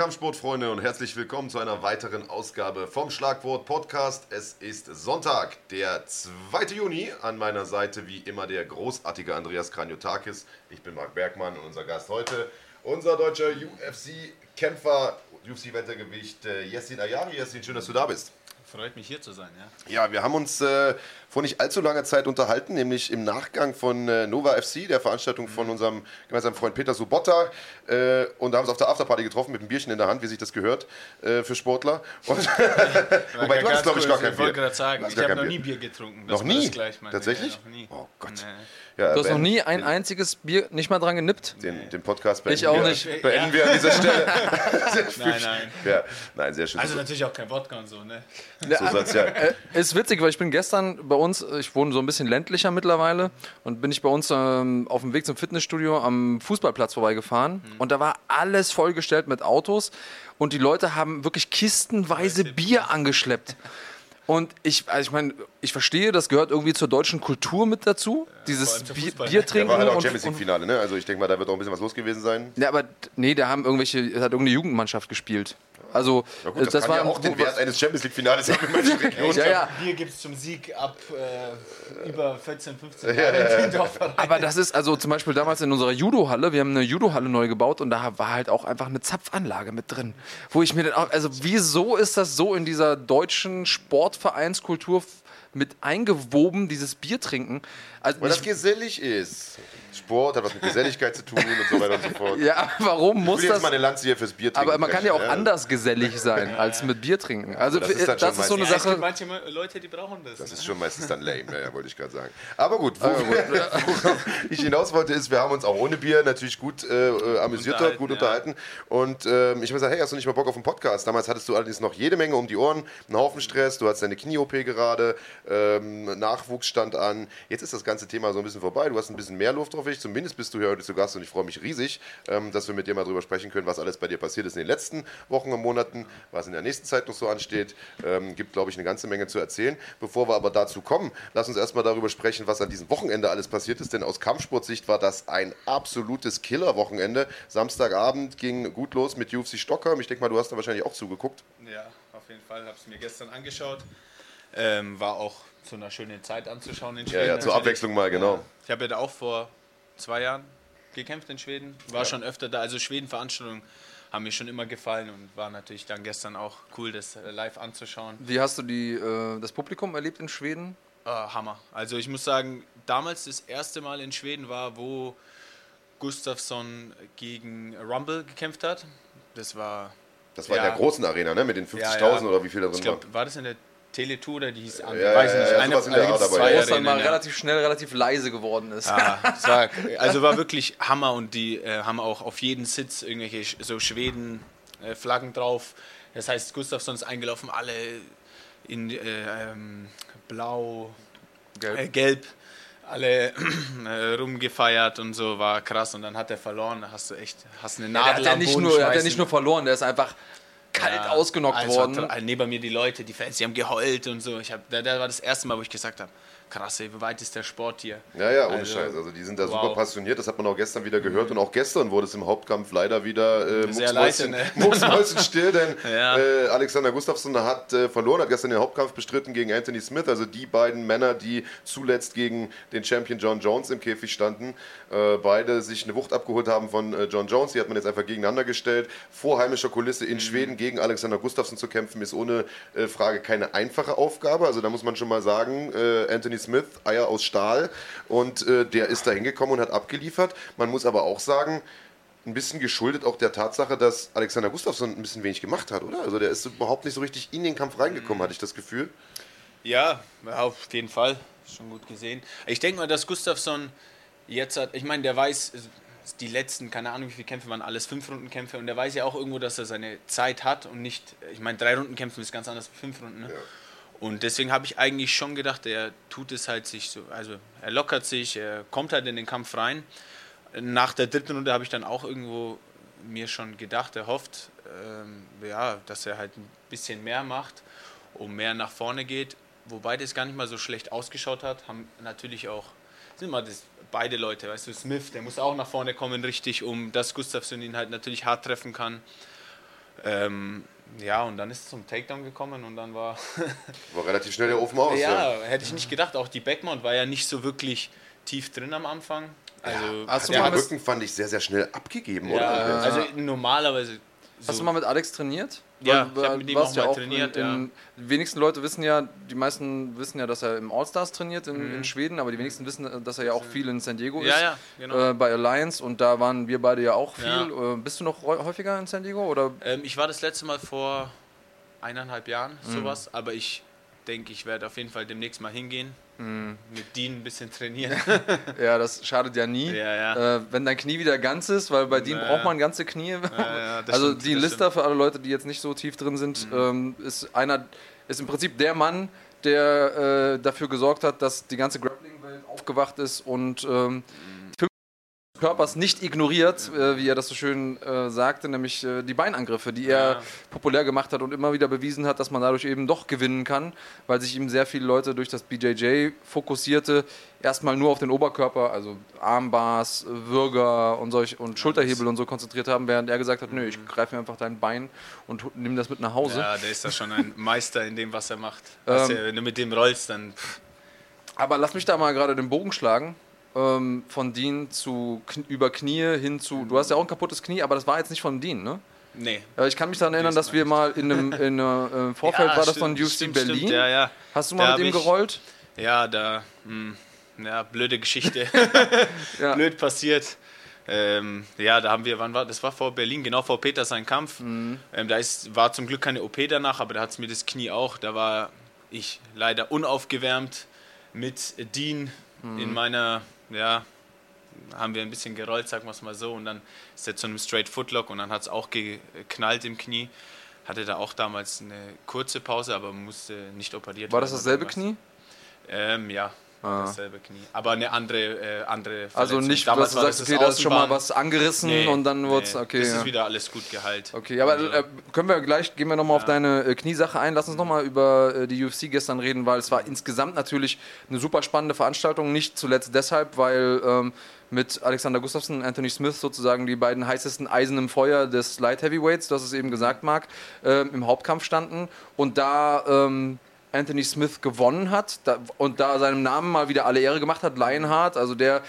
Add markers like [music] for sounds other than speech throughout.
Kampfsportfreunde und herzlich willkommen zu einer weiteren Ausgabe vom Schlagwort Podcast. Es ist Sonntag, der 2. Juni. An meiner Seite wie immer der großartige Andreas Kranjotakis. Ich bin Marc Bergmann und unser Gast heute, unser deutscher UFC-Kämpfer, UFC-Wettergewicht äh, Yassin Ayari. Yassin, schön, dass du da bist. Freut mich hier zu sein, ja. Ja, wir haben uns äh, vor nicht allzu langer Zeit unterhalten, nämlich im Nachgang von äh, Nova FC, der Veranstaltung von mhm. unserem gemeinsamen Freund Peter Subotta. Äh, und da haben wir uns auf der Afterparty getroffen mit einem Bierchen in der Hand, wie sich das gehört äh, für Sportler. Und [laughs] Wobei du hast, glaube ich, gar kein Bier. Ich wollte gerade sagen, ich habe noch nie Bier getrunken. Noch nie? Tatsächlich? Ja, noch nie. Oh Gott. Nee. Ja, du hast noch nie ein einziges Bier nicht mal dran genippt? Den, den Podcast beenden ich auch wir, nicht. beenden ja. wir an dieser Stelle. [laughs] nein, nein. Ja, nein, sehr schön. Also natürlich auch kein Wodka und so, ne? So soll's ja. Äh, ist witzig, weil ich bin gestern bei uns, ich wohne so ein bisschen ländlicher mittlerweile und bin ich bei uns ähm, auf dem Weg zum Fitnessstudio am Fußballplatz vorbeigefahren mhm. und da war alles vollgestellt mit Autos und die Leute haben wirklich kistenweise Bier angeschleppt. [laughs] Und ich, also ich meine, ich verstehe, das gehört irgendwie zur deutschen Kultur mit dazu, ja, dieses Bier, Bier trinken. Ja, war halt auch Champions League Finale, ne? Also ich denke mal, da wird auch ein bisschen was los gewesen sein. Ja, aber nee, da haben irgendwelche, hat irgendeine Jugendmannschaft gespielt. Also, ja gut, das, das war ja auch den Wert eines Champions League Finales haben in manchen [laughs] Regionen. ja, ja. Bier gibt es zum Sieg ab äh, über 14, 15 Jahren. Ja, Aber das ist also zum Beispiel damals in unserer Judo-Halle, wir haben eine Judo-Halle neu gebaut und da war halt auch einfach eine Zapfanlage mit drin. Wo ich mir dann auch, also wieso ist das so in dieser deutschen Sportvereinskultur mit eingewoben, dieses Bier trinken? Also Weil das gesellig ist. Sport, hat was mit Geselligkeit zu tun und so weiter und so fort. Ja, [laughs] warum muss ich will das? jetzt mal eine Lanze hier fürs Bier trinken. Aber man kann ja auch ja. anders gesellig sein als mit Bier trinken. Also das ist, das ist so eine ja, Sache. manche Leute, die brauchen das. Das ist schon meistens dann lame, ja, wollte ich gerade sagen. Aber gut, wo, [laughs] worauf ich hinaus wollte, ist, wir haben uns auch ohne Bier natürlich gut äh, amüsiert dort, gut unterhalten. Und äh, ich habe gesagt, hey, hast du nicht mal Bock auf einen Podcast? Damals hattest du allerdings noch jede Menge um die Ohren, einen Haufen Stress, du hast deine Knie-OP gerade, ähm, Nachwuchs stand an. Jetzt ist das ganze Thema so ein bisschen vorbei. Du hast ein bisschen mehr Luft drauf. Ich. Zumindest bist du hier heute zu Gast und ich freue mich riesig, ähm, dass wir mit dir mal drüber sprechen können, was alles bei dir passiert ist in den letzten Wochen und Monaten, was in der nächsten Zeit noch so ansteht. Ähm, gibt, glaube ich, eine ganze Menge zu erzählen. Bevor wir aber dazu kommen, lass uns erstmal darüber sprechen, was an diesem Wochenende alles passiert ist, denn aus Kampfsportsicht war das ein absolutes Killer-Wochenende. Samstagabend ging gut los mit UFC Stockholm. Ich denke mal, du hast da wahrscheinlich auch zugeguckt. Ja, auf jeden Fall. Habe es mir gestern angeschaut. Ähm, war auch zu einer schönen Zeit anzuschauen in Schweden. Ja, ja zur Abwechslung mal, genau. Ich habe ja da auch vor zwei Jahren gekämpft in Schweden. War ja. schon öfter da. Also Schweden-Veranstaltungen haben mir schon immer gefallen und war natürlich dann gestern auch cool, das live anzuschauen. Wie hast du die, äh, das Publikum erlebt in Schweden? Äh, Hammer. Also ich muss sagen, damals das erste Mal in Schweden war, wo Gustafsson gegen Rumble gekämpft hat. Das war. Das war ja, in der großen Arena, ne? Mit den 50.000 ja, ja. oder wie viel da drin ich glaub, war? War das in der Tele2 oder die hieß ja, ja, weiß nicht. Ja, eine, in der Art, zwei wo es dann mal ja. relativ schnell relativ leise geworden ist. Ah, [laughs] sag, also war wirklich Hammer und die äh, haben auch auf jeden Sitz irgendwelche so Schweden äh, Flaggen drauf. Das heißt, Gustafsson ist eingelaufen, alle in äh, ähm, blau, gelb. Äh, gelb alle äh, rumgefeiert und so, war krass. Und dann hat er verloren, da hast du echt, hast eine Nadel ja, der hat, ja nicht nur, hat er nicht nur verloren, der ist einfach kalt ja, ausgenockt also worden. Neben mir die Leute, die Fans, die haben geheult und so. Ich hab, da, da war das erste Mal, wo ich gesagt habe, krass, ey, wie weit ist der Sport hier? Ja, ja, ohne also, Scheiß. Also die sind da wow. super passioniert, das hat man auch gestern wieder gehört mhm. und auch gestern wurde es im Hauptkampf leider wieder äh, mucksmäuschen ne? [laughs] still, denn [laughs] ja. äh, Alexander Gustafsson hat äh, verloren, hat gestern den Hauptkampf bestritten gegen Anthony Smith, also die beiden Männer, die zuletzt gegen den Champion John Jones im Käfig standen, äh, beide sich eine Wucht abgeholt haben von äh, John Jones, die hat man jetzt einfach gegeneinander gestellt. Vor heimischer Kulisse in mhm. Schweden gegen Alexander Gustafsson zu kämpfen, ist ohne äh, Frage keine einfache Aufgabe, also da muss man schon mal sagen, Anthony Smith, Eier aus Stahl. Und äh, der ist da hingekommen und hat abgeliefert. Man muss aber auch sagen, ein bisschen geschuldet auch der Tatsache, dass Alexander Gustafsson ein bisschen wenig gemacht hat, oder? Also der ist überhaupt nicht so richtig in den Kampf reingekommen, mhm. hatte ich das Gefühl. Ja, auf jeden Fall. Schon gut gesehen. Ich denke mal, dass Gustafsson jetzt hat, ich meine, der weiß, die letzten, keine Ahnung, wie viele Kämpfe waren, alles fünf Runden Kämpfe und der weiß ja auch irgendwo, dass er seine Zeit hat und nicht, ich meine, drei Runden Kämpfen ist ganz anders als fünf Runden. Ne? Ja. Und deswegen habe ich eigentlich schon gedacht, er tut es halt sich so, also er lockert sich, er kommt halt in den Kampf rein. Nach der dritten Runde habe ich dann auch irgendwo mir schon gedacht, er hofft, ähm, ja, dass er halt ein bisschen mehr macht und mehr nach vorne geht. Wobei das gar nicht mal so schlecht ausgeschaut hat, haben natürlich auch, sind immer das, beide Leute, weißt du, Smith, der muss auch nach vorne kommen, richtig, um dass Gustafsson ihn halt natürlich hart treffen kann. Ähm, ja, und dann ist es zum Takedown gekommen und dann war. [laughs] war relativ schnell der Ofen aus. Ja, ja, hätte ich nicht gedacht. Auch die Backmount war ja nicht so wirklich tief drin am Anfang. Also, ja, der Rücken fand ich sehr, sehr schnell abgegeben, ja, oder? Also normalerweise Hast du mal mit Alex trainiert? Ja, ich habe mit ihm auch mal trainiert. In, in, ja. Die wenigsten Leute wissen ja, die meisten wissen ja, dass er im All-Stars trainiert in, mhm. in, Schweden, aber die wenigsten wissen, dass er ja auch viel in San Diego ist. Ja, ja, genau. Äh, bei Alliance und da waren wir beide ja auch viel. Ja. Äh, bist du noch häufiger in San Diego? Oder? Ähm, ich war das letzte Mal vor eineinhalb Jahren, mhm. sowas, aber ich denke, ich werde auf jeden Fall demnächst mal hingehen. Mhm. Mit Dean ein bisschen trainieren. [laughs] ja, das schadet ja nie. Ja, ja. Äh, wenn dein Knie wieder ganz ist, weil bei Dean naja. braucht man ganze Knie. Ja, [laughs] also stimmt, Dean Lister, für alle Leute, die jetzt nicht so tief drin sind, mhm. ähm, ist einer, ist im Prinzip der Mann, der äh, dafür gesorgt hat, dass die ganze Grappling-Welt aufgewacht ist und ähm, mhm Körpers nicht ignoriert, äh, wie er das so schön äh, sagte, nämlich äh, die Beinangriffe, die er ja. populär gemacht hat und immer wieder bewiesen hat, dass man dadurch eben doch gewinnen kann, weil sich ihm sehr viele Leute durch das BJJ fokussierte, erstmal nur auf den Oberkörper, also Armbars, Würger und, solch, und Schulterhebel und so konzentriert haben, während er gesagt hat, nö, ich greife mir einfach dein Bein und nimm das mit nach Hause. Ja, der ist da schon ein [laughs] Meister in dem, was er macht. Ähm, er, wenn du mit dem rollst, dann... Aber lass mich da mal gerade den Bogen schlagen ähm, von Dean zu über Knie hin zu. Du hast ja auch ein kaputtes Knie, aber das war jetzt nicht von Dean, ne? Nee. Ich kann mich daran erinnern, dass wir mal in einem, [laughs] in einem äh, Vorfeld ja, war das von UFC stimmt, Berlin. Stimmt, ja, ja. Hast du mal da mit ihm gerollt? Ja, da. Mh, hm, ja, blöde Geschichte. [laughs] [laughs] ja. Blöd passiert. Ähm, ja, da haben wir, wann war das? war vor Berlin, genau vor Peter sein Kampf. Mhm. Ähm, da ist, war zum Glück keine OP danach, aber da hat es mir das Knie auch. Da war ich leider unaufgewärmt mit Dean mhm. in meiner ja, haben wir ein bisschen gerollt, sagen wir es mal so. Und dann ist er zu einem Straight Footlock und dann hat es auch geknallt im Knie. Hatte da auch damals eine kurze Pause, aber musste nicht operiert werden. War das dasselbe Knie? Ähm, ja, Ah. Dasselbe Knie. Aber eine andere, äh, andere Verletzung. Also nicht, Damals dass du sagst, okay, da ist schon mal was angerissen nee, und dann wurde es, nee, okay. Das ja. ist wieder alles gut geheilt. Okay, aber also, äh, können wir gleich, gehen wir nochmal ja. auf deine äh, Kniesache ein. Lass uns nochmal über äh, die UFC gestern reden, weil es war insgesamt natürlich eine super spannende Veranstaltung. Nicht zuletzt deshalb, weil ähm, mit Alexander Gustafsson und Anthony Smith sozusagen die beiden heißesten Eisen im Feuer des Light Heavyweights, du hast es eben gesagt, Marc, ähm, im Hauptkampf standen. Und da... Ähm, Anthony Smith gewonnen hat da, und da seinem Namen mal wieder alle Ehre gemacht hat, Lionheart, also der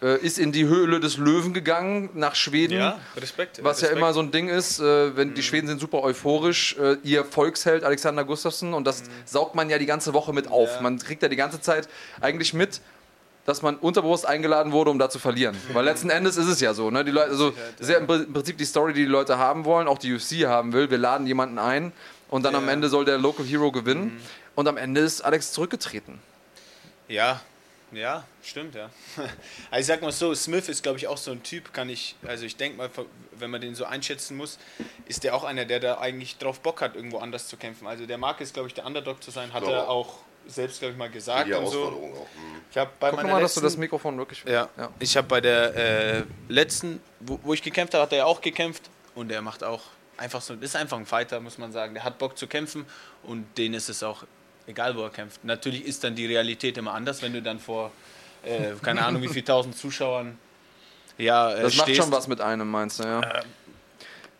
äh, ist in die Höhle des Löwen gegangen nach Schweden. Ja, Respekt. Was Respekt. ja immer so ein Ding ist, äh, wenn mhm. die Schweden sind super euphorisch, äh, ihr Volksheld Alexander Gustafsson und das mhm. saugt man ja die ganze Woche mit auf. Ja. Man kriegt ja die ganze Zeit eigentlich mit, dass man unterbewusst eingeladen wurde, um da zu verlieren. Weil [laughs] letzten Endes ist es ja so. Ne? Die Leute, also sehr im Prinzip die Story, die die Leute haben wollen, auch die UFC haben will. Wir laden jemanden ein und dann ja. am Ende soll der Local Hero gewinnen. Mhm. Und am Ende ist Alex zurückgetreten. Ja, ja, stimmt, ja. [laughs] Also ich sag mal so, Smith ist, glaube ich, auch so ein Typ, kann ich, also ich denke mal, wenn man den so einschätzen muss, ist der auch einer, der da eigentlich drauf Bock hat, irgendwo anders zu kämpfen. Also der mag es, glaube ich, der Underdog zu sein, hat ja. er auch selbst, glaube ich, mal gesagt. Die und so. auch. Mhm. Ich habe bei Guck mal, letzten, dass du das Mikrofon wirklich. Ja, ja. ich habe bei der äh, letzten, wo, wo, ich gekämpft habe, hat er auch gekämpft und er macht auch einfach so, ist einfach ein Fighter, muss man sagen. Der hat Bock zu kämpfen und den ist es auch egal wo er kämpft. Natürlich ist dann die Realität immer anders, wenn du dann vor, äh, keine Ahnung, wie viel [laughs] tausend Zuschauern ja, äh, Das macht schon was mit einem, meinst du, ja? Äh,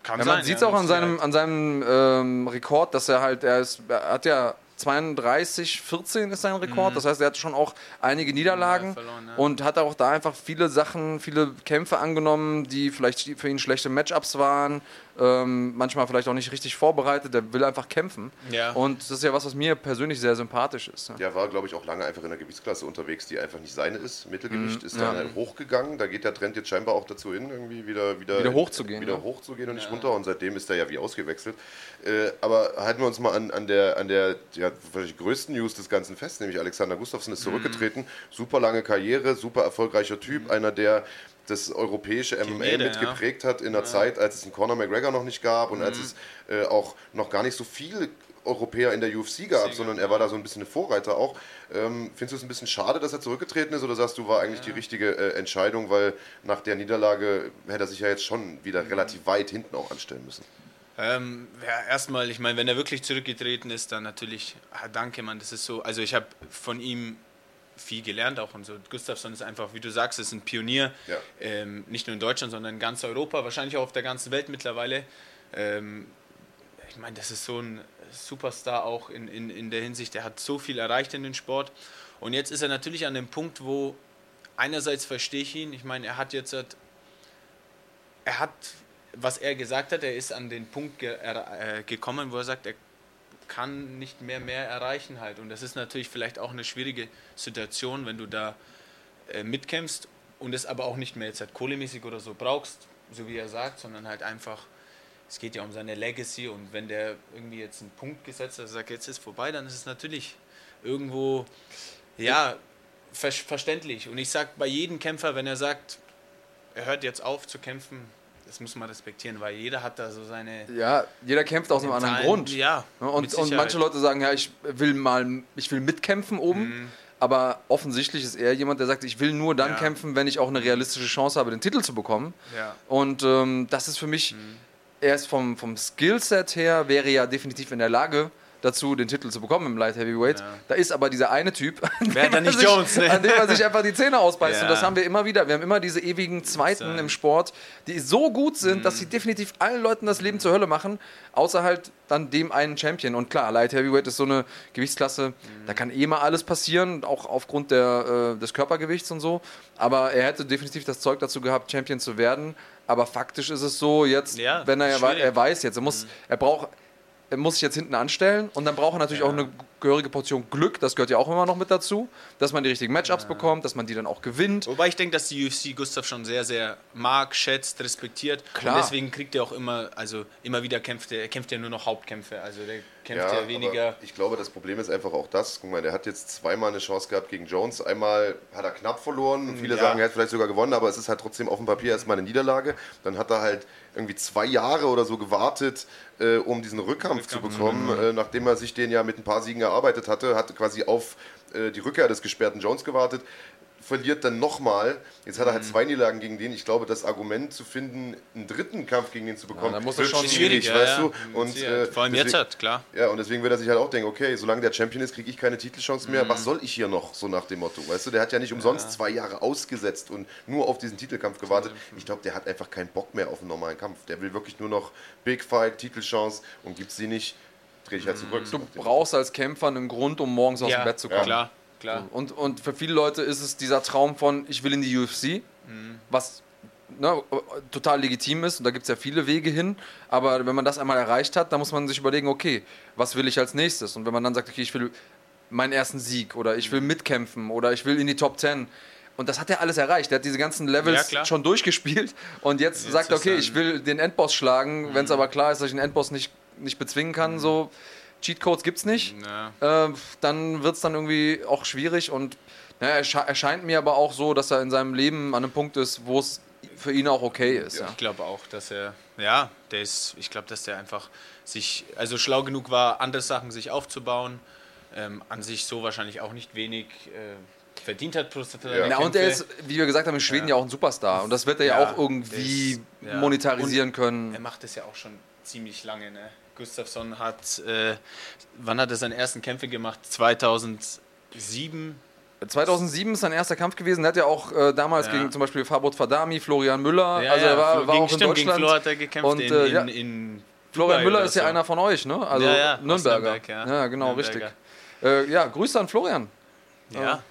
kann ja, man sieht es ja, auch an seinem, an seinem ähm, Rekord, dass er halt, er, ist, er hat ja 32, 14 ist sein Rekord. Mhm. Das heißt, er hat schon auch einige Niederlagen ja, verloren, ja. und hat auch da einfach viele Sachen, viele Kämpfe angenommen, die vielleicht für ihn schlechte Matchups waren ähm, manchmal vielleicht auch nicht richtig vorbereitet, der will einfach kämpfen. Ja. Und das ist ja was, was mir persönlich sehr sympathisch ist. Ja, war, glaube ich, auch lange einfach in einer Gewichtsklasse unterwegs, die einfach nicht seine ist. Mittelgewicht mhm. ist dann halt hochgegangen. Da geht der Trend jetzt scheinbar auch dazu hin, irgendwie wieder, wieder, wieder hochzugehen. Wieder ja. hochzugehen und nicht runter. Und seitdem ist er ja wie ausgewechselt. Äh, aber halten wir uns mal an, an der, an der ja, größten News des Ganzen fest, nämlich Alexander Gustafsson ist mhm. zurückgetreten. Mhm. Super lange Karriere, super erfolgreicher Typ, mhm. einer der das europäische MMA mitgeprägt hat in der ja. Zeit, als es einen Conor McGregor noch nicht gab und mhm. als es äh, auch noch gar nicht so viele Europäer in der UFC gab, sondern er war da so ein bisschen ein Vorreiter auch. Ähm, findest du es ein bisschen schade, dass er zurückgetreten ist oder sagst du, war eigentlich ja. die richtige äh, Entscheidung, weil nach der Niederlage hätte er sich ja jetzt schon wieder mhm. relativ weit hinten auch anstellen müssen? Ähm, ja, erstmal, ich meine, wenn er wirklich zurückgetreten ist, dann natürlich, ah, danke, Mann, das ist so, also ich habe von ihm viel gelernt auch und so. Gustafsson ist einfach, wie du sagst, ist ein Pionier, ja. ähm, nicht nur in Deutschland, sondern in ganz Europa, wahrscheinlich auch auf der ganzen Welt mittlerweile. Ähm, ich meine, das ist so ein Superstar auch in, in, in der Hinsicht, der hat so viel erreicht in den Sport. Und jetzt ist er natürlich an dem Punkt, wo einerseits verstehe ich ihn, ich meine, er hat jetzt, er hat, was er gesagt hat, er ist an den Punkt ge, äh, gekommen, wo er sagt, er kann nicht mehr mehr erreichen halt. Und das ist natürlich vielleicht auch eine schwierige Situation, wenn du da äh, mitkämpfst und es aber auch nicht mehr jetzt halt kohlemäßig oder so brauchst, so wie er sagt, sondern halt einfach, es geht ja um seine Legacy und wenn der irgendwie jetzt einen Punkt gesetzt hat, sagt, jetzt ist vorbei, dann ist es natürlich irgendwo, ja, ver verständlich. Und ich sage bei jedem Kämpfer, wenn er sagt, er hört jetzt auf zu kämpfen, das muss man respektieren, weil jeder hat da so seine. Ja, jeder kämpft aus einem anderen Grund. Ja. Und, und manche Leute sagen, ja, ich will mal, ich will mitkämpfen oben. Mhm. Aber offensichtlich ist er jemand, der sagt, ich will nur dann ja. kämpfen, wenn ich auch eine realistische Chance habe, den Titel zu bekommen. Ja. Und ähm, das ist für mich, mhm. er ist vom, vom Skillset her, wäre ja definitiv in der Lage, dazu, den Titel zu bekommen im Light Heavyweight. Ja. Da ist aber dieser eine Typ, [laughs] an dem, nicht sich, Jones, ne? an dem er sich einfach die Zähne ausbeißt. Ja. Und das haben wir immer wieder. Wir haben immer diese ewigen Zweiten im Sport, die so gut sind, mhm. dass sie definitiv allen Leuten das Leben zur Hölle machen, außer halt dann dem einen Champion. Und klar, Light Heavyweight ist so eine Gewichtsklasse, mhm. da kann eh mal alles passieren, auch aufgrund der, äh, des Körpergewichts und so. Aber er hätte definitiv das Zeug dazu gehabt, Champion zu werden. Aber faktisch ist es so, jetzt, ja, wenn er, er weiß jetzt, er muss, mhm. er braucht, muss sich jetzt hinten anstellen und dann braucht er natürlich ja. auch eine gehörige Portion Glück, das gehört ja auch immer noch mit dazu, dass man die richtigen Matchups ja. bekommt, dass man die dann auch gewinnt. Wobei ich denke, dass die UFC Gustav schon sehr, sehr mag, schätzt, respektiert. Klar. Und deswegen kriegt er auch immer, also immer wieder kämpft er, er kämpft ja nur noch Hauptkämpfe, also der kämpft ja, ja weniger. ich glaube, das Problem ist einfach auch das, guck mal, der hat jetzt zweimal eine Chance gehabt gegen Jones, einmal hat er knapp verloren, viele ja. sagen, er hat vielleicht sogar gewonnen, aber es ist halt trotzdem auf dem Papier erstmal eine Niederlage. Dann hat er halt irgendwie zwei Jahre oder so gewartet, äh, um diesen Rückkampf, Rückkampf zu bekommen, mhm. äh, nachdem er sich den ja mit ein paar Siegen erarbeitet hatte, hat quasi auf äh, die Rückkehr des gesperrten Jones gewartet verliert dann nochmal. Jetzt hat er halt mhm. zwei Niederlagen gegen den. Ich glaube, das Argument zu finden, einen dritten Kampf gegen den zu bekommen, ja, wird schon schwierig, ja, weißt ja. du? Und, äh, Vor allem deswegen, jetzt hat, klar. Ja, und deswegen wird er sich halt auch denken, okay, solange der Champion ist, kriege ich keine Titelchance mehr. Mhm. Was soll ich hier noch? So nach dem Motto. Weißt du, der hat ja nicht umsonst zwei Jahre ausgesetzt und nur auf diesen Titelkampf gewartet. Ich glaube, der hat einfach keinen Bock mehr auf einen normalen Kampf. Der will wirklich nur noch Big Fight, Titelchance und gibt sie nicht, drehe ich halt zurück. Du brauchst als Kämpfer einen Grund, um morgens aus dem Bett zu kommen. Klar. Klar. Und, und für viele Leute ist es dieser Traum von, ich will in die UFC, mhm. was ne, total legitim ist und da gibt es ja viele Wege hin. Aber wenn man das einmal erreicht hat, dann muss man sich überlegen, okay, was will ich als nächstes? Und wenn man dann sagt, okay, ich will meinen ersten Sieg oder ich will mitkämpfen oder ich will in die Top 10. Und das hat er alles erreicht. Er hat diese ganzen Levels ja, schon durchgespielt und jetzt, jetzt sagt er, okay, ich will den Endboss schlagen. Mhm. Wenn es aber klar ist, dass ich den Endboss nicht, nicht bezwingen kann, mhm. so Cheatcodes gibt es nicht, äh, dann wird es dann irgendwie auch schwierig und naja, er erscheint mir aber auch so, dass er in seinem Leben an einem Punkt ist, wo es für ihn auch okay ist. Ja. Ich glaube auch, dass er, ja, der ist, ich glaube, dass der einfach sich, also schlau genug war, andere Sachen sich aufzubauen, ähm, an sich so wahrscheinlich auch nicht wenig äh, verdient hat. Plus ja. ja und er ist, wie wir gesagt haben, in Schweden ja, ja auch ein Superstar und das wird er ja, auch irgendwie ist, monetarisieren und können. Er macht es ja auch schon ziemlich lange, ne? Gustafsson hat, äh, wann hat er seine ersten Kämpfe gemacht? 2007? 2007 ist sein erster Kampf gewesen. Er hat ja auch äh, damals ja. gegen zum Beispiel Fabot Fadami, Florian Müller. Ja, also er war, war gegen, auch in stimmt, Deutschland. Gegen Flo hat er gekämpft und, äh, in, in, in Florian Müller ist ja so. einer von euch, ne? Also ja, Nürnberger. ja. genau, Nürnberger. richtig. Äh, ja, Grüße an Florian. Ja.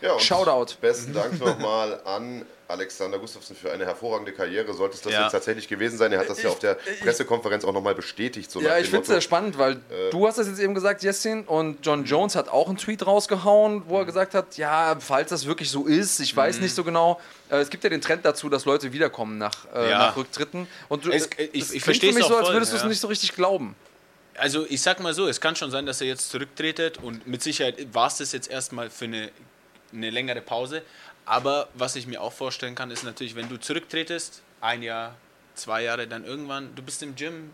ja Shoutout. Besten Dank nochmal an Alexander Gustafsson für eine hervorragende Karriere. Sollte es das ja. jetzt tatsächlich gewesen sein? Er hat das ich, ja auf der Pressekonferenz auch nochmal bestätigt. So ja, ich finde es sehr spannend, weil äh, du hast das jetzt eben gesagt, Jessin, und John Jones hat auch einen Tweet rausgehauen, wo er mhm. gesagt hat, ja, falls das wirklich so ist, ich weiß mhm. nicht so genau. Äh, es gibt ja den Trend dazu, dass Leute wiederkommen nach, äh, ja. nach Rücktritten. Und du, es, ich, ich verstehe es so, als würdest du es nicht so richtig glauben. Also ich sag mal so, es kann schon sein, dass er jetzt zurücktretet und mit Sicherheit war es das jetzt erstmal für eine, eine längere Pause. Aber was ich mir auch vorstellen kann, ist natürlich, wenn du zurücktretest, ein Jahr, zwei Jahre, dann irgendwann, du bist im Gym,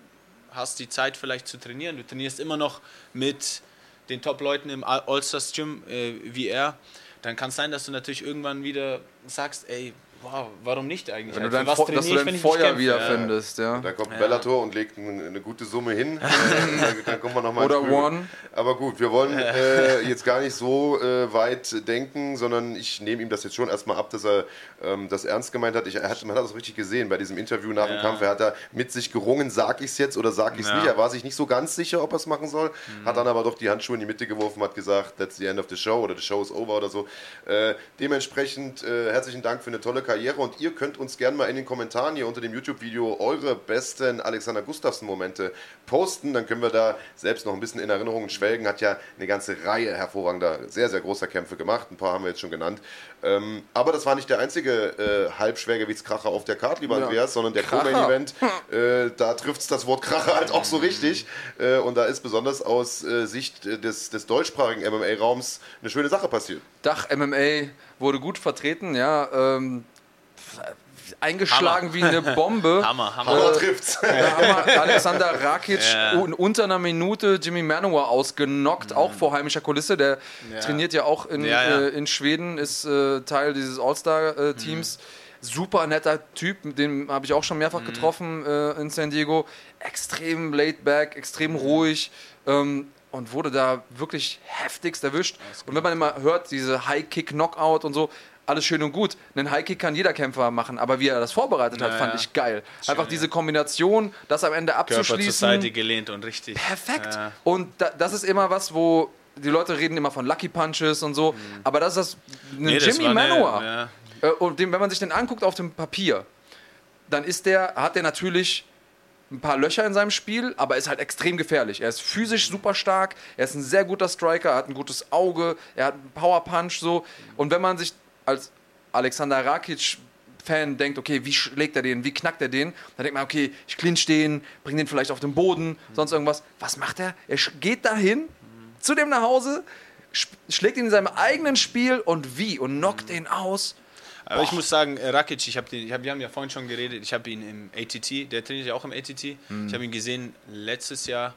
hast die Zeit vielleicht zu trainieren, du trainierst immer noch mit den Top-Leuten im All-Stars Gym äh, wie er, dann kann es sein, dass du natürlich irgendwann wieder sagst, ey, wow, warum nicht eigentlich? Wenn du dein, Feu- dass du dein wenn ich Feuer wiederfindest, ja. Da kommt Ja. Bellator und legt ein, eine gute Summe hin. [laughs] Äh, dann, dann kommen wir noch mal Oder. One. Aber gut, wir wollen äh, jetzt gar nicht so äh, weit denken, sondern ich nehme ihm das jetzt schon erstmal ab, dass er ähm, das ernst gemeint hat. Ich, er hat. Man hat das richtig gesehen bei diesem Interview nach dem Ja. Kampf. Er hat da mit sich gerungen, sag ich es jetzt oder sag ich es Ja. nicht. Er war sich nicht so ganz sicher, ob er es machen soll. Hat dann aber doch die Handschuhe in die Mitte geworfen, hat gesagt, that's the end of the show oder the show is over oder so. Äh, dementsprechend äh, herzlichen Dank für eine tolle Karriere und ihr könnt uns gerne mal in den Kommentaren hier unter dem YouTube-Video eure besten Alexander Gustafsson-Momente posten. Dann können wir da selbst noch ein bisschen in Erinnerungen schwelgen. Hat ja eine ganze Reihe hervorragender, sehr, sehr großer Kämpfe gemacht. Ein paar haben wir jetzt schon genannt. Ähm, aber das war nicht der einzige äh, Halbschwergewichtskracher auf der Karte, lieber Ja. Andreas, sondern der. Co-Main-Event. Äh, da trifft es das Wort Kracher halt auch so richtig. Äh, und da ist besonders aus äh, Sicht äh, des, des deutschsprachigen MMA-Raums eine schöne Sache passiert. Dach MMA wurde gut vertreten, ja. Ähm, eingeschlagen wie eine Bombe. [laughs] Hammer, Hammer. Aber trifft's. Da haben wir Alexander Rakic Ja. in unter einer Minute Jimmy Manowar ausgenockt, auch vor heimischer Kulisse. Der Ja. trainiert ja auch in, Ja, ja. Äh, in Schweden, ist äh, Teil dieses All-Star-Teams. Super netter Typ, den habe ich auch schon mehrfach getroffen äh, in San Diego. Extrem laid back, extrem ruhig ähm, und wurde da wirklich heftigst erwischt. Und wenn man immer hört, diese High-Kick-Knockout und so, alles schön und gut. Einen High-Kick kann jeder Kämpfer machen, aber wie er das vorbereitet hat, Ja, fand ich geil. Einfach ja. diese Kombination, das am Ende Körper zur abzuschließen. Seite gelehnt und richtig. Perfekt. Ja. Und da, das ist immer was, wo die Leute reden immer von Lucky Punches und so, aber das ist das, ein Nee, das Jimmy Manowar. ja. Äh, und den, wenn man sich den anguckt auf dem Papier, dann ist der, hat der natürlich ein paar Löcher in seinem Spiel, aber ist halt extrem gefährlich. Er ist physisch super stark, er ist ein sehr guter Striker, er hat ein gutes Auge, er hat einen Power Punch so. Und wenn man sich als Alexander Rakic Fan denkt, okay, wie schlägt er den, wie knackt er den, dann denkt man, okay, ich clinch den, bring den vielleicht auf den Boden, sonst irgendwas. Was macht er? Er geht dahin, zu dem nach Hause, sch- schlägt ihn in seinem eigenen Spiel und wie und knockt den aus. Aber ich muss sagen, äh, Rakic, ich hab den, ich hab, wir haben ja vorhin schon geredet, ich habe ihn im ATT, der trainiert ja auch im ATT. Ich habe ihn gesehen letztes Jahr.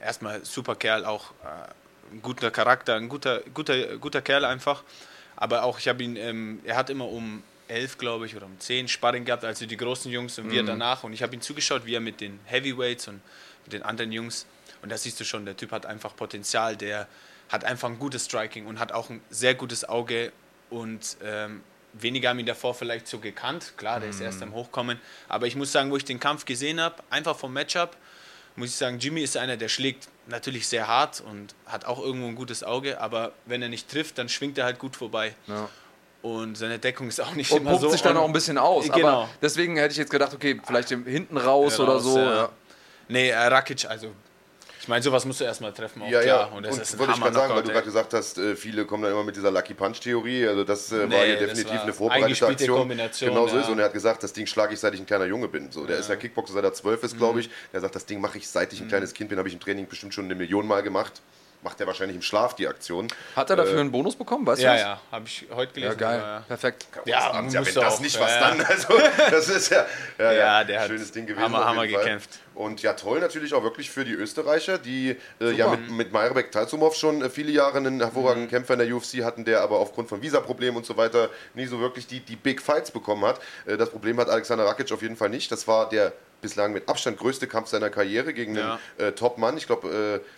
Erstmal super Kerl, auch äh, ein guter Charakter, ein guter, guter, guter Kerl einfach. Aber auch, ich habe ihn, ähm, er hat immer um elf, glaube ich, oder um zehn Sparring gehabt, also die großen Jungs und wir danach. Und ich habe ihn zugeschaut, wie er mit den Heavyweights und mit den anderen Jungs. Und da siehst du schon, der Typ hat einfach Potenzial, der hat einfach ein gutes Striking und hat auch ein sehr gutes Auge und ähm, Wenige haben ihn davor vielleicht so gekannt. Klar, der ist erst am Hochkommen. Aber ich muss sagen, wo ich den Kampf gesehen habe, einfach vom Matchup, muss ich sagen, Jimmy ist einer, der schlägt natürlich sehr hart und hat auch irgendwo ein gutes Auge. Aber wenn er nicht trifft, dann schwingt er halt gut vorbei. Ja. Und seine Deckung ist auch nicht Und immer so. sich dann auch ein bisschen aus. Genau. Aber deswegen hätte ich jetzt gedacht, okay, vielleicht im- hinten raus, oder Raus, so. ja. Ja. Nee, äh, Rakic, also. Ich meine, sowas musst du erstmal treffen. Auch Ja, klar. ja. Und das ist ein wollte ich gerade sagen, weil du gerade gesagt hast, äh, viele kommen dann immer mit dieser Lucky Punch-Theorie. Also das äh, war Nee, hier das definitiv war eine vorbereitete Aktion. Kombination, Genau so ja. ist. Und er hat gesagt, das Ding schlage ich, seit ich ein kleiner Junge bin. So, der ist ja Kickboxer, seit er zwölf ist, Mhm. glaube ich. Der sagt, das Ding mache ich, seit ich ein kleines Kind bin, habe ich im Training bestimmt schon eine Million Mal gemacht. Macht er wahrscheinlich im Schlaf die Aktion. Hat er dafür einen Bonus bekommen? Weißt Ja, du ja, habe ich heute gelesen. Ja, geil. aber- Perfekt. Ja, ja, wenn das auch. nicht, Ja, was ja. dann? Also, das ist ja, ja, Ja, der hat schönes Ding gewesen. Hammer, Hammer gekämpft. Und ja, toll natürlich auch wirklich für die Österreicher, die äh, ja mit, mit Meyerbeck Talsumov schon äh, viele Jahre einen hervorragenden Mhm. Kämpfer in der UFC hatten, der aber aufgrund von Visaproblemen und so weiter nie so wirklich die, die Big Fights bekommen hat. Äh, das Problem hat Alexander Rakic auf jeden Fall nicht. Das war der bislang mit Abstand größte Kampf seiner Karriere gegen Ja. einen äh, Top-Mann. Ich glaube, äh,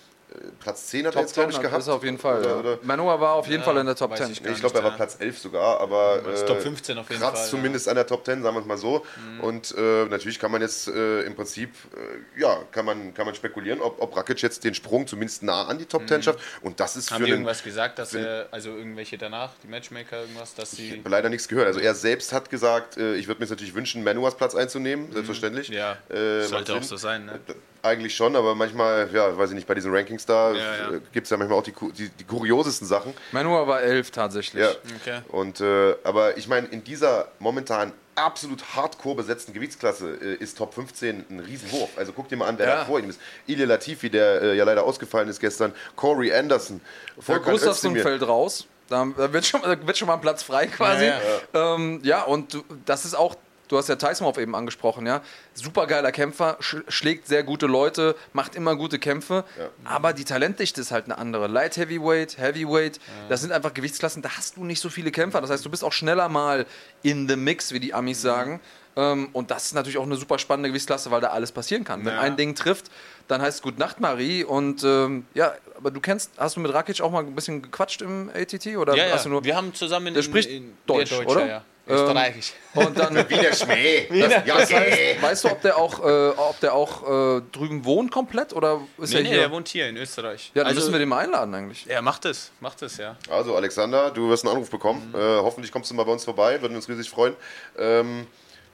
Platz 10 hat er Top jetzt, glaube 10 ich, gehabt. ist er auf jeden Fall. Oder, ja. oder, Manowar war auf jeden Fall in der Top weiß 10. ich ich glaube, er war ja. Platz 11 sogar, aber äh, Top 15 auf jeden kratzt Fall, ja. zumindest an der Top 10, sagen wir es mal so. Und äh, natürlich kann man jetzt äh, im Prinzip, äh, ja, kann man, kann man spekulieren, ob, ob Rakic jetzt den Sprung zumindest nah an die Top 10 schafft. Und das ist Haben für die einen, irgendwas gesagt, dass er, also irgendwelche danach, die Matchmaker, irgendwas, dass ich sie. habe leider nichts gehört. Also er selbst hat gesagt, äh, ich würde mir jetzt natürlich wünschen, Manuas Platz einzunehmen, selbstverständlich. Mhm. Ja, Äh, sollte auch so sein, ne? Eigentlich schon, aber manchmal, ja, weiß ich nicht, bei diesen Rankings da Ja, ja. gibt es ja manchmal auch die, die, die kuriosesten Sachen. Manowar war 11 tatsächlich. Ja. Okay. Und, äh, aber ich meine, in dieser momentan absolut hardcore besetzten Gewichtsklasse äh, ist Top 15 ein Riesenwurf. Also guck dir mal an, wer Ja. da vor ihm ist. Ilya Latifi, der äh, ja leider ausgefallen ist gestern, Corey Anderson, Für Volkan Gustafsson fällt raus. Da da wird schon, da wird schon mal ein Platz frei quasi. Ja, Ja, ähm, ja und du, das ist auch Du hast ja Tyson eben angesprochen, ja. Supergeiler Kämpfer, sch schlägt sehr gute Leute, macht immer gute Kämpfe, ja. aber die Talentdichte ist halt eine andere. Light Heavyweight, Heavyweight, ja. das sind einfach Gewichtsklassen, da hast du nicht so viele Kämpfer. Das heißt, du bist auch schneller mal in the mix, wie die Amis sagen. Ähm, und das ist natürlich auch eine super spannende Gewichtsklasse, weil da alles passieren kann. Wenn ein Ding trifft, dann heißt es Gut Nacht, Marie. Und ähm, ja, aber du kennst, hast du mit Rakic auch mal ein bisschen gequatscht im ATT? Oder ja, hast du nur, wir haben zusammen in, der spricht in, Deutsch, Deutsch, oder? Ja. Ähm, Österreichisch. und dann Wiener Schmäh. [laughs] Das, ja, das heißt, weißt du, ob der auch, äh, ob der auch äh, drüben wohnt komplett oder ist nee, er nee, hier? der wohnt hier in Österreich. Ja, dann also, müssen wir den mal einladen eigentlich. Ja, macht es, macht es, ja. Also Alexander, du wirst einen Anruf bekommen. Mhm. Äh, hoffentlich kommst du mal bei uns vorbei, würden uns riesig freuen. Ähm,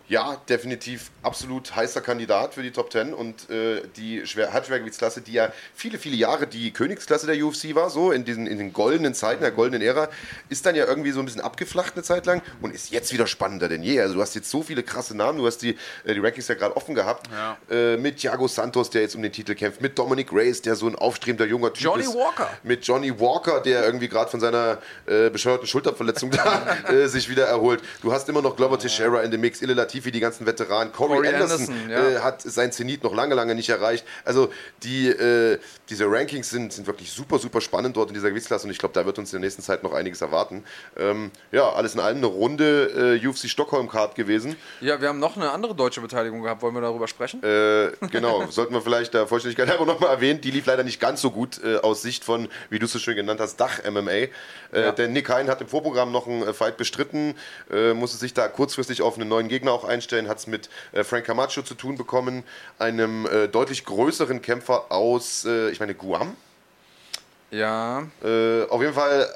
ja, definitiv absolut heißer Kandidat für die Top 10 und äh, die Schwer Halbschwergewichtsklasse, die ja viele, viele Jahre die Königsklasse der UFC war, so in, diesen, in den goldenen Zeiten, der goldenen Ära, ist dann ja irgendwie so ein bisschen abgeflacht eine Zeit lang und ist jetzt wieder spannender denn je. Also du hast jetzt so viele krasse Namen, du hast die, äh, die Rankings ja gerade offen gehabt, ja. äh, mit Thiago Santos, der jetzt um den Titel kämpft, mit Dominic Reyes, der so ein aufstrebender junger Typ Johnny ist. Johnny Walker. Mit Johnny Walker, der irgendwie gerade von seiner äh, bescheuerten Schulterverletzung da [laughs] äh, sich wieder erholt. Du hast immer noch Glover Teixeira in dem Mix, Ille Latifi, die ganzen Veteranen Veteran. Corey, Corey Anderson, Anderson ja. äh, hat sein Zenit noch lange, lange nicht erreicht. Also die, äh, diese Rankings sind, sind wirklich super, super spannend dort in dieser Gewichtsklasse und ich glaube, da wird uns in der nächsten Zeit noch einiges erwarten. Ähm, ja, alles in allem eine runde äh, UFC Stockholm Card gewesen. Ja, wir haben noch eine andere deutsche Beteiligung gehabt. Wollen wir darüber sprechen? Äh, genau, [laughs] sollten wir vielleicht der Vollständigkeit halber nochmal erwähnen. Die lief leider nicht ganz so gut äh, aus Sicht von, wie du es so schön genannt hast, Dach-MMA. Äh, ja. Denn Nick Hein hat im Vorprogramm noch einen Fight bestritten, musste sich da kurzfristig auf einen neuen Gegner auch einstellen, hat es mit äh, Frank Camacho zu tun bekommen, einem äh, deutlich größeren Kämpfer aus, äh, ich meine, Guam. Ja. Äh, auf jeden Fall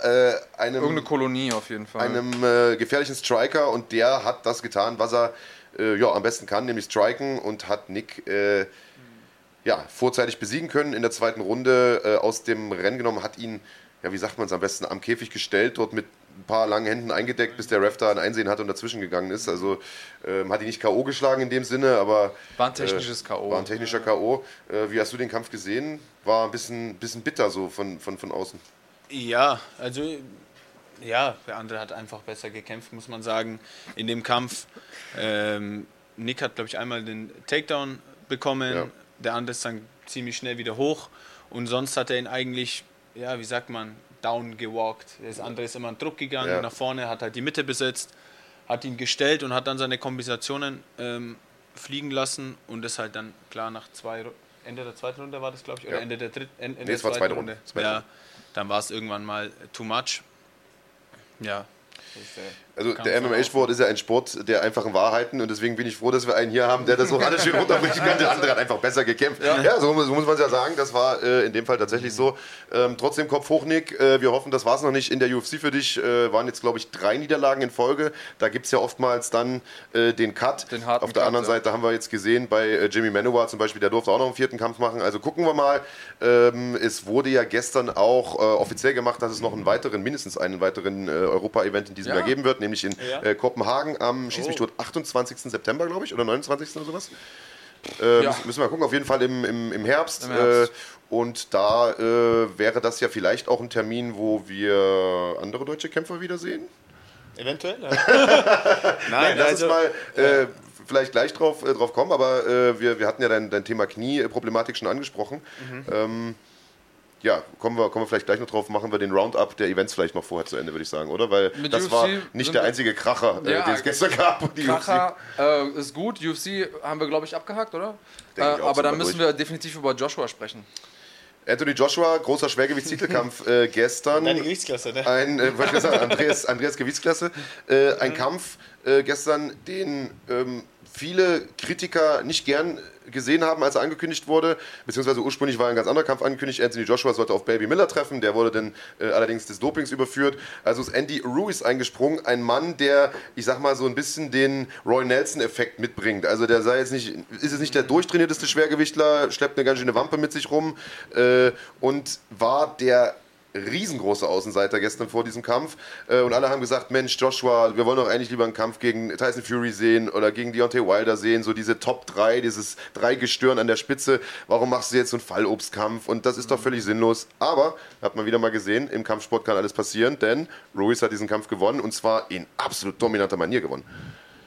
äh, einem. Irgendeine Kolonie auf jeden Fall. Einem äh, gefährlichen Striker und der hat das getan, was er ja, am besten kann, nämlich striken und hat Nick ja, vorzeitig besiegen können in der zweiten Runde aus dem Rennen genommen, hat ihn, ja, wie sagt man es am besten, am Käfig gestellt, dort mit ein paar langen Händen eingedeckt, bis der Ref da ein Einsehen hat und dazwischen gegangen ist. Also ähm, hat ihn nicht K.O. geschlagen in dem Sinne, aber. War ein technisches äh, K.O. War ein technischer K.O. Äh, wie hast du den Kampf gesehen? War ein bisschen, bisschen bitter so von, von, von außen. Ja, also. Ja, der andere hat einfach besser gekämpft, muss man sagen, in dem Kampf. Ähm, Nick hat, glaube ich, einmal den Takedown bekommen. Ja. Der andere ist dann ziemlich schnell wieder hoch. Und sonst hat er ihn eigentlich, ja, wie sagt man, down gewalkt. Das andere ist immer einen Druck gegangen, ja. nach vorne, hat halt die Mitte besetzt, hat ihn gestellt und hat dann seine Kombinationen ähm, fliegen lassen und das halt dann klar nach zwei Ende der zweiten Runde war das, glaube ich, oder ja. Ende der dritten Ende, nee, der zweiten Runde. Runde. Ja, dann war es irgendwann mal too much. Ja, also der MMA-Sport ist ja ein Sport der einfachen Wahrheiten und deswegen bin ich froh, dass wir einen hier haben, der das auch [laughs] alles schön runterbrechen kann. Der andere hat einfach besser gekämpft. Ja, ja so, so, muss man es ja sagen. Das war äh, in dem Fall tatsächlich so. Ähm, trotzdem Kopf hoch, Nick. Äh, wir hoffen, das war es noch nicht in der UFC für dich. Äh, waren jetzt, glaube ich, drei Niederlagen in Folge. Da gibt es ja oftmals dann äh, den Cut. Den Auf der Cut, anderen ja. Seite haben wir jetzt gesehen, bei äh, Jimmy Manuwa zum Beispiel, der durfte auch noch einen vierten Kampf machen. Also gucken wir mal. Ähm, es wurde ja gestern auch äh, offiziell gemacht, dass es noch einen weiteren, mindestens einen weiteren Europa-Event in diesem ja. Jahr geben wird, nämlich in ja. äh, Kopenhagen am, schieß mich tot, 28. September, glaube ich, oder 29. oder sowas. Äh, ja. Müssen wir mal gucken, auf jeden Fall im, im, im Herbst. Im Herbst. Äh, und da äh, wäre das ja vielleicht auch ein Termin, wo wir andere deutsche Kämpfer wiedersehen. Eventuell. Ja. [laughs] Nein, lass also, uns mal äh, vielleicht gleich drauf, äh, drauf kommen, aber wir, wir hatten ja dein, dein Thema Knie-Problematik schon angesprochen. Mhm. Ähm, ja, kommen wir, kommen wir vielleicht gleich noch drauf, machen wir den Roundup der Events vielleicht noch vorher zu Ende, würde ich sagen, oder? Weil Mit das UFC war nicht der einzige Kracher, äh, ja, den es gestern gab. Die Kracher äh, ist gut, UFC haben wir, glaube ich, abgehakt, oder? Äh, aber dann müssen durch. wir definitiv über Joshua sprechen. Anthony Joshua, großer Schwergewichtstitelkampf [laughs] äh, gestern. Deine Gewichtsklasse, ne? Ein, äh, was ich sagen, Andreas, [laughs] Andreas Gewichtsklasse. Äh, ein mhm. Kampf äh, gestern, den ähm, viele Kritiker nicht gern gesehen haben, als er angekündigt wurde. Beziehungsweise ursprünglich war ein ganz anderer Kampf angekündigt. Anthony Joshua sollte auf Baby Miller treffen. Der wurde dann äh, allerdings des Dopings überführt. Also ist Andy Ruiz eingesprungen. Ein Mann, der, ich sag mal, so ein bisschen den Roy Nelson-Effekt mitbringt. Also der sei jetzt nicht, ist es nicht der durchtrainierteste Schwergewichtler, schleppt eine ganz schöne Wampe mit sich rum äh, und war der riesengroße Außenseiter gestern vor diesem Kampf. Äh, und alle haben gesagt, Mensch, Joshua, wir wollen doch eigentlich lieber einen Kampf gegen Tyson Fury sehen oder gegen Deontay Wilder sehen. So diese Top 3, dieses Dreigestirn an der Spitze. Warum machst du jetzt so einen Fallobstkampf? Und das ist doch völlig sinnlos. Aber, hat man wieder mal gesehen, im Kampfsport kann alles passieren, denn Ruiz hat diesen Kampf gewonnen und zwar in absolut dominanter Manier gewonnen.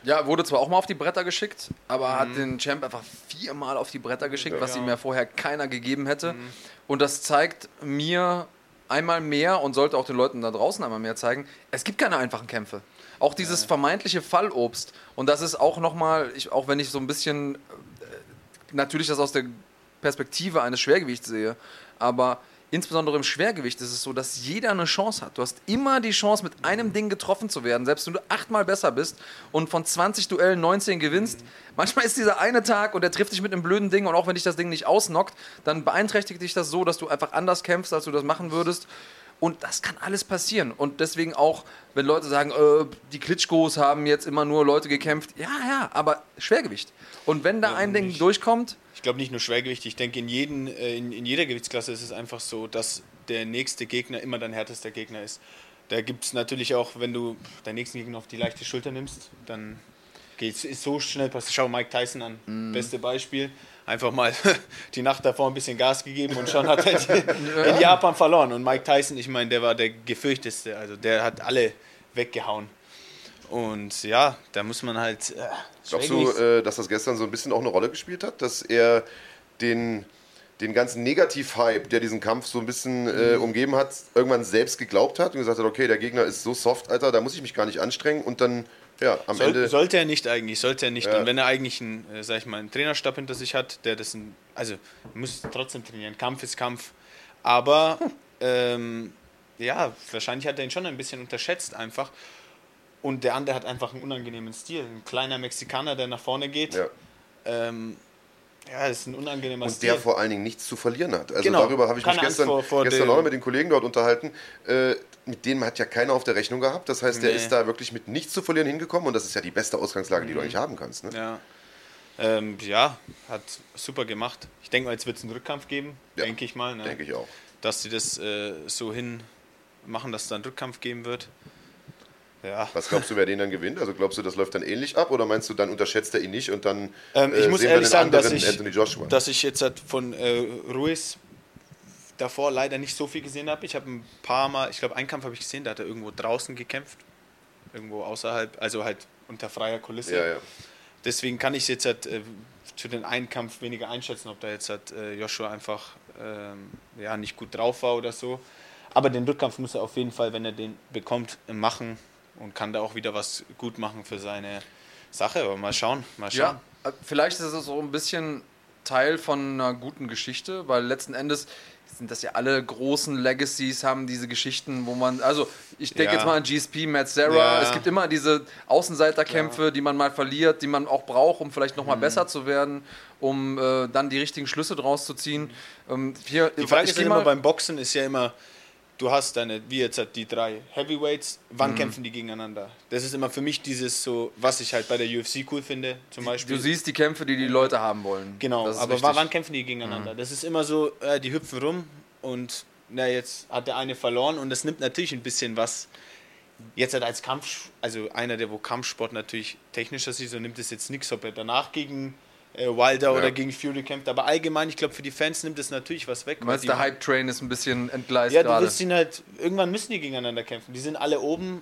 Ja, wurde zwar auch mal auf die Bretter geschickt, aber mhm. hat den Champ einfach viermal auf die Bretter geschickt, ja. was ihm ja vorher keiner gegeben hätte. Mhm. Und das zeigt mir einmal mehr und sollte auch den Leuten da draußen einmal mehr zeigen, es gibt keine einfachen Kämpfe. Auch dieses vermeintliche Fallobst. Und das ist auch nochmal, auch wenn ich so ein bisschen äh, natürlich das aus der Perspektive eines Schwergewichts sehe, aber insbesondere im Schwergewicht ist es so, dass jeder eine Chance hat. Du hast immer die Chance, mit einem Ding getroffen zu werden, selbst wenn du achtmal besser bist und von 20 Duellen 19 gewinnst. Manchmal ist dieser eine Tag und der trifft dich mit einem blöden Ding und auch wenn dich das Ding nicht ausnockt, dann beeinträchtigt dich das so, dass du einfach anders kämpfst, als du das machen würdest. Und das kann alles passieren. Und deswegen auch, wenn Leute sagen, äh, die Klitschkos haben jetzt immer nur Leute gekämpft. Ja, ja, aber Schwergewicht. Und wenn da ja, ein Ding nicht. durchkommt, ich glaube nicht nur Schwergewicht, ich denke in, jeden, äh, in, in, jeder Gewichtsklasse ist es einfach so, dass der nächste Gegner immer dein härtester Gegner ist. Da gibt es natürlich auch, wenn du deinen nächsten Gegner auf die leichte Schulter nimmst, dann geht es so schnell passiert. Schau Mike Tyson an, mm. beste Beispiel. Einfach mal [laughs] die Nacht davor ein bisschen Gas gegeben und schon hat er [laughs] [laughs] in Japan verloren. Und Mike Tyson, ich meine, der war der gefürchteste, also der hat alle weggehauen. Und ja, da muss man halt. Äh, Glaubst du, äh, dass das gestern so ein bisschen auch eine Rolle gespielt hat, dass er den, den ganzen Negativ-Hype, der diesen Kampf so ein bisschen äh, mhm. umgeben hat, irgendwann selbst geglaubt hat und gesagt hat, okay, der Gegner ist so soft, Alter, da muss ich mich gar nicht anstrengen und dann ja, am Soll, Ende. Sollte er nicht eigentlich, sollte er nicht. Ja. Und wenn er eigentlich einen, äh, sag ich mal, einen Trainerstab hinter sich hat, der das ein, also muss trotzdem trainieren. Kampf ist Kampf. Aber ähm, ja, wahrscheinlich hat er ihn schon ein bisschen unterschätzt einfach. Und der andere hat einfach einen unangenehmen Stil. Ein kleiner Mexikaner, der nach vorne geht. Ja. Ähm, ja, das ist ein unangenehmer Und Stil. der vor allen Dingen nichts zu verlieren hat. Also genau. darüber habe ich mich gestern, vor, vor gestern auch mit den Kollegen dort unterhalten. Äh, mit dem hat ja keiner auf der Rechnung gehabt. Das heißt, nee. der ist da wirklich mit nichts zu verlieren hingekommen und das ist ja die beste Ausgangslage, die mhm. du eigentlich haben kannst. Ne? Ja. Ähm, ja, hat super gemacht. Ich denke mal, jetzt wird es einen Rückkampf geben, ja. denke ich mal. Ne? Denke ich auch. Dass sie das äh, so hin machen, dass es da einen Rückkampf geben wird. Ja. Was glaubst du, wer den dann gewinnt? Also glaubst du, das läuft dann ähnlich ab oder meinst du, dann unterschätzt er ihn nicht und dann ähm, ich äh, muss ehrlich sagen, dass ich, dass ich jetzt halt von äh, Ruiz davor leider nicht so viel gesehen habe. Ich habe ein paar Mal, ich glaube, einen Kampf habe ich gesehen, da hat er irgendwo draußen gekämpft, irgendwo außerhalb, also halt unter freier Kulisse. Ja, ja. Deswegen kann ich jetzt halt äh, zu den einen Kampf weniger einschätzen, ob da jetzt halt äh, Joshua einfach ähm, ja, nicht gut drauf war oder so. Aber den Rückkampf muss er auf jeden Fall, wenn er den bekommt, machen und kann da auch wieder was gut machen für seine Sache. Aber mal schauen, mal schauen. Ja, äh, vielleicht ist es so ein bisschen Teil von einer guten Geschichte, weil letzten Endes sind das ja alle großen Legacies, haben diese Geschichten, wo man, also ich denke ja. jetzt mal an GSP, Matt Serra, ja. es gibt immer diese Außenseiterkämpfe, die man mal verliert, die man auch braucht, um vielleicht nochmal mhm. besser zu werden, um äh, dann die richtigen Schlüsse draus zu ziehen. Ähm, hier, die Frage ist immer beim Boxen ist ja immer, du hast deine, wie jetzt halt die drei Heavyweights, wann mhm. kämpfen die gegeneinander? Das ist immer für mich dieses so, was ich halt bei der UFC cool finde, zum Beispiel. Du siehst die Kämpfe, die die Leute haben wollen. Genau, aber richtig. wann kämpfen die gegeneinander? Mhm. Das ist immer so, äh, die hüpfen rum und na, jetzt hat der eine verloren und das nimmt natürlich ein bisschen was. Jetzt halt als Kampf, also einer, der wo Kampfsport natürlich technischer sieht, so nimmt es jetzt nichts, ob er danach gegen äh, Wilder ja. oder gegen Fury kämpft. Aber allgemein, ich glaube, für die Fans nimmt es natürlich was weg. Du meinst, der Hype-Train ist ein bisschen entgleist Ja, du willst ihn halt, irgendwann müssen die gegeneinander kämpfen. Die sind alle oben,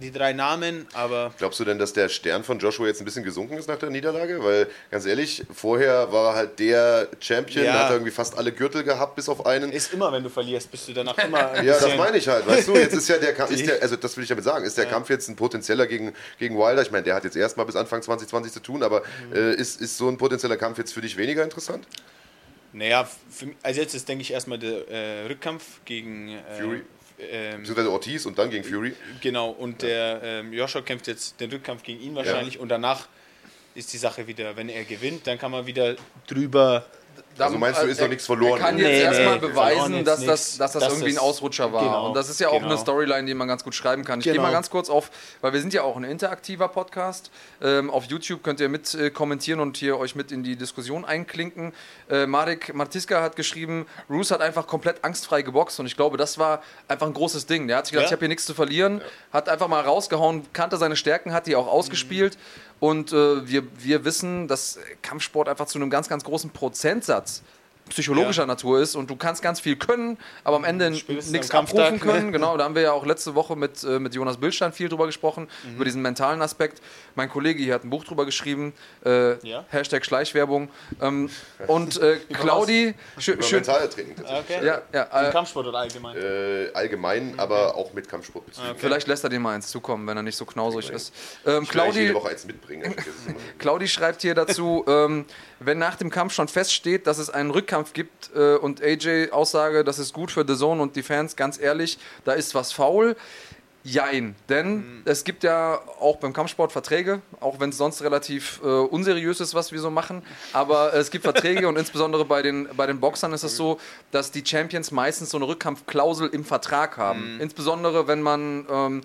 die drei Namen, aber. Glaubst du denn, dass der Stern von Joshua jetzt ein bisschen gesunken ist nach der Niederlage? Weil, ganz ehrlich, vorher war er halt der Champion, ja. hat irgendwie fast alle Gürtel gehabt, bis auf einen. Ist immer, wenn du verlierst, bist du danach immer. ja, das meine ich halt, weißt du, jetzt ist ja der Kampf, [laughs] ist der, also das will ich damit sagen, ist der ja. Kampf jetzt ein potenzieller gegen, gegen Wilder? Ich meine, der hat jetzt erstmal bis Anfang 2020 zu tun, aber mhm. äh, ist, ist so ein potenzieller Kampf jetzt für dich weniger interessant? Naja, für, also jetzt ist, denke ich, erstmal der äh, Rückkampf gegen äh, Fury. Ähm, Beziehungsweise Ortiz und dann gegen Fury. Genau, und ja. der ähm, Joshua kämpft jetzt den Rückkampf gegen ihn wahrscheinlich ja. und danach ist die Sache wieder, wenn er gewinnt, dann kann man wieder drüber also meinst du, ist noch nichts verloren? Er kann jetzt nee, erstmal nee, beweisen, dass das, dass das, das irgendwie ein Ausrutscher war. Genau, und das ist ja auch genau. eine Storyline, die man ganz gut schreiben kann. Ich genau. gehe mal ganz kurz auf, weil wir sind ja auch ein interaktiver Podcast. Ähm, auf YouTube könnt ihr mit äh, kommentieren und hier euch mit in die Diskussion einklinken. Äh, Marek Martiska hat geschrieben, Roos hat einfach komplett angstfrei geboxt und ich glaube, das war einfach ein großes Ding. Der hat sich gedacht, ja. ich habe hier nichts zu verlieren, ja. hat einfach mal rausgehauen, kannte seine Stärken, hat die auch ausgespielt. Mhm und äh, wir, wir wissen, dass Kampfsport einfach zu einem ganz, ganz großen Prozentsatz psychologischer ja. Natur ist und du kannst ganz viel können, aber am Ende nichts abrufen können. Genau, da haben wir ja auch letzte Woche mit, äh, mit Jonas Bildstein viel drüber gesprochen, mhm. über diesen mentalen Aspekt. Mein Kollege hier hat ein Buch drüber geschrieben, äh, ja? Hashtag Schleichwerbung. Ähm, [laughs] und äh, Claudi... Schön, schön, mentale Training tatsächlich. Okay. Ja, ja, äh, Kampfsport oder allgemein? Äh, allgemein, okay. aber auch mit Kampfsport. Okay. Vielleicht lässt er dir mal eins zukommen, wenn er nicht so knausrig ist. Ähm, Claudi, jede Woche eins mitbringen. [laughs] Claudi schreibt hier dazu, ähm, wenn nach dem Kampf schon feststeht, dass es einen Rückkampf gibt äh, und AJ Aussage, das ist gut für The Zone und die Fans, ganz ehrlich, da ist was faul. Jein, denn mhm. es gibt ja auch beim Kampfsport Verträge, auch wenn es sonst relativ äh, unseriös ist, was wir so machen. Aber es gibt Verträge und [laughs] insbesondere bei den, bei den Boxern ist es so, dass die Champions meistens so eine Rückkampfklausel im Vertrag haben. Mhm. Insbesondere wenn man ähm,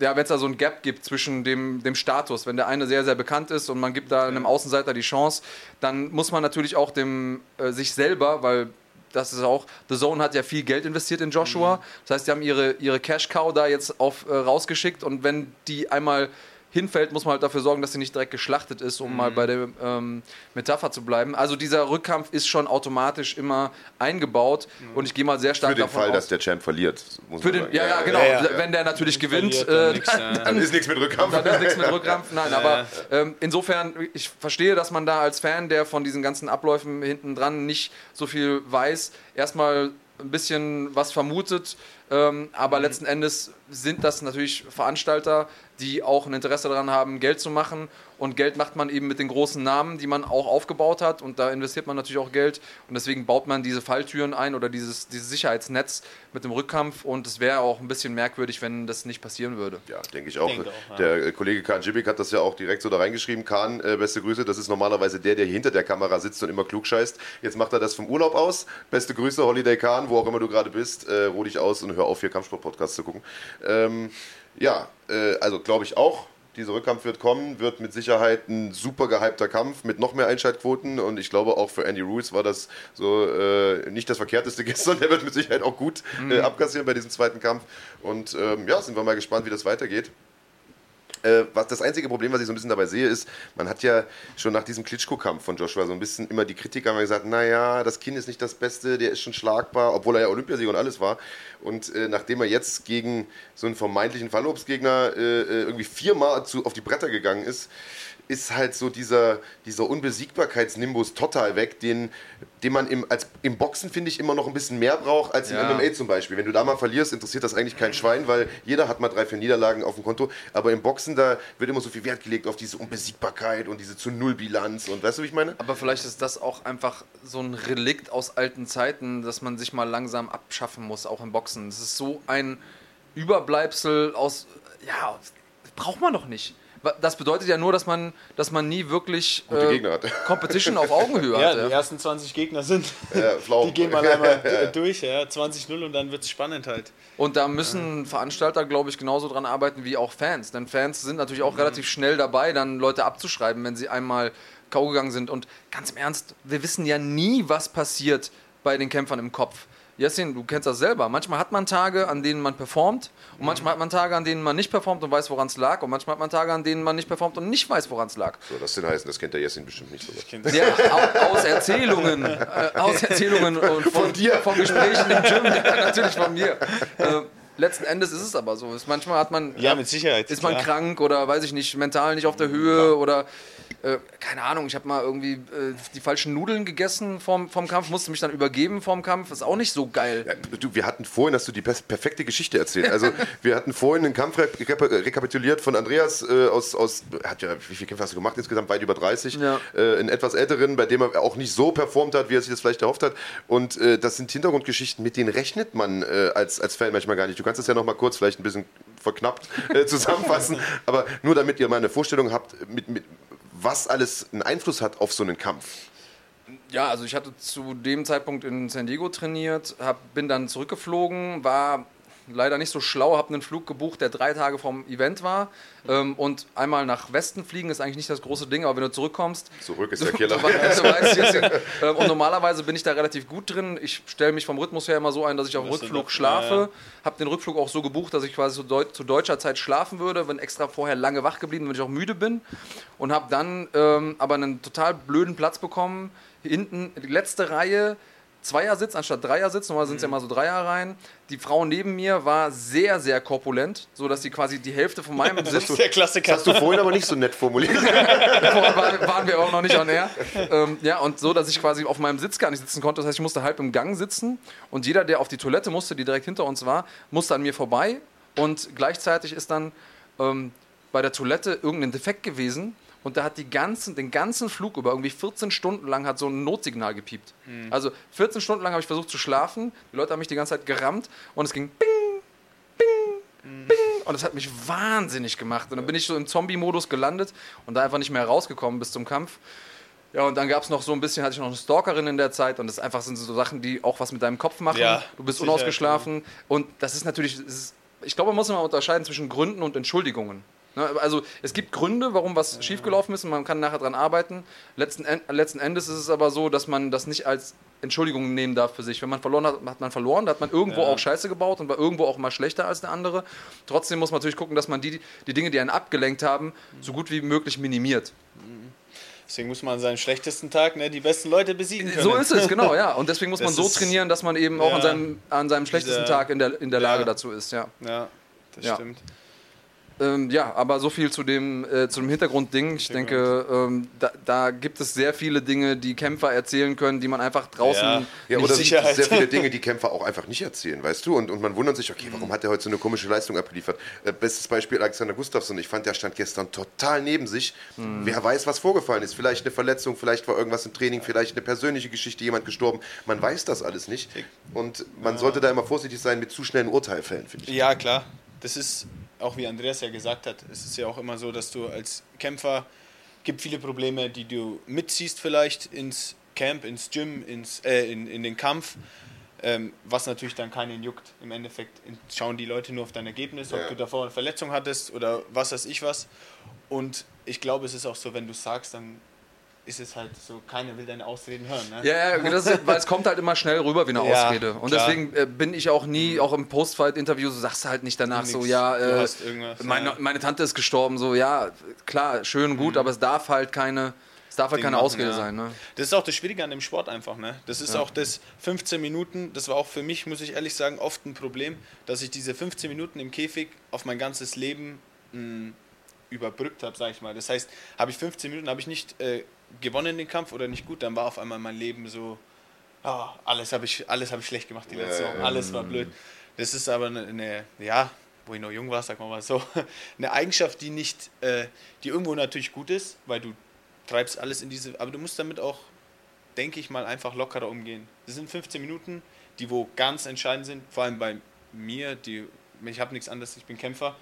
ja, wenn es da so ein Gap gibt zwischen dem, dem Status, wenn der eine sehr, sehr bekannt ist und man gibt da einem Außenseiter die Chance, dann muss man natürlich auch dem äh, sich selber, weil das ist auch, The Zone hat ja viel Geld investiert in Joshua. Mhm. Das heißt, die haben ihre, ihre Cash-Cow da jetzt auf, äh, rausgeschickt und wenn die einmal hinfällt, muss man halt dafür sorgen, dass sie nicht direkt geschlachtet ist, um mhm. mal bei der ähm, Metapher zu bleiben. Also dieser Rückkampf ist schon automatisch immer eingebaut mhm. und ich gehe mal sehr stark davon aus. Für den Fall, dass der Champ verliert. Für den, ja, ja, genau. Ja, ja. Wenn der natürlich gewinnt, verliert, dann, äh, nix, dann, dann, ist nichts mit Rückkampf. Dann ist nichts mit Rückkampf. [laughs] Nein, aber ähm, insofern, ich verstehe, dass man da als Fan, der von diesen ganzen Abläufen hinten dran nicht so viel weiß, erstmal ein bisschen was vermutet. Ähm, aber mhm. letzten Endes sind das natürlich Veranstalter, die auch ein Interesse daran haben, Geld zu machen. Und Geld macht man eben mit den großen Namen, die man auch aufgebaut hat. Und da investiert man natürlich auch Geld. Und deswegen baut man diese Falltüren ein oder dieses, dieses Sicherheitsnetz mit dem Rückkampf. Und es wäre auch ein bisschen merkwürdig, wenn das nicht passieren würde. Ja, denke ich auch. Denke auch ja. Der Kollege Kahn Jibik hat das ja auch direkt so da reingeschrieben. Kahn, äh, beste Grüße. Das ist normalerweise der, der hier hinter der Kamera sitzt und immer klug scheißt. Jetzt macht er das vom Urlaub aus. Beste Grüße, Holiday Kahn, wo auch immer du gerade bist. Äh, ruh dich aus und hör auf, hier Kampfsport-Podcast zu gucken. Ähm, ja, äh, also glaube ich auch. Dieser Rückkampf wird kommen, wird mit Sicherheit ein super gehypter Kampf mit noch mehr Einschaltquoten und ich glaube auch für Andy Ruiz war das so äh, nicht das Verkehrteste [laughs] gestern. Der wird mit Sicherheit auch gut äh, mhm. abkassieren bei diesem zweiten Kampf und ähm, ja, sind wir mal gespannt, wie das weitergeht. Äh, was das einzige Problem, was ich so ein bisschen dabei sehe, ist, man hat ja schon nach diesem Klitschko-Kampf von Joshua so ein bisschen immer die Kritiker haben gesagt, naja, das Kind ist nicht das Beste, der ist schon schlagbar, obwohl er ja Olympiasieger und alles war. Und äh, nachdem er jetzt gegen so einen vermeintlichen Fallobstgegner äh, äh irgendwie viermal zu, auf die Bretter gegangen ist, ist halt so dieser, dieser Unbesiegbarkeitsnimbus total weg, den, den man im, als, im Boxen, finde ich, immer noch ein bisschen mehr braucht als im ja. MMA zum Beispiel. Wenn du da mal verlierst, interessiert das eigentlich kein Schwein, weil jeder hat mal drei, vier Niederlagen auf dem Konto. Aber im Boxen, da wird immer so viel Wert gelegt auf diese Unbesiegbarkeit und diese zu Null-Bilanz und weißt du, wie ich meine? Aber vielleicht ist das auch einfach so ein Relikt aus alten Zeiten, dass man sich mal langsam abschaffen muss, auch im Boxen. Das ist so ein Überbleibsel aus, ja, braucht man doch nicht das bedeutet ja nur, dass man, dass man nie wirklich äh, [laughs] Competition auf Augenhöhe hat. Ja, die ersten 20 Gegner sind. [laughs] Ja, die gehen mal einmal [laughs] durch, ja, 20-0 und dann wird es spannend halt. Und da müssen Veranstalter, glaube ich, genauso dran arbeiten wie auch Fans. Denn Fans sind natürlich auch mhm. relativ schnell dabei, dann Leute abzuschreiben, wenn sie einmal K.O. gegangen sind. Und ganz im Ernst, wir wissen ja nie, was passiert bei den Kämpfern im Kopf. Jessin, du kennst das selber. Manchmal hat man Tage, an denen man performt und manchmal hat man Tage, an denen man nicht performt und weiß, woran es lag und manchmal hat man Tage, an denen man nicht performt und nicht weiß, woran es lag. So, das denn heißen, das kennt der Jessin bestimmt nicht so. Ja, aus Erzählungen. Äh, aus Erzählungen und von, von, dir. Von Gesprächen im Gym, [laughs] ja, natürlich von mir. Äh, letzten Endes ist es aber so. Manchmal hat man. Ja, mit Sicherheit. Ist man klar. krank oder weiß ich nicht, mental nicht auf der Höhe ja. oder äh, keine Ahnung, ich habe mal irgendwie äh, die falschen Nudeln gegessen vom, vom Kampf, musste mich dann übergeben vom Kampf, ist auch nicht so geil. Ja, du, wir hatten vorhin, hast du die perfekte Geschichte erzählt. Also wir hatten vorhin einen Kampf rekapituliert von Andreas äh, aus, aus, hat ja, wie viele Kämpfe hast du gemacht insgesamt? Weit über 30. Ja. Äh, einen etwas älteren, bei dem er auch nicht so performt hat, wie er sich das vielleicht erhofft hat. Und äh, das sind Hintergrundgeschichten, mit denen rechnet man äh, als, als Fan manchmal gar nicht. Du kannst das ja noch mal kurz vielleicht ein bisschen verknappt zusammenfassen, [laughs] aber nur damit ihr mal eine Vorstellung habt, mit, mit was alles einen Einfluss hat auf so einen Kampf. Ja, also ich hatte zu dem Zeitpunkt in San Diego trainiert, hab, bin dann zurückgeflogen, war leider nicht so schlau, habe einen Flug gebucht, der drei Tage vom Event war. Ähm, und einmal nach Westen fliegen ist eigentlich nicht das große Ding, aber wenn du zurückkommst. Zurück ist [laughs] der Killer. Du, du weißt, [laughs] ähm, und normalerweise bin ich da relativ gut drin. Ich stelle mich vom Rhythmus her immer so ein, dass ich auf dem Rückflug schlafe. Ja, ja. Habe den Rückflug auch so gebucht, dass ich quasi zu, Deu zu, deutscher Zeit schlafen würde, wenn extra vorher lange wach geblieben, wenn ich auch müde bin. Und habe dann ähm, aber einen total blöden Platz bekommen hinten, die letzte Reihe, Zweiersitz anstatt Dreiersitz, normal sind es ja Mhm. mal so Dreierreihen. Die Frau neben mir war sehr, sehr korpulent, so dass sie quasi die Hälfte von meinem [laughs] Sitz Das ist der Klassiker. Hast du vorhin aber nicht so nett formuliert. [laughs] Vorher waren, wir auch noch nicht on air. Ähm, ja, und so, dass ich quasi auf meinem Sitz gar nicht sitzen konnte. Das heißt, ich musste halb im Gang sitzen und jeder, der auf die Toilette musste, die direkt hinter uns war, musste an mir vorbei und gleichzeitig ist dann ähm, bei der Toilette irgendein Defekt gewesen und da hat die ganzen, den ganzen Flug über irgendwie 14 Stunden lang hat so ein Notsignal gepiept. Also 14 Stunden lang habe ich versucht zu schlafen, die Leute haben mich die ganze Zeit gerammt und es ging bing, bing, bing und das hat mich wahnsinnig gemacht und dann bin ich so im Zombie-Modus gelandet und da einfach nicht mehr rausgekommen bis zum Kampf. Ja, und dann gab es noch so ein bisschen, hatte ich noch eine Stalkerin in der Zeit und das einfach sind so Sachen, die auch was mit deinem Kopf machen. Ja, du bist unausgeschlafen und das ist natürlich, es ist, ich glaube, man muss immer unterscheiden zwischen Gründen und Entschuldigungen. Ne, Also es gibt Gründe, warum was schiefgelaufen ist und man kann nachher dran arbeiten. Letzten, En- letzten Endes ist es aber so, dass man das nicht als Entschuldigung nehmen darf für sich. Wenn man verloren hat, hat man verloren, da hat man irgendwo Ja. auch Scheiße gebaut und war irgendwo auch mal schlechter als der andere. Trotzdem muss man natürlich gucken, dass man die, die Dinge, die einen abgelenkt haben, so gut wie möglich minimiert. Deswegen muss man an seinem schlechtesten Tag ne, die besten Leute besiegen können. So ist es, genau, ja. Und deswegen muss [laughs] man Das so ist- trainieren, dass man eben auch Ja. an seinem, an seinem schlechtesten Dieser- Tag in der, in der Lage Ja. dazu ist, ja. Ja, das Ja. stimmt. Ähm, ja, aber so viel zu dem, äh, zu dem Hintergrundding. Ich denke, ähm, da, da gibt es sehr viele Dinge, die Kämpfer erzählen können, die man einfach draußen. Ja. Ja, oder Sicherheit. sehr viele Dinge, die [laughs] Kämpfer auch einfach nicht erzählen, weißt du? Und, und man wundert sich, okay, warum hat er heute so eine komische Leistung abgeliefert? Äh, bestes Beispiel Alexander Gustafsson. Ich fand, der stand gestern total neben sich. Wer weiß, was vorgefallen ist. Vielleicht eine Verletzung, vielleicht war irgendwas im Training, vielleicht eine persönliche Geschichte, jemand gestorben. Man weiß das alles nicht. Und man sollte da immer vorsichtig sein mit zu schnellen Urteilfällen, finde ich. Ja, klar. Das ist auch wie Andreas ja gesagt hat, es ist ja auch immer so, dass du als Kämpfer gibt viele Probleme, die du mitziehst vielleicht ins Camp, ins Gym, ins, äh, in, in den Kampf, ähm, was natürlich dann keinen juckt. Im Endeffekt schauen die Leute nur auf dein Ergebnis, ob Ja. du davor eine Verletzung hattest oder was weiß ich was. Und ich glaube, es ist auch so, wenn du sagst, dann ist es halt so, keiner will deine Ausreden hören. Ne? Ja, ja, ist, weil es kommt halt immer schnell rüber wie eine [laughs] Ja, Ausrede. Und klar. deswegen äh, bin ich auch nie, auch im Postfight-Interview, so sagst du halt nicht danach so, Nix. ja, Du äh, meine, ja. meine Tante ist gestorben, so, ja, klar, schön, gut, aber es darf halt keine, es darf halt Ding keine machen, Ausrede ja. sein. Ne? Das ist auch das Schwierige an dem Sport einfach. Ne? Das ist auch das 15 Minuten, das war auch für mich, muss ich ehrlich sagen, oft ein Problem, dass ich diese 15 Minuten im Käfig auf mein ganzes Leben mh, überbrückt habe, sag ich mal. Das heißt, habe ich 15 Minuten, habe ich nicht äh, gewonnen den Kampf oder nicht gut, dann war auf einmal mein Leben so, ah, alles habe ich, alles habe ich schlecht gemacht die letzte Woche, alles war blöd. Das ist aber eine, eine ja, wo ich noch jung war, sag mal mal so, [laughs] eine Eigenschaft, die nicht, äh, die irgendwo natürlich gut ist, weil du treibst alles in diese, aber du musst damit auch, denke ich mal, einfach lockerer umgehen. Das sind 15 Minuten, die wo ganz entscheidend sind, vor allem bei mir, die, ich habe nichts anderes, ich bin Kämpfer.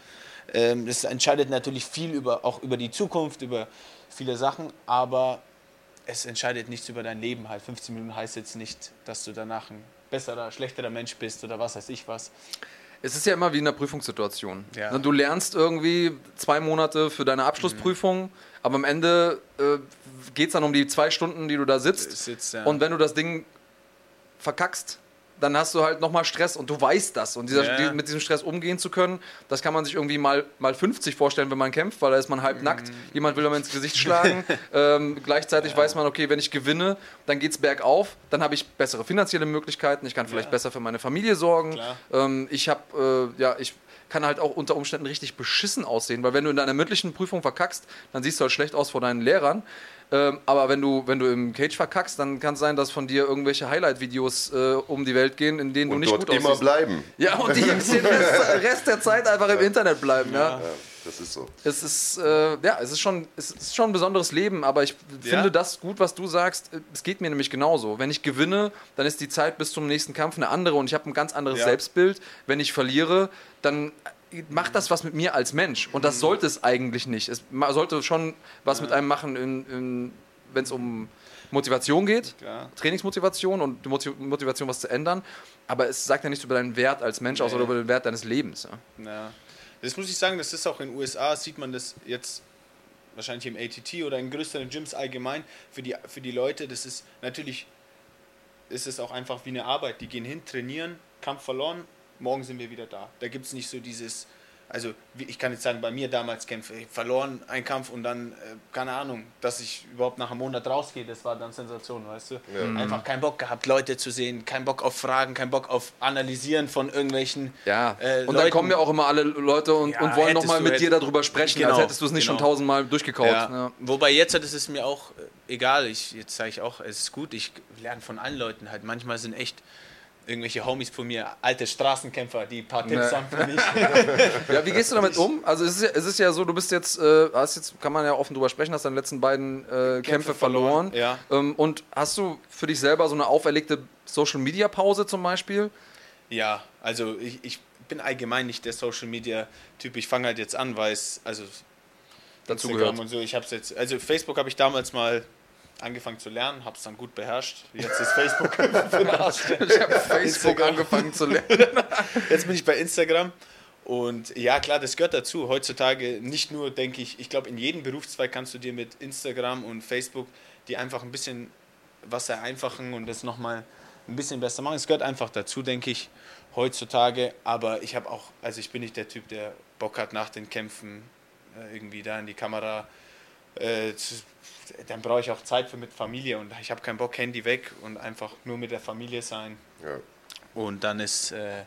Ähm, das entscheidet natürlich viel über, auch über die Zukunft, über viele Sachen, aber es entscheidet nichts über dein Leben halt. 15 Minuten heißt jetzt nicht, dass du danach ein besserer, schlechterer Mensch bist oder was weiß ich was. Es ist ja immer wie in einer Prüfungssituation. Ja. Ne, Du lernst irgendwie zwei Monate für deine Abschlussprüfung, aber am Ende äh, geht es dann um die zwei Stunden, die du da sitzt. Sitzt, ja. Und wenn du das Ding verkackst, dann hast du halt nochmal Stress und du weißt das. Und dieser, Ja. die, mit diesem Stress umgehen zu können, das kann man sich irgendwie mal, mal 50 vorstellen, wenn man kämpft, weil da ist man Mhm. halb nackt, jemand will einem ins Gesicht schlagen. [laughs] ähm, gleichzeitig weiß man, okay, wenn ich gewinne, dann geht es bergauf, dann habe ich bessere finanzielle Möglichkeiten, ich kann vielleicht Ja. besser für meine Familie sorgen. Ähm, ich habe, äh, ja, ich kann halt auch unter Umständen richtig beschissen aussehen, weil wenn du in deiner mündlichen Prüfung verkackst, dann siehst du halt schlecht aus vor deinen Lehrern. Ähm, aber wenn du, wenn du im Cage verkackst, dann kann es sein, dass von dir irgendwelche Highlight-Videos äh, um die Welt gehen, in denen du Und nicht dort gut immer aussiehst. bleiben. Ja, und die [laughs] den Rest, Rest der Zeit einfach im Internet bleiben. Ja. Ja, das ist so. Es ist, äh, ja, es ist schon, es ist schon ein besonderes Leben, aber ich Ja. finde das gut, was du sagst. Es geht mir nämlich genauso. Wenn ich gewinne, dann ist die Zeit bis zum nächsten Kampf eine andere und ich habe ein ganz anderes Ja. Selbstbild. Wenn ich verliere, dann macht das was mit mir als Mensch und Mhm. das sollte es eigentlich nicht. Es sollte schon was mit einem machen, wenn es um Motivation geht, Klar. Trainingsmotivation und die Motiv- Motivation, was zu ändern. Aber es sagt ja nichts über deinen Wert als Mensch aus Nee. oder über den Wert deines Lebens. Ja. Ja. Das muss ich sagen, das ist auch in den USA, sieht man das jetzt wahrscheinlich im ATT oder in größeren Gyms allgemein. Für die, für die Leute, das ist natürlich, ist es auch einfach wie eine Arbeit. Die gehen hin, trainieren, Kampf verloren, morgen sind wir wieder da. Da gibt es nicht so dieses, also ich kann jetzt sagen, bei mir damals Kämpfe, ich verloren einen Kampf und dann, äh, keine Ahnung, dass ich überhaupt nach einem Monat rausgehe, das war dann Sensation, weißt du? Ja. Mhm. Einfach keinen Bock gehabt, Leute zu sehen, keinen Bock auf Fragen, keinen Bock auf Analysieren von irgendwelchen. Ja, äh, und dann kommen ja auch immer alle Leute und, ja, und wollen nochmal mit dir darüber sprechen, genau, als hättest du es nicht genau. schon tausendmal durchgekaut. Ja. Ja. Wobei jetzt ist es mir auch äh, egal, ich, jetzt sage ich auch, es ist gut, ich lerne von allen Leuten halt. Manchmal sind echt irgendwelche Homies von mir, alte Straßenkämpfer, die ein paar Tipps nee. haben für mich. [laughs] ja, wie gehst du damit um? Also es ist ja, es ist ja so, du bist jetzt, äh, hast jetzt, kann man ja offen drüber sprechen, hast deine letzten beiden äh, Kämpfe, Kämpfe, verloren. Ja. Ähm, und hast du für dich selber so eine auferlegte Social Media Pause zum Beispiel? Ja, also ich, ich bin allgemein nicht der Social Media Typ. Ich fange halt jetzt an, weil es, also dazu gehört. und so, ich habe jetzt, also Facebook habe ich damals mal angefangen zu lernen, habe es dann gut beherrscht. Jetzt ist [laughs] Facebook ich habe Facebook angefangen zu lernen. [laughs] Jetzt bin ich bei Instagram. Und ja, klar, das gehört dazu. Heutzutage nicht nur, denke ich, ich glaube, in jedem Berufszweig kannst du dir mit Instagram und Facebook die einfach ein bisschen was vereinfachen und das nochmal ein bisschen besser machen. Es gehört einfach dazu, denke ich, heutzutage. Aber ich habe auch, also ich bin nicht der Typ, der Bock hat nach den Kämpfen äh, irgendwie da in die Kamera äh, zu dann brauche ich auch Zeit für mit Familie und ich habe keinen Bock, Handy weg und einfach nur mit der Familie sein. Ja. Und dann ist, äh,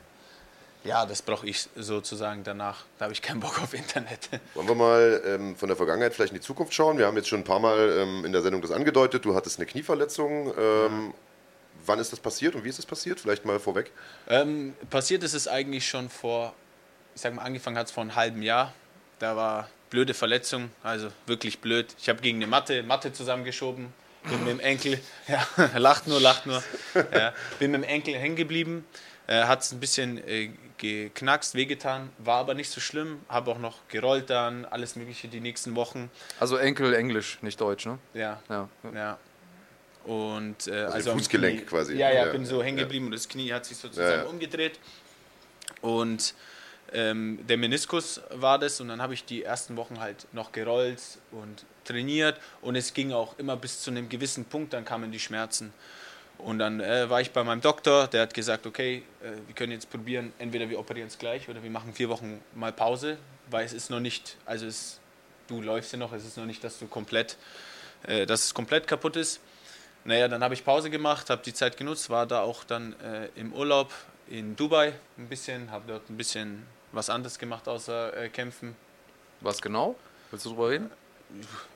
ja, das brauche ich sozusagen danach. Da habe ich keinen Bock auf Internet. [laughs] Wollen wir mal ähm, von der Vergangenheit vielleicht in die Zukunft schauen? Wir haben jetzt schon ein paar Mal ähm, in der Sendung das angedeutet. Du hattest eine Knieverletzung. Ähm, ja. Wann ist das passiert und wie ist es passiert? Vielleicht mal vorweg. Ähm, passiert ist es eigentlich schon vor, ich sage mal, angefangen hat es vor einem halben Jahr. Da war blöde Verletzung, also wirklich blöd. Ich habe gegen eine Matte, Matte zusammengeschoben, bin mit dem Enkel, [laughs] ja, lacht nur, lacht nur, ja, bin mit dem Enkel hängen geblieben, äh, hat es ein bisschen äh, geknackst, wehgetan, war aber nicht so schlimm, habe auch noch gerollt dann, alles mögliche die nächsten Wochen. Also Enkel Englisch, nicht Deutsch, ne? Ja, ja. ja. Und, äh, also, also Fußgelenk Knie, quasi. Ja, ja, bin so hängen geblieben und das Knie hat sich sozusagen umgedreht. Und ähm, der Meniskus war das und dann habe ich die ersten Wochen halt noch gerollt und trainiert und es ging auch immer bis zu einem gewissen Punkt, dann kamen die Schmerzen. Und dann äh, war ich bei meinem Doktor, der hat gesagt, okay, äh, wir können jetzt probieren, entweder wir operieren es gleich oder wir machen vier Wochen mal Pause, weil es ist noch nicht, also es, du läufst ja noch, es ist noch nicht, dass du komplett, äh, dass es komplett kaputt ist. Naja, dann habe ich Pause gemacht, habe die Zeit genutzt, war da auch dann äh, im Urlaub in Dubai ein bisschen, habe dort ein bisschen was anderes gemacht außer äh, Kämpfen. Was genau? Willst du drüber reden?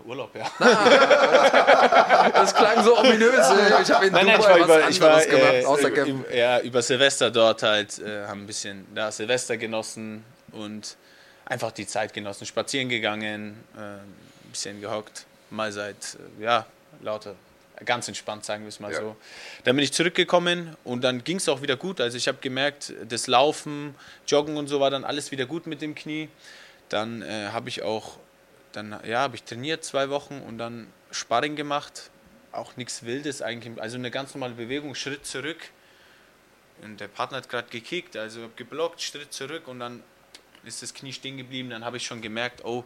Urlaub, ja. [laughs] das klang so ominös. Ich habe in nein, nein, Dubai ich war, über, ich war, gemacht, äh, außer Kämpfen. Ja, über Silvester dort halt, äh, haben ein bisschen da Silvester genossen und einfach die Zeit genossen. Spazieren gegangen, äh, ein bisschen gehockt, mal seit, äh, ja, lauter ganz entspannt, sagen wir es mal ja. so. Dann bin ich zurückgekommen und dann ging es auch wieder gut. Also ich habe gemerkt, das Laufen, Joggen und so war dann alles wieder gut mit dem Knie. Dann äh, habe ich auch, dann ja, habe ich trainiert zwei Wochen und dann Sparring gemacht. Auch nichts Wildes eigentlich, also eine ganz normale Bewegung, Schritt zurück. Und der Partner hat gerade gekickt, also geblockt, Schritt zurück und dann ist das Knie stehen geblieben. Dann habe ich schon gemerkt, oh,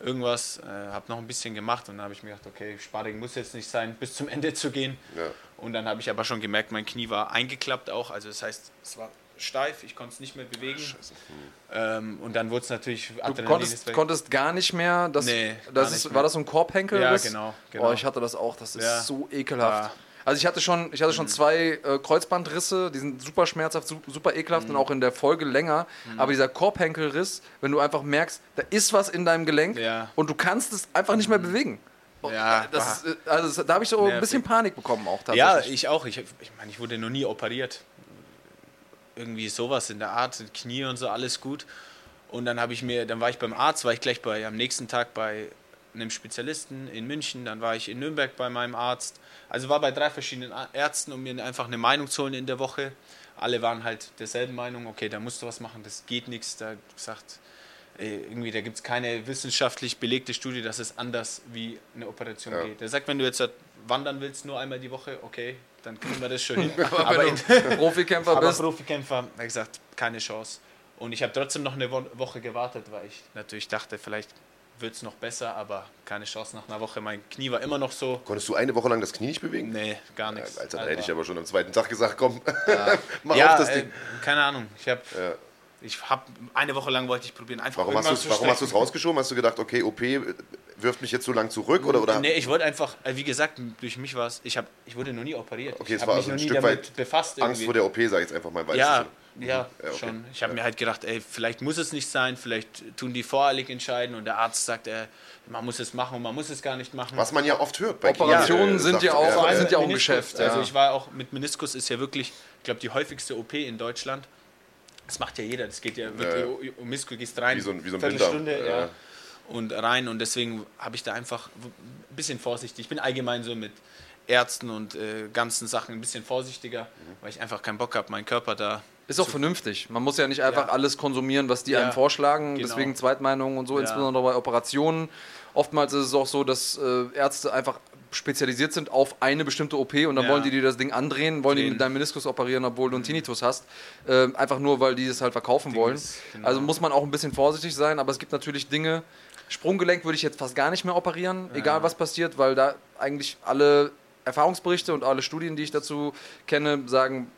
irgendwas, äh, habe noch ein bisschen gemacht und dann habe ich mir gedacht, okay, Sparring muss jetzt nicht sein, bis zum [laughs] Ende zu gehen. Ja. Und dann habe ich aber schon gemerkt, mein Knie war eingeklappt auch, also das heißt, es war steif, ich konnte es nicht mehr bewegen. Hm. Ähm, und dann wurde es natürlich Adrenalin. Du konntest, konntest, gar nicht mehr, das, nee, das ist, war das so ein Korbhenkel? Ja, genau, genau. Oh, ich hatte das auch, das ist ja. so ekelhaft. Ja. Also ich hatte schon, ich hatte schon mhm. zwei äh, Kreuzbandrisse, die sind super schmerzhaft, super ekelhaft mhm. und auch in der Folge länger. Mhm. Aber dieser Korbhenkelriss, wenn du einfach merkst, da ist was in deinem Gelenk ja. und du kannst es einfach nicht mehr mhm. bewegen. Ja, das, äh, also da habe ich so Nervig. ein bisschen Panik bekommen auch tatsächlich. Ja, ich auch. Ich, ich meine, ich wurde noch nie operiert. Irgendwie sowas in der Art, Knie und so, alles gut. Und dann habe ich mir, dann war ich beim Arzt, war ich gleich bei, am nächsten Tag bei einem Spezialisten in München, dann war ich in Nürnberg bei meinem Arzt. Also war bei drei verschiedenen Ärzten, um mir einfach eine Meinung zu holen in der Woche. Alle waren halt derselben Meinung, okay, da musst du was machen, das geht nichts. Da gesagt, irgendwie, da gibt es keine wissenschaftlich belegte Studie, dass es anders wie eine Operation ja. geht. Er sagt, wenn du jetzt wandern willst, nur einmal die Woche, okay, dann kriegen wir das schon [laughs] hin. aber, aber [laughs] Profikämpfer aber bist. Profikämpfer, er gesagt, keine Chance. Und ich habe trotzdem noch eine Woche gewartet, weil ich natürlich dachte, vielleicht wird es noch besser, aber keine Chance nach einer Woche. Mein Knie war immer noch so. Konntest du eine Woche lang das Knie nicht bewegen? Nee, gar nichts. Ja, Alter, da hätte ich aber schon am zweiten Tag gesagt, komm, [laughs] mach ja, auf das Ding. Äh, keine Ahnung. Ich habe Ich habe eine Woche lang wollte ich probieren, einfach Warum hast du warum hast du es rausgeschoben? Hast du gedacht, okay, OP wirft mich jetzt so lang zurück oder oder? Nee, ich wollte einfach, äh, wie gesagt, durch mich war es, ich, hab, ich wurde noch nie operiert. Okay, es hab war also ein Stück weit befasst. Angst irgendwie. vor der OP, sag ich jetzt einfach mal, weißt Ja? Ja, Ja, okay. schon. Ich habe Ja. mir halt gedacht, ey, vielleicht muss es nicht sein, vielleicht tun die voreilig entscheiden und der Arzt sagt, äh, man muss es machen und man muss es gar nicht machen. Was man ja oft hört bei Operationen äh, sind sagt- ja auch- sind ja auch ein. Geschäft, Also ja. ich war auch mit Meniskus ist ja wirklich, ich glaube, die häufigste OP in Deutschland. Das macht ja jeder. Das geht ja wirklich um Meniskus, gehst rein, Wie so ein- wie so ein Viertelstunde, ja. Ja. und rein und deswegen habe ich da einfach ein bisschen vorsichtig. Ich bin allgemein so mit Ärzten und äh, ganzen Sachen ein bisschen vorsichtiger, Mhm. weil ich einfach keinen Bock habe, meinen Körper da. Ist auch vernünftig. Man muss ja nicht einfach Ja. alles konsumieren, was die Ja, einem vorschlagen. genau. Deswegen Zweitmeinungen und so, Ja. insbesondere bei Operationen. Oftmals ist es auch so, dass äh, Ärzte einfach spezialisiert sind auf eine bestimmte OP und dann wollen die dir das Ding andrehen, wollen die Drehen. mit deinem Meniskus operieren, obwohl du einen Tinnitus hast. Äh, einfach nur, weil die es halt verkaufen wollen. ist- genau. Also muss man auch ein bisschen vorsichtig sein, aber es gibt natürlich Dinge. Sprunggelenk würde ich jetzt fast gar nicht mehr operieren, egal was passiert, weil da eigentlich alle Erfahrungsberichte und alle Studien, die ich dazu kenne, sagen,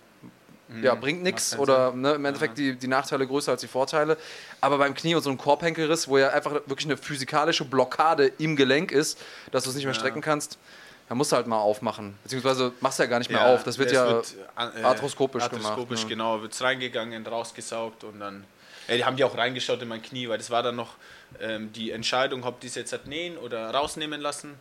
ja, bringt nichts Mhm. oder ne, im Endeffekt die, die Nachteile größer als die Vorteile. Aber beim Knie und so einem Korbhenkelriss, wo ja einfach wirklich eine physikalische Blockade im Gelenk ist, dass du es nicht mehr strecken kannst, da musst du halt mal aufmachen. Beziehungsweise machst du ja gar nicht mehr auf. Das wird es ja äh, arthroskopisch arthroskopisch, gemacht, ne? genau. Wird reingegangen, rausgesaugt und dann. Ja, die haben die auch reingeschaut in mein Knie, weil das war dann noch ähm, die Entscheidung, ob die es jetzt hat nähen oder rausnehmen lassen.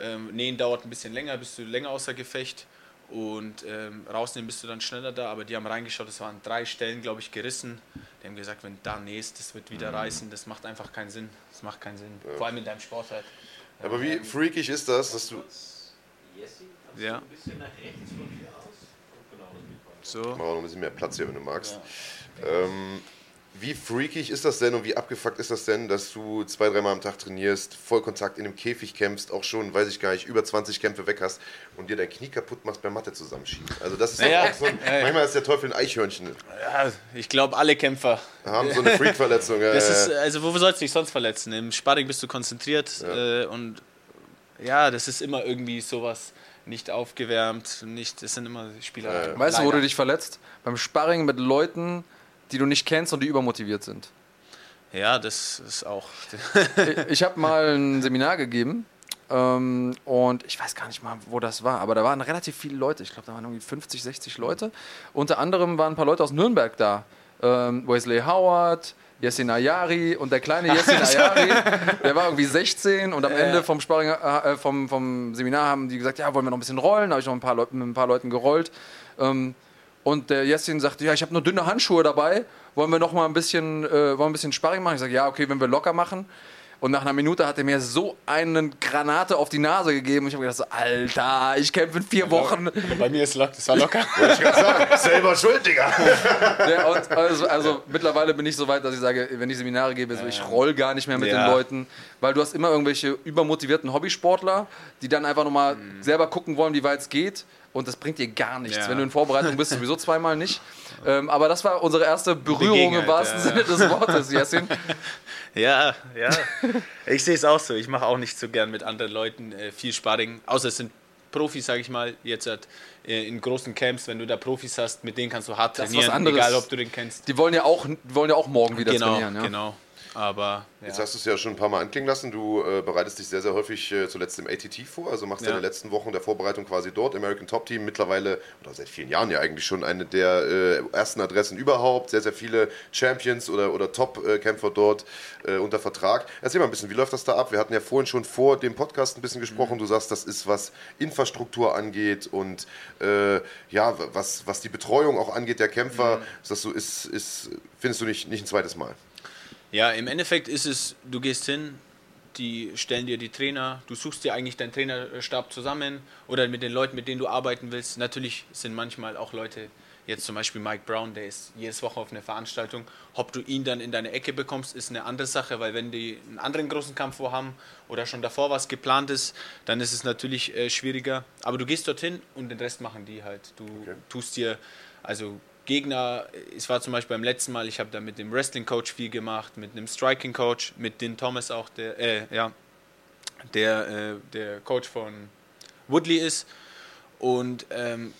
Ähm, nähen dauert ein bisschen länger, bist du länger außer Gefecht. Und ähm, rausnehmen bist du dann schneller da, aber die haben reingeschaut, es waren drei Stellen, glaube ich, gerissen. Die haben gesagt, wenn du da nähst, das wird Mhm. wieder reißen, das macht einfach keinen Sinn. Das macht keinen Sinn. Vor allem in deinem Sport halt. Aber wie freakig ist das, dass du Ja. Ein bisschen nach rechts von mir aus. Genau. So. Machen wir noch ein bisschen mehr Platz hier, wenn du magst. Ähm, wie freakig ist das denn und wie abgefuckt ist das denn, dass du zwei, dreimal am Tag trainierst, Vollkontakt in einem Käfig kämpfst, auch schon, weiß ich gar nicht, über 20 Kämpfe weg hast und dir dein Knie kaputt machst beim Matte zusammenschieben? Also das ist Naja, doch auch so ein, ja. manchmal ist der Teufel ein Eichhörnchen, Ja, ich glaube, alle Kämpfer haben so eine Freak-Verletzung. [laughs] ja, ja, ist, ja. also wo sollst du dich sonst verletzen? Im Sparring bist du konzentriert äh, und ja, das ist immer irgendwie sowas nicht aufgewärmt, nicht, das sind immer Spieler. Weißt du, wo du dich verletzt? Beim Sparring mit Leuten, die du nicht kennst und die übermotiviert sind. Ja, das ist auch. [laughs] ich habe mal ein Seminar gegeben ähm, und ich weiß gar nicht mal, wo das war, aber da waren relativ viele Leute. Ich glaube, da waren irgendwie 50, 60 Leute. Unter anderem waren ein paar Leute aus Nürnberg da. Ähm, Wesley Howard, Yassin Ayari und der kleine Yassin [laughs] Ayari, der war irgendwie 16 und am Ende vom, Sparring, äh, vom, vom Seminar haben die gesagt, ja, wollen wir noch ein bisschen rollen? Da habe ich noch ein paar mit ein paar Leuten gerollt. Ähm, und der Jessin sagte, ja, ich habe nur dünne Handschuhe dabei. Wollen wir noch mal ein bisschen, äh, wollen wir ein bisschen Sparring machen? Ich sage, ja, okay, wenn wir locker machen. Und nach einer Minute hat er mir so eine Granate auf die Nase gegeben. Und ich habe gedacht, so, Alter, ich kämpfe in vier Wochen. Bei mir ist lock, das war locker. [laughs] Wollte ich gerade sagen, selber schuld, Digga. Ja, und also, also mittlerweile bin ich so weit, dass ich sage, wenn ich Seminare gebe, so, ich roll gar nicht mehr mit Ja. den Leuten, weil du hast immer irgendwelche übermotivierten Hobbysportler, die dann einfach nochmal selber gucken wollen, wie weit es geht. Und das bringt dir gar nichts. Ja. Wenn du in Vorbereitung bist, sowieso zweimal nicht. Ähm, aber das war unsere erste Berührung im wahrsten. Sinne des Wortes, Jessin. [laughs] Ja, ja. Ich sehe es auch so. Ich mache auch nicht so gern mit anderen Leuten äh, viel Sparring, außer es sind Profis, sage ich mal, jetzt halt, äh, in großen Camps, wenn du da Profis hast, mit denen kannst du hart Das trainieren, egal ob du den kennst. Die wollen ja auch, wollen ja auch morgen wieder genau, trainieren. Ja? genau. Aber ja. Jetzt hast du es ja schon ein paar Mal anklingen lassen. Du äh, bereitest dich sehr, sehr häufig äh, zuletzt im ATT vor. Also machst Ja. deine letzten Wochen der Vorbereitung quasi dort. American Top Team mittlerweile, oder seit vielen Jahren ja eigentlich schon eine der äh, ersten Adressen überhaupt. Sehr, sehr viele Champions oder, oder Top-Kämpfer dort äh, unter Vertrag. Erzähl mal ein bisschen, wie läuft das da ab? Wir hatten ja vorhin schon vor dem Podcast ein bisschen gesprochen. Mhm. Du sagst, das ist was Infrastruktur angeht und äh, ja, was, was die Betreuung auch angeht der Kämpfer. Mhm. Ist das so, ist, ist, findest du nicht, nicht ein zweites Mal? Ja, im Endeffekt ist es, du gehst hin, die stellen dir die Trainer, du suchst dir eigentlich deinen Trainerstab zusammen oder mit den Leuten, mit denen du arbeiten willst. Natürlich sind manchmal auch Leute, jetzt zum Beispiel Mike Brown, der ist jedes Woche auf einer Veranstaltung. Ob du ihn dann in deine Ecke bekommst, ist eine andere Sache, weil wenn die einen anderen großen Kampf vorhaben oder schon davor was geplant ist, dann ist es natürlich äh, schwieriger. Aber du gehst dorthin und den Rest machen die halt. Du tust dir, also Gegner, es war zum Beispiel beim letzten Mal, ich habe da mit dem Wrestling-Coach viel gemacht, mit einem Striking-Coach, mit Din Thomas auch, der, äh, ja, der, äh, der Coach von Woodley ist. Und ähm,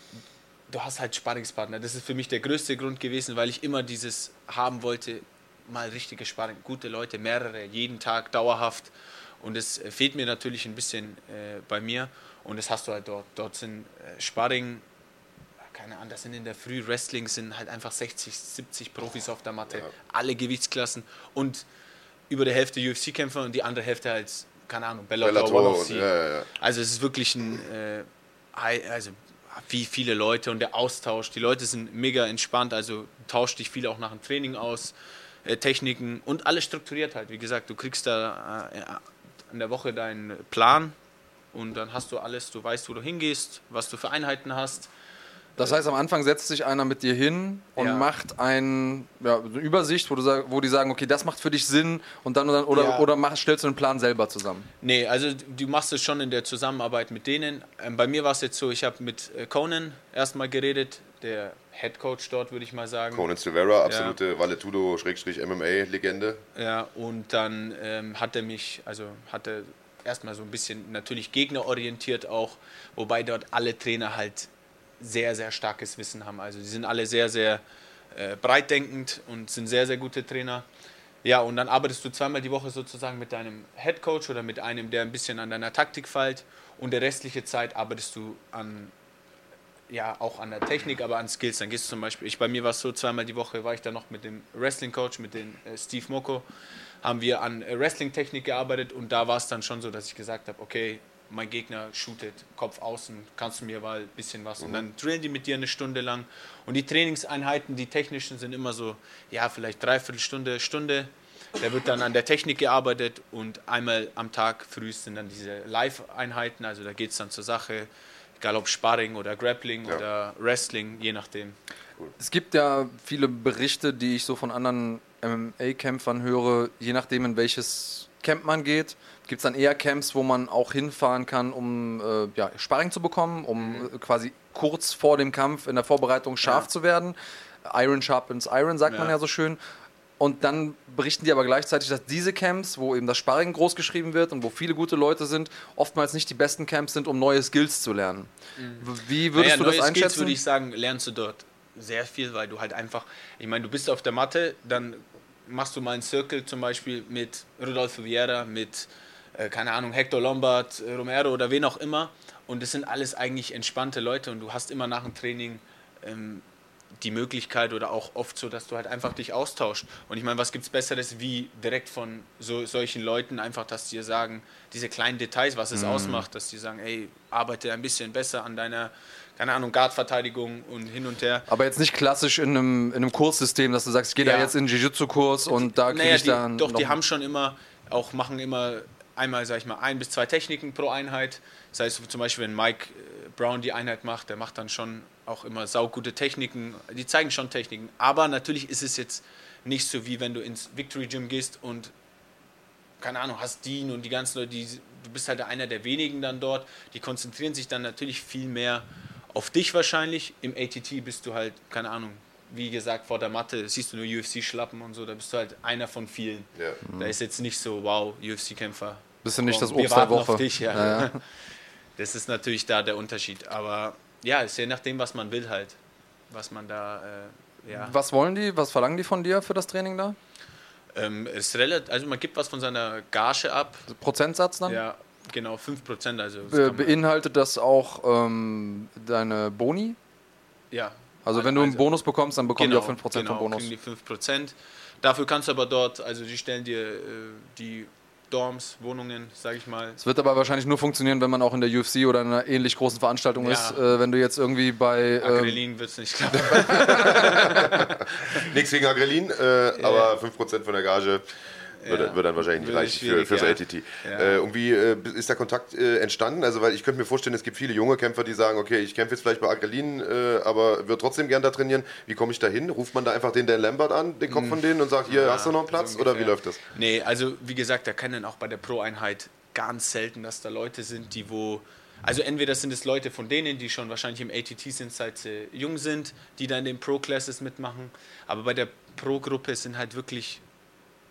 du hast halt Sparringspartner. Das ist für mich der größte Grund gewesen, weil ich immer dieses haben wollte, mal richtige Sparring, gute Leute, mehrere, jeden Tag, dauerhaft. Und es fehlt mir natürlich ein bisschen äh, bei mir. Und das hast du halt dort. Dort sind äh, Sparring, keine Ahnung, das sind in der Früh Wrestling, sind halt einfach 60, 70 Profis auf der Matte. Ja. Alle Gewichtsklassen. Und über der Hälfte UFC-Kämpfer und die andere Hälfte als, keine Ahnung, Bellator, Bellator One of und- C. ja, ja. Also es ist wirklich ein, äh, also wie viele Leute und der Austausch. Die Leute sind mega entspannt, also tauscht dich viel auch nach dem Training aus, äh, Techniken und alles strukturiert halt. Wie gesagt, du kriegst da äh, in der Woche deinen Plan und dann hast du alles, du weißt, wo du hingehst, was du für Einheiten hast. Das heißt, am Anfang setzt sich einer mit dir hin und Ja. macht ein, ja, eine Übersicht, wo, du sag, wo die sagen, okay, das macht für dich Sinn und dann, oder, oder, Ja. oder mach, stellst du einen Plan selber zusammen. Nee, also du machst es schon in der Zusammenarbeit mit denen. Ähm, bei mir war es jetzt so, ich habe mit äh, Conan erstmal geredet, der Head Coach dort, würde ich mal sagen. Conan Silvera, absolute Valetudo-MMA-Legende. Ja, und dann ähm, hat er mich, also hat er erstmal so ein bisschen natürlich gegnerorientiert auch, wobei dort alle Trainer halt sehr, sehr starkes Wissen haben. Also die sind alle sehr, sehr äh, breitdenkend und sind sehr, sehr gute Trainer. Ja, und dann arbeitest du zweimal die Woche sozusagen mit deinem Head Coach oder mit einem, der ein bisschen an deiner Taktik feilt und der restliche Zeit arbeitest du an ja, auch an der Technik, aber an Skills. Dann gehst du zum Beispiel, ich, bei mir war es so, zweimal die Woche war ich dann noch mit dem Wrestling-Coach, mit dem äh, Steve Moko, haben wir an äh, Wrestling-Technik gearbeitet und da war es dann schon so, dass ich gesagt habe, okay, mein Gegner shootet Kopf außen, kannst du mir mal ein bisschen was. Und dann drillen die mit dir eine Stunde lang. Und die Trainingseinheiten, die technischen, sind immer so, ja, vielleicht dreiviertel Stunde, Stunde. Da wird dann an der Technik gearbeitet und einmal am Tag früh sind dann diese Live-Einheiten, also da geht es dann zur Sache, egal ob Sparring oder Grappling Ja. oder Wrestling, je nachdem. Es gibt ja viele Berichte, die ich so von anderen MMA-Kämpfern höre, je nachdem in welches Camp man geht, gibt es dann eher Camps, wo man auch hinfahren kann, um äh, ja, Sparring zu bekommen, um äh, quasi kurz vor dem Kampf in der Vorbereitung scharf Ja. zu werden. Iron sharpens Iron, sagt man Ja. ja so schön. Und dann berichten die aber gleichzeitig, dass diese Camps, wo eben das Sparring groß geschrieben wird und wo viele gute Leute sind, oftmals nicht die besten Camps sind, um neue Skills zu lernen. Wie würdest naja, du das neue Skills einschätzen? würde ich sagen, lernst du dort sehr viel, weil du halt einfach, ich meine, du bist auf der Matte, dann machst du mal einen Circle zum Beispiel mit Rudolfo Vieira, mit, äh, keine Ahnung, Hector Lombard, äh, Romero oder wen auch immer. Und das sind alles eigentlich entspannte Leute und du hast immer nach dem Training ähm, die Möglichkeit oder auch oft so, dass du halt einfach dich austauscht. Und ich meine, was gibt es Besseres wie direkt von so, solchen Leuten einfach, dass dir sagen, diese kleinen Details, was es ausmacht, dass die sagen, ey, arbeite ein bisschen besser an deiner, keine Ahnung, Guardverteidigung und hin und her. Aber jetzt nicht klassisch in einem, in einem Kurssystem, dass du sagst, ich gehe da Ja. jetzt in den Jiu-Jitsu-Kurs und da kriege Naja, ich die, dann. doch, die haben schon immer, auch machen immer einmal, sag ich mal, ein bis zwei Techniken pro Einheit. Das heißt zum Beispiel, wenn Mike äh, Brown die Einheit macht, der macht dann schon auch immer saugute Techniken. Die zeigen schon Techniken. Aber natürlich ist es jetzt nicht so, wie wenn du ins Victory Gym gehst und keine Ahnung, hast Dean und die ganzen Leute, die, du bist halt einer der wenigen dann dort, die konzentrieren sich dann natürlich viel mehr auf dich wahrscheinlich. Im ATT bist du halt, keine Ahnung, wie gesagt, vor der Matte siehst du nur UFC-Schlappen und so, da bist du halt einer von vielen. Ja. Da ist jetzt nicht so, wow, UFC-Kämpfer. Bist du nicht das wir Obst der warten Woche. Auf dich, ja. Ja, ja. [laughs] Das ist natürlich da der Unterschied. Aber ja, ist je nachdem, was man will halt. Was man da, äh, ja. Was wollen die? Was verlangen die von dir für das Training da? Ähm, ist relativ, also man gibt was von seiner Gage ab. Prozentsatz dann? Ja, genau, 5%. Also das beinhaltet das auch ähm, deine Boni? ja. Also, wenn du einen Bonus bekommst, dann bekommen genau, die auch 5% genau, vom Bonus. kriegen die 5%. Dafür kannst du aber dort, also die stellen dir äh, die Dorms, Wohnungen, sag ich mal. Es wird aber wahrscheinlich nur funktionieren, wenn man auch in der UFC oder in einer ähnlich großen Veranstaltung Ja. ist. Äh, wenn du jetzt irgendwie bei. Ähm, Agrelin wird es nicht klappen. [laughs] Nichts gegen Agrelin, äh, aber 5% von der Gage würde, Ja. würde dann wahrscheinlich nicht reichen für, fürs ja. ATT. Ja. Äh, und wie äh, ist der Kontakt äh, entstanden? Also, weil ich könnte mir vorstellen, es gibt viele junge Kämpfer, die sagen, okay, ich kämpfe jetzt vielleicht bei Agrelin, äh, aber würde trotzdem gern da trainieren. Wie komme ich da hin? Ruft man da einfach den Dan Lambert an, den Kopf von denen und sagt, hier hast du noch einen Platz? so Oder wie läuft das? Nee, also wie gesagt, da kennen auch bei der Pro-Einheit ganz selten, dass da Leute sind, die wo. Also entweder sind es Leute von denen, die schon wahrscheinlich im ATT sind, seit sie jung sind, die dann in den Pro-Classes mitmachen. Aber bei der Pro-Gruppe sind halt wirklich.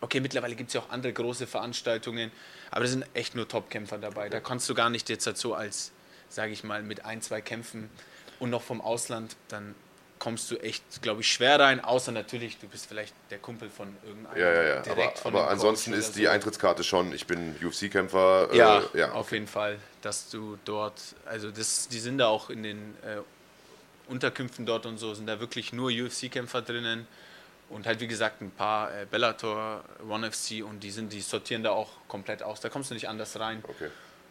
Okay, mittlerweile gibt es ja auch andere große Veranstaltungen, aber da sind echt nur Top-Kämpfer dabei. Da kannst du gar nicht jetzt so als, sage ich mal, mit ein, zwei Kämpfen und noch vom Ausland, dann kommst du echt, glaube ich, schwer rein, außer natürlich, du bist vielleicht der Kumpel von irgendeinem. Ja, ja, ja. direkt Aber, von aber ansonsten ist oder die so. Eintrittskarte schon, ich bin UFC-Kämpfer. Ja, äh, ja. auf jeden Fall, dass du dort, also das, die sind da auch in den äh, Unterkünften dort und so, sind da wirklich nur UFC-Kämpfer drinnen und halt wie gesagt ein paar äh, Bellator, One FC und die sind, die sortieren da auch komplett aus, da kommst du nicht anders rein. Okay.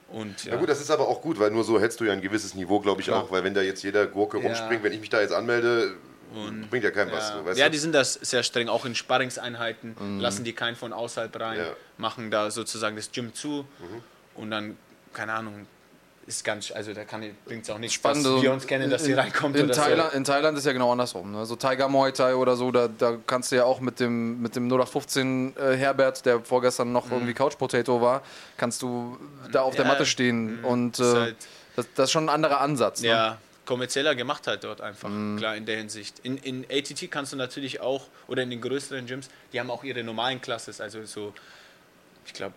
Und ja, Na gut, das ist aber auch gut, weil nur so hältst du ja ein gewisses Niveau, glaube ich, Klar. auch. Weil wenn da jetzt jeder Gurke Ja. rumspringt, wenn ich mich da jetzt anmelde, Und- bringt ja keinem was. ja, Weißt ja du? die sind das sehr streng, auch in Sparringseinheiten lassen die keinen von außerhalb rein. Mhm. machen da sozusagen das Gym zu und dann, keine Ahnung, ist ganz, also da bringt es auch nichts, dass Spannend. wir uns kennen, dass sie in, reinkommt in oder so. Thailand, in Thailand ist ja genau andersrum. Ne? So Tiger Muay Thai oder so, da, da kannst du ja auch mit dem, mit dem 0815 äh, Herbert, der vorgestern noch irgendwie Couch Potato war, kannst du da auf der Mhm. Ja, Matte stehen. Und Ist äh, halt- das, das ist schon ein anderer Ansatz. Ne? Ja, kommerzieller gemacht halt dort einfach, Mhm. klar in der Hinsicht. In, in ATT kannst du natürlich auch, oder in den größeren Gyms, die haben auch ihre normalen Classes, also so, ich glaube,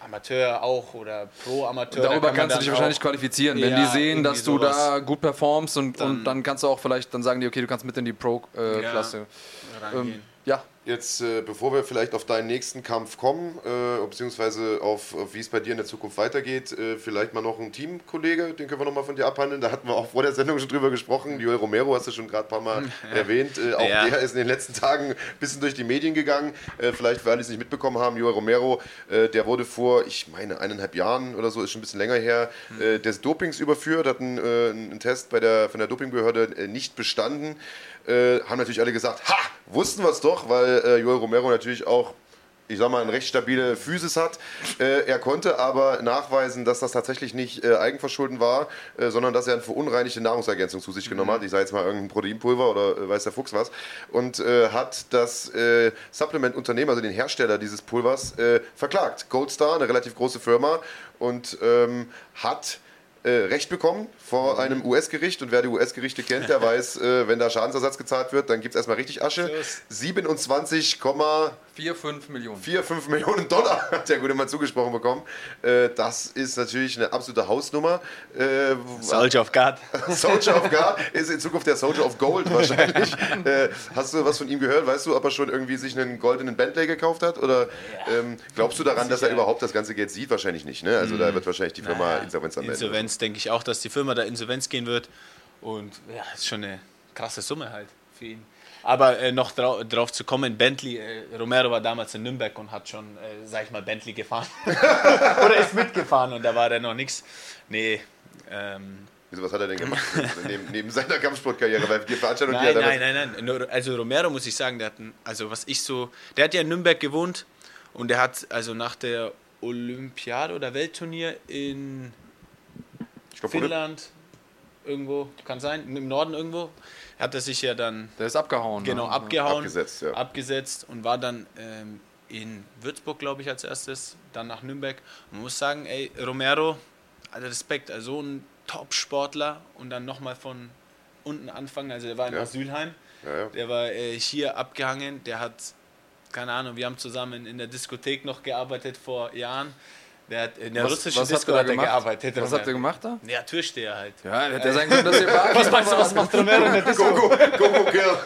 Amateur auch oder Pro-Amateur. da Darüber kann kannst du dich wahrscheinlich qualifizieren, wenn Ja, die sehen, dass du da gut performst und dann, und dann kannst du auch vielleicht, dann sagen die, okay, du kannst mit in die Ja, Pro-Klasse. reingehen. ähm, ja, Jetzt, äh, bevor wir vielleicht auf deinen nächsten Kampf kommen, äh, beziehungsweise auf, auf wie es bei dir in der Zukunft weitergeht, äh, vielleicht mal noch ein Teamkollege, den können wir noch mal von dir abhandeln. Da hatten wir auch vor der Sendung schon drüber gesprochen. Joel Romero hast du schon gerade ein paar Mal [laughs] erwähnt. Äh, auch Ja. der ist in den letzten Tagen ein bisschen durch die Medien gegangen. Äh, vielleicht, alle, die es nicht mitbekommen haben, Joel Romero, äh, der wurde vor, ich meine, eineinhalb Jahren oder so, ist schon ein bisschen länger her, äh, des Dopings überführt, hat einen, einen Test bei der, von der Dopingbehörde nicht bestanden. Haben natürlich alle gesagt, ha, wussten wir es doch, weil äh, Joel Romero natürlich auch, ich sag mal, eine recht stabile Physis hat. Äh, er konnte aber nachweisen, dass das tatsächlich nicht äh, Eigenverschulden war, äh, sondern dass er eine verunreinigte Nahrungsergänzung zu sich genommen hat. Ich sage jetzt mal irgendein Proteinpulver oder äh, weiß der Fuchs was. Und äh, hat das äh, Supplement-Unternehmen, also den Hersteller dieses Pulvers, verklagt. Goldstar, eine relativ große Firma, und ähm, hat äh, Recht bekommen vor einem US-Gericht. Und wer die US-Gerichte kennt, der [laughs] weiß, äh, wenn da Schadensersatz gezahlt wird, dann gibt es erstmal richtig Asche. 27,45 4, 5 Millionen. Millionen Dollar [laughs] hat der gute Mann zugesprochen bekommen. Äh, das ist natürlich eine absolute Hausnummer. Äh, Soldier of God. [laughs] Soldier of God ist in Zukunft der Soldier of Gold wahrscheinlich. [laughs] äh, hast du was von ihm gehört? Weißt du, ob er schon irgendwie sich einen goldenen Bentley gekauft hat? Oder ähm, glaubst du daran, dass er überhaupt das ganze Geld sieht? Wahrscheinlich nicht. Ne? Also da wird wahrscheinlich die Firma Naja, Insolvenz anmelden. Insolvenz denke ich auch, dass die Firma da Insolvenz gehen wird. Und ja, ist schon eine krasse Summe halt für ihn. Aber äh, noch drau drauf zu kommen, Bentley, äh, Romero war damals in Nürnberg und hat schon, äh, sag ich mal, Bentley gefahren. [laughs] Oder ist mitgefahren und da war da noch nichts. Nee, ähm, Wieso, was hat er denn gemacht neben, neben seiner Kampfsportkarriere? Weil die Veranstaltung, die Nein, er nein, nein, nein. Also Romero muss ich sagen, der hat, ein, also was ich so, der hat ja in Nürnberg gewohnt und der hat also nach der Olympiade oder Weltturnier in glaub, Finnland irgendwo, kann sein, im Norden irgendwo, hat er sich ja dann Der ist abgehauen. genau ne? abgehauen, Abgesetzt, ja. abgesetzt und war dann ähm, in Würzburg, glaube ich, als erstes, dann nach Nürnberg. Man muss sagen, ey, Romero, also Respekt, also so ein Top-Sportler und dann nochmal von unten anfangen. Also der war im Ja. Asylheim, Ja, ja. der war äh, hier abgehangen, der hat, keine Ahnung, wir haben zusammen in der Diskothek noch gearbeitet vor Jahren. Der hat in der Was, russischen was Disco hat er gemacht? gearbeitet. Was habt ihr gemacht da? Ja, Türsteher halt. Ja, hätte er sagen können, dass [laughs] ihr Was meinst du, was macht Romero in der Disco? Go, go, Girl.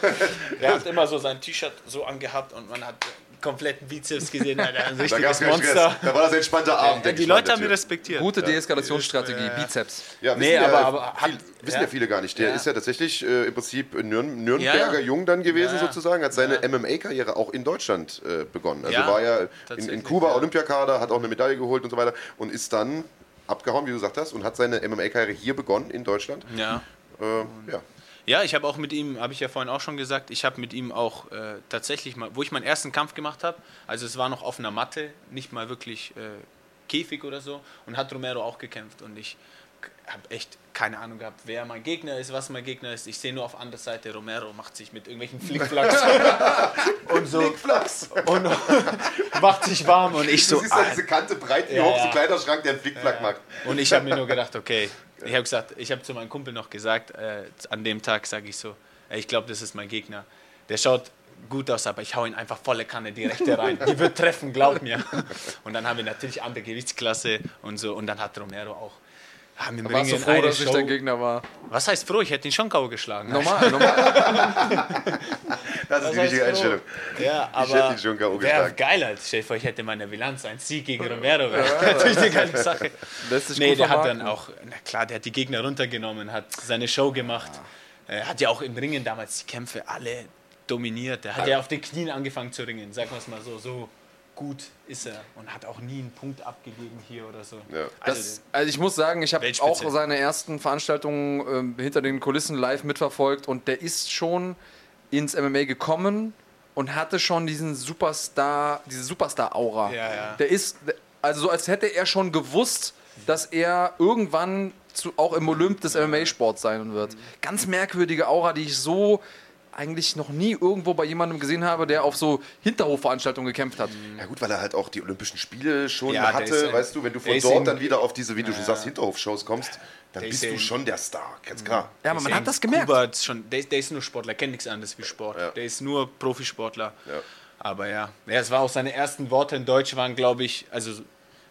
Er hat immer so sein T-Shirt so angehabt und man hat kompletten Bizeps gesehen. Alter, Ein [laughs] Da richtiges gab es keinen Stress. Monster. Da war das ein entspannter Abend, Ja, denke die Leute haben ihn respektiert. Gute Deeskalationsstrategie, Ja. Bizeps. Ja, wissen Nee, ja, aber- aber viel, hat- wissen ja. ja. viele gar nicht. Der Ja. ist ja tatsächlich äh, im Prinzip Nürn Nürnberger. Jung dann gewesen sozusagen, hat seine Ja. MMA-Karriere auch in Deutschland äh, begonnen. Also Ja, war ja in, in Kuba ja. Olympiakader, hat auch eine Medaille geholt und so weiter und ist dann abgehauen, wie du gesagt hast, und hat seine MMA-Karriere hier begonnen in Deutschland. Ja. Äh, ja. Ja, ich habe auch mit ihm, habe ich ja vorhin auch schon gesagt, ich habe mit ihm auch äh, tatsächlich mal, wo ich meinen ersten Kampf gemacht habe, also es war noch auf einer Matte, nicht mal wirklich äh, Käfig oder so, und hat Romero auch gekämpft und ich habe echt keine Ahnung gehabt, wer mein Gegner ist, was mein Gegner ist. Ich sehe nur auf anderer Seite, Romero macht sich mit irgendwelchen Flickflacks [laughs] und so Flickflacks. und [laughs] macht sich warm und ich Du so, siehst da diese Kante breit wie Ja, hoch, so ja. ein Kleiderschrank, der einen Flickflack macht. Und ich habe mir nur gedacht, okay, ich habe gesagt, ich habe zu meinem Kumpel noch gesagt, äh, an dem Tag sage ich so, ich glaube, das ist mein Gegner. Der schaut gut aus, aber ich hau ihn einfach volle Kanne die rechte rein. Die wird treffen, glaub mir. Und dann haben wir natürlich andere Gewichtsklasse und so und dann hat Romero auch haben im Warst du Ringen froh, eine dass ich Show. dein Gegner war? Was heißt froh? Ich hätte ihn schon K.O. geschlagen. Normal, [laughs] normal. Das ist die richtige Einstellung. Ja, aber hätte ihn schon K.O. geschlagen. geil, als stell dir vor, ich hätte meine Bilanz, ein Sieg gegen Romero. Wäre [laughs] natürlich eine geile Sache. Lässt Nee, gut der hat vermarkten. dann auch, na klar, der hat die Gegner runtergenommen, hat seine Show gemacht. Er hat ja auch im Ringen damals die Kämpfe alle dominiert. Der hat ja auf den Knien angefangen zu ringen, sagen wir es mal so. So gut ist er und hat auch nie einen Punkt abgegeben hier oder so. Ja. Also, Das, also ich muss sagen, ich habe auch seine ersten Veranstaltungen ähm, hinter den Kulissen live mitverfolgt und der ist schon ins MMA gekommen und hatte schon diesen Superstar, diese Superstar-Aura. Ja, ja. Der ist, also so als hätte er schon gewusst, dass er irgendwann zu, auch im Olymp des MMA-Sports sein wird. Ganz merkwürdige Aura, die ich so eigentlich noch nie irgendwo bei jemandem gesehen habe, der auf so Hinterhofveranstaltungen gekämpft hat. Ja gut, weil er halt auch die Olympischen Spiele schon Ja, hatte, ein- weißt du, wenn du von dort dann wieder auf diese, wie du schon sagst, Hinterhofshows kommst, dann Der ist bist du schon der Star, ganz klar. Ja, aber man hat das gemerkt. Kuba schon, der, der ist nur Sportler, kennt nichts anderes wie Sport. Ja. Der ist nur Profisportler. Ja. Aber ja. ja, es war auch seine ersten Worte in Deutsch waren, glaube ich, also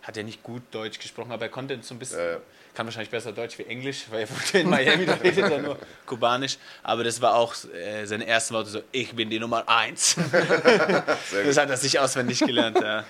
hat er nicht gut Deutsch gesprochen, aber er konnte so ein bisschen, Ja, ja. Kann wahrscheinlich besser Deutsch wie Englisch, weil er in Miami, da redet er nur Kubanisch. Aber das war auch äh, seine ersten Worte so, ich bin die Nummer eins. [laughs] [laughs] das hat er sich auswendig gelernt, ja.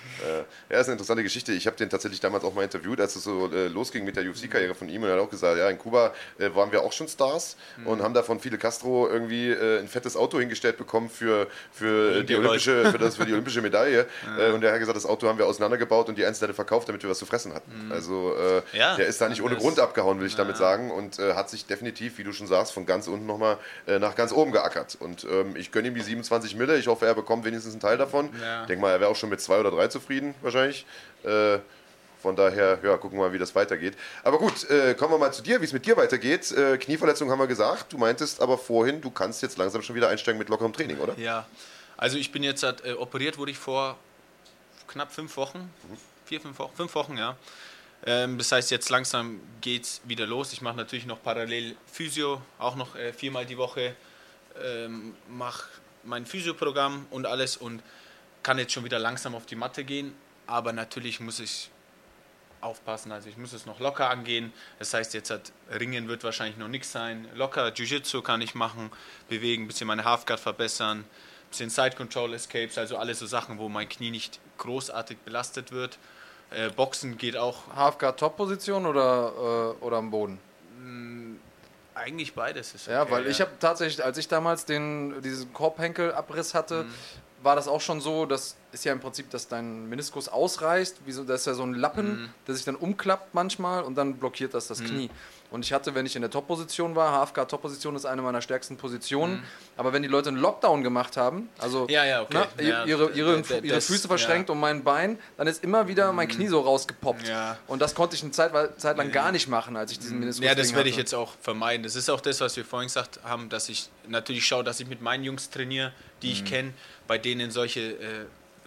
Ja, ist eine interessante Geschichte. Ich habe den tatsächlich damals auch mal interviewt, als es so äh, losging mit der UFC-Karriere von ihm. Und er hat auch gesagt, ja, in Kuba äh, waren wir auch schon Stars Mhm. und haben da von Fidel Castro irgendwie äh, ein fettes Auto hingestellt bekommen für, für, die, olympische, für, das, für die olympische Medaille. [laughs] Äh, und er hat gesagt, das Auto haben wir auseinandergebaut und die Einzelteile verkauft, damit wir was zu fressen hatten. Also äh, Ja. der ist da nicht ohne Das- Grund abgehauen, will ich damit sagen. Und äh, hat sich definitiv, wie du schon sagst, von ganz unten nochmal äh, nach ganz oben geackert. Und ähm, ich gönne ihm die 27 Mille. Ich hoffe, er bekommt wenigstens einen Teil davon. Ja. Ich denke mal, er wäre auch schon mit zwei oder drei zufrieden, wahrscheinlich. Äh, von daher, ja, gucken wir mal, wie das weitergeht. Aber gut, äh, kommen wir mal zu dir, wie es mit dir weitergeht. Äh, Knieverletzung haben wir gesagt. Du meintest aber vorhin, du kannst jetzt langsam schon wieder einsteigen mit lockerem Training, oder? Ja, also ich bin jetzt äh, operiert, wurde ich vor knapp fünf Wochen, vier, fünf Wochen, fünf Wochen, ja. Ähm, das heißt, jetzt langsam geht's wieder los. Ich mache natürlich noch parallel Physio, auch noch äh, viermal die Woche, ähm, mache mein Physioprogramm und alles und kann jetzt schon wieder langsam auf die Matte gehen. Aber natürlich muss ich aufpassen. Also ich muss es noch locker angehen. Das heißt, jetzt hat Ringen wird wahrscheinlich noch nichts sein. Locker Jiu-Jitsu kann ich machen, bewegen, ein bisschen meine Halfguard verbessern, ein bisschen Side Control Escapes, also alles so Sachen, wo mein Knie nicht großartig belastet wird. Äh, Boxen geht auch Halfguard Top-Position oder, äh, oder am Boden? eigentlich beides. Ist Ja, okay, weil ich habe tatsächlich, als ich damals den, diesen Korbhenkelabriss hatte, war das auch schon so, das ist ja im Prinzip, dass dein Meniskus ausreißt, wie so, das ist ja so ein Lappen, der sich dann umklappt manchmal und dann blockiert das das Knie. Und ich hatte, wenn ich in der Top-Position war, HFK Top-Position ist eine meiner stärksten Positionen, aber wenn die Leute einen Lockdown gemacht haben, also Ja, ja, okay. ne, Ja, ihre, ihre, d- d- ihre das- Füße verschränkt um mein Bein, dann ist immer wieder mein Knie so rausgepoppt. Und das konnte ich eine Zeit, Zeit lang gar nicht machen, als ich diesen Meniskus Ja, das werde ich hatte. jetzt auch vermeiden. Das ist auch das, was wir vorhin gesagt haben, dass ich natürlich schaue, dass ich mit meinen Jungs trainiere, die Mhm. ich kenne, bei denen solche äh,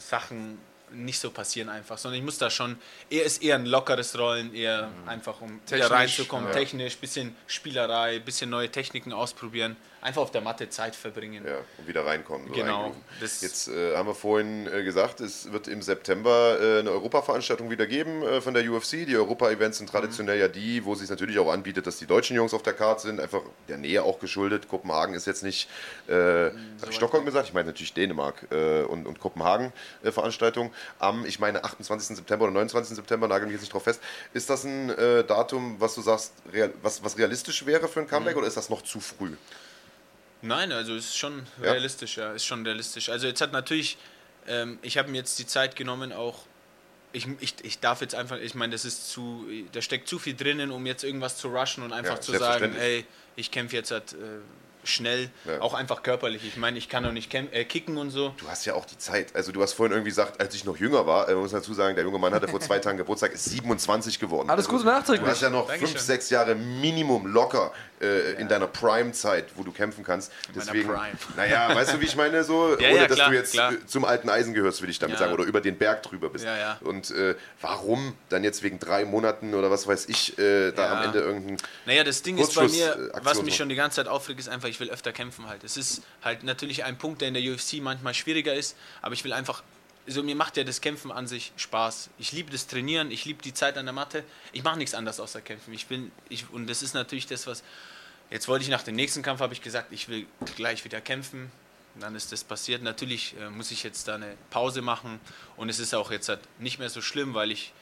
Sachen nicht so passieren einfach, sondern ich muss da schon, er ist eher ein lockeres Rollen, eher einfach um Mhm. Technisch, reinzukommen, ja. technisch, bisschen Spielerei, bisschen neue Techniken ausprobieren, einfach auf der Matte Zeit verbringen. Ja, und wieder reinkommen. so Genau. Jetzt äh, haben wir vorhin äh, gesagt, es wird im September äh, eine Europaveranstaltung wieder geben äh, von der UFC. Die Europa-Events sind traditionell ja die, wo es sich natürlich auch anbietet, dass die deutschen Jungs auf der Karte sind, einfach der Nähe auch geschuldet. Kopenhagen ist jetzt nicht, äh, hab ich Stockholm gesagt? Ich meine natürlich Dänemark äh, und, und Kopenhagen äh. Am, ich meine, 28. September oder 29. September, nagel mich jetzt nicht drauf fest. Ist das ein Datum, was du sagst, real, was, was realistisch wäre für ein Comeback oder ist das noch zu früh? Nein, also es ist schon Ja? realistisch, ja, ist schon realistisch. Also jetzt hat natürlich, ähm, ich habe mir jetzt die Zeit genommen, auch ich, ich, ich darf jetzt einfach, ich meine, das ist zu, da steckt zu viel drinnen, um jetzt irgendwas zu rushen und einfach Ja, zu sagen, ey, ich kämpfe jetzt halt, äh, schnell, Ja. auch einfach körperlich. Ich meine, ich kann auch nicht kämp- äh, kicken und so. Du hast ja auch die Zeit. Also du hast vorhin irgendwie gesagt, als ich noch jünger war, äh, man muss dazu sagen, der junge Mann hatte vor zwei [laughs] Tagen Geburtstag, ist 27 geworden. Alles also, Gute nachträglich. Du hast ja noch Dankeschön. fünf, sechs Jahre Minimum locker äh, in deiner Prime-Zeit, wo du kämpfen kannst. meiner Deswegen, Prime. naja, weißt du, wie ich meine? So, [laughs] Ja, ohne ja, dass klar, du jetzt klar. äh, zum alten Eisen gehörst, will ich damit Ja. sagen, oder über den Berg drüber bist. Ja, ja. Und äh, warum dann jetzt wegen drei Monaten oder was weiß ich, äh, da Ja. am Ende irgendein Naja, das Ding ist bei mir, was mich schon die ganze Zeit aufregt, ist einfach, ich will öfter kämpfen halt. Es ist halt natürlich ein Punkt, der in der UFC manchmal schwieriger ist, aber ich will einfach also mir macht ja das Kämpfen an sich Spaß. Ich liebe das Trainieren, ich liebe die Zeit an der Matte. Ich mache nichts anderes außer kämpfen. Ich bin, ich, und das ist natürlich das, was. Jetzt wollte ich nach dem nächsten Kampf, habe ich gesagt, ich will gleich wieder kämpfen. Dann ist das passiert. Natürlich äh, muss ich jetzt da eine Pause machen und es ist auch jetzt halt nicht mehr so schlimm, weil ich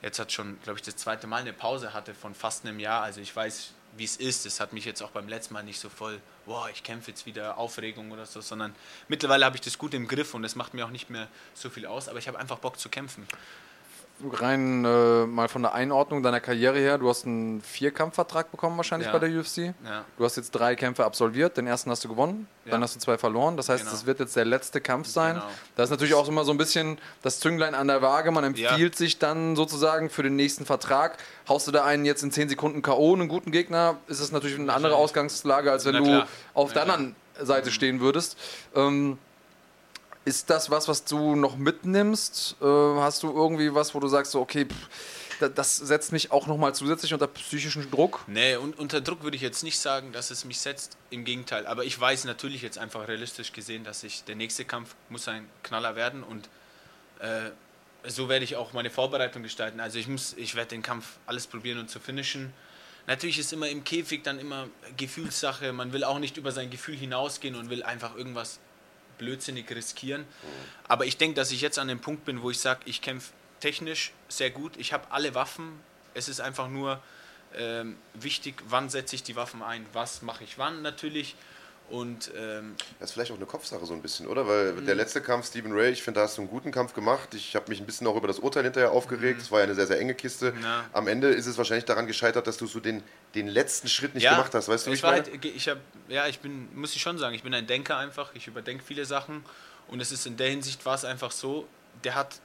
jetzt hat schon, glaube ich, das zweite Mal eine Pause hatte von fast einem Jahr. Also ich weiß, wie es ist. Es hat mich jetzt auch beim letzten Mal nicht so voll, boah, ich kämpfe jetzt wieder Aufregung oder so, sondern mittlerweile habe ich das gut im Griff und es macht mir auch nicht mehr so viel aus, aber ich habe einfach Bock zu kämpfen. Rein äh, mal von der Einordnung deiner Karriere her, du hast einen Vierkampfvertrag bekommen wahrscheinlich Ja. bei der UFC. Ja. Du hast jetzt drei Kämpfe absolviert, den ersten hast du gewonnen, Ja. dann hast du zwei verloren. Das heißt, Genau. das wird jetzt der letzte Kampf sein. Genau. Das ist natürlich auch immer so ein bisschen das Zünglein an der Waage. Man empfiehlt sich dann sozusagen für den nächsten Vertrag. Haust du da einen jetzt in 10 Sekunden K.O., einen guten Gegner, ist es natürlich eine andere Ausgangslage, als wenn Na du auf der anderen Seite stehen würdest. Ähm, ist das was, was du noch mitnimmst? Äh, hast du irgendwie was, wo du sagst, so, okay, pff, da- das setzt mich auch nochmal zusätzlich unter psychischen Druck? Nee, und unter Druck würde ich jetzt nicht sagen, dass es mich setzt. Im Gegenteil. Aber ich weiß natürlich jetzt einfach realistisch gesehen, dass ich der nächste Kampf muss ein Knaller werden und äh, so werde ich auch meine Vorbereitung gestalten. Also ich muss, ich werde den Kampf alles probieren und zu finishen. Natürlich ist immer im Käfig dann immer Gefühlssache. Man will auch nicht über sein Gefühl hinausgehen und will einfach irgendwas blödsinnig riskieren. Aber ich denke, dass ich jetzt an dem Punkt bin, wo ich sage, ich kämpfe technisch sehr gut. Ich habe alle Waffen. Es ist einfach nur ähm, wichtig, wann setze ich die Waffen ein, was mache ich wann natürlich. Und ähm, Das ist vielleicht auch eine Kopfsache so ein bisschen, oder? Weil der letzte Kampf, Stephen Ray, ich finde, da hast du einen guten Kampf gemacht. Ich habe mich ein bisschen auch über das Urteil hinterher aufgeregt. Es war ja eine sehr, sehr enge Kiste. Ja. Am Ende ist es wahrscheinlich daran gescheitert, dass du so den, den letzten Schritt nicht gemacht hast. Weißt du, wie ich war meine? halt, ich habe, ja, ich bin, muss ich schon sagen, ich bin ein Denker einfach. Ich überdenke viele Sachen und es ist in der Hinsicht war es einfach so. Der hat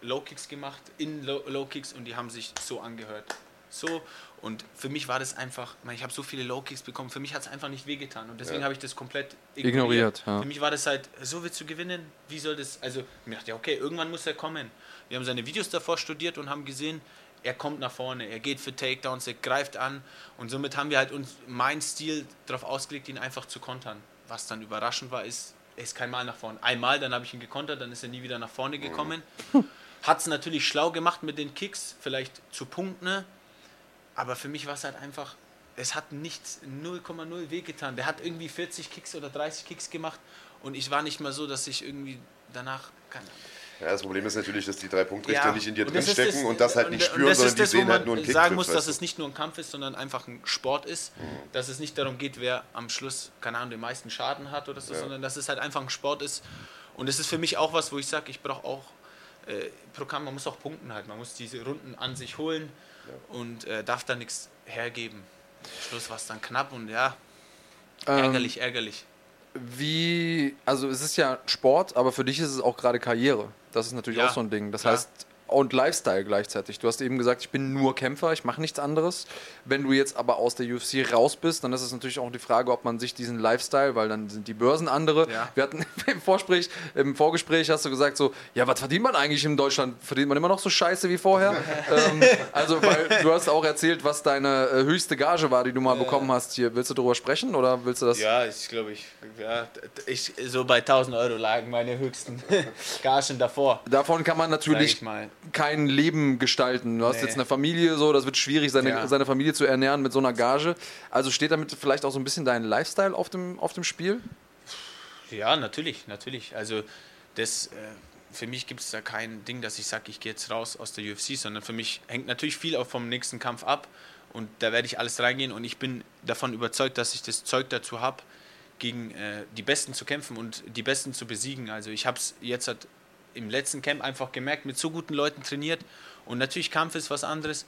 Low Kicks gemacht in Low, Low Kicks und die haben sich so angehört, so. Und für mich war das einfach, ich, habe so viele Low Kicks bekommen. Für mich hat es einfach nicht wehgetan und deswegen Ja. habe ich das komplett Ignoriert, ja. Für mich war das halt, so willst du gewinnen? Wie soll das? Also ich dachte, ja, okay, irgendwann muss er kommen. Wir haben seine Videos davor studiert und haben gesehen, er kommt nach vorne, er geht für Takedowns, er greift an und somit haben wir halt uns meinen Stil darauf ausgelegt, ihn einfach zu kontern. Was dann überraschend war, ist, er ist kein Mal nach vorne. Einmal, dann habe ich ihn gekontert, dann ist er nie wieder nach vorne gekommen. Hat es natürlich schlau gemacht mit den Kicks, vielleicht zu Punkten, ne? Aber für mich war es halt einfach, es hat nichts 0,0 wehgetan. Der hat irgendwie 40 Kicks oder 30 Kicks gemacht und ich war nicht mal so, dass ich irgendwie danach, Ahnung, Ja, das Problem ist natürlich, dass die drei Punktrichter ja, nicht in dir und drin das ist stecken das- und das halt nicht und- und spüren, das sondern die das, sehen halt nur einen Kick. sagen muss, dass du? es nicht nur ein Kampf ist, sondern einfach ein Sport ist. Dass es nicht darum geht, wer am Schluss, keine Ahnung, den meisten Schaden hat oder so, Ja. sondern dass es halt einfach ein Sport ist. Und es ist für mich auch was, wo ich sage, ich brauche auch äh, pro Kampf, man muss auch punkten halt. Man muss diese Runden an sich holen und äh, darf da nichts hergeben. Am Schluss war es dann knapp und ja, Ähm, ärgerlich, ärgerlich. Wie, also es ist ja Sport, aber für dich ist es auch gerade Karriere. Das ist natürlich Ja, auch so ein Ding. Das klar. heißt, und Lifestyle gleichzeitig. Du hast eben gesagt, ich bin nur Kämpfer, ich mache nichts anderes. Wenn du jetzt aber aus der UFC raus bist, dann ist es natürlich auch die Frage, ob man sich diesen Lifestyle, weil dann sind die Börsen andere. Ja. Wir hatten [laughs] im Vorgespräch, im Vorgespräch hast du gesagt so, ja, was verdient man eigentlich in Deutschland? Verdient man immer noch so scheiße wie vorher? [laughs] ähm, also, weil du hast auch erzählt, was deine äh, höchste Gage war, die du mal bekommen hast hier. Willst du darüber sprechen oder willst du das? Ja, ich glaube, ich, ja, ich, so bei 1000 Euro lagen meine höchsten [laughs] Gagen davor. Davon kann man natürlich. Kein Leben gestalten. Du hast Nee. jetzt eine Familie, so, das wird schwierig, seine, Ja. seine Familie zu ernähren mit so einer Gage. Also steht damit vielleicht auch so ein bisschen dein Lifestyle auf dem, auf dem Spiel? Ja, natürlich, natürlich. Also das, äh, für mich gibt es da kein Ding, dass ich sage, ich gehe jetzt raus aus der UFC, sondern für mich hängt natürlich viel auch vom nächsten Kampf ab und da werde ich alles reingehen und ich bin davon überzeugt, dass ich das Zeug dazu habe, gegen äh, die Besten zu kämpfen und die Besten zu besiegen. Also ich habe es jetzt halt im letzten Camp einfach gemerkt, mit so guten Leuten trainiert und natürlich Kampf ist was anderes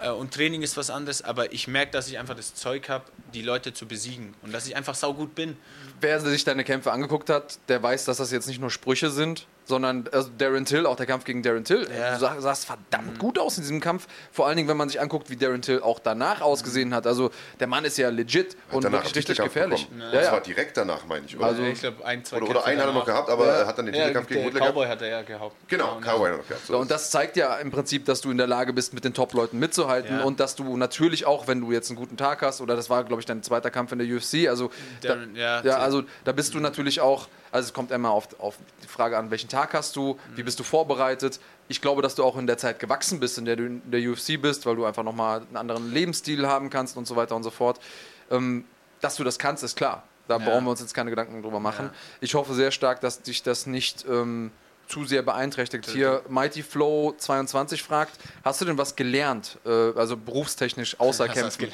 äh, und Training ist was anderes, aber ich merke, dass ich einfach das Zeug habe, die Leute zu besiegen und dass ich einfach saugut bin. Wer sich deine Kämpfe angeguckt hat, der weiß, dass das jetzt nicht nur Sprüche sind, sondern also Darren Till, auch der Kampf gegen Darren Till, Ja. du sah, sahst verdammt gut aus in diesem Kampf. Vor allen Dingen, wenn man sich anguckt, wie Darren Till auch danach ausgesehen hat. Also der Mann ist ja legit und danach wirklich richtig Titelkampf gefährlich. bekommen. Ja, Das ja. war direkt danach, meine ich. Oder, Also- ich glaube, ein, zwei oder, oder einen hat er noch gehabt, aber Ja. er hat dann den Ja, Titelkampf gegen Woodley gehabt. Cowboy hat er ja gehabt. Genau, und Cowboy noch gehabt. So, und das zeigt ja im Prinzip, dass du in der Lage bist, mit den Top-Leuten mitzuhalten Ja. und dass du natürlich auch, wenn du jetzt einen guten Tag hast, oder das war, glaube ich, dein zweiter Kampf in der UFC, also Darren, da, ja, ja, also da bist du natürlich auch Also es kommt immer auf, auf die Frage an, welchen Tag hast du, wie bist du vorbereitet. Ich glaube, dass du auch in der Zeit gewachsen bist, in der du in der UFC bist, weil du einfach nochmal einen anderen Lebensstil haben kannst und so weiter und so fort. Ähm, dass du das kannst, ist klar. Da Ja. brauchen wir uns jetzt keine Gedanken drüber machen. Ja. Ich hoffe sehr stark, dass dich das nicht ähm, zu sehr beeinträchtigt. Hier Mighty Flow 22 fragt, hast du denn was gelernt, äh, also berufstechnisch außer Hast Kämpfen?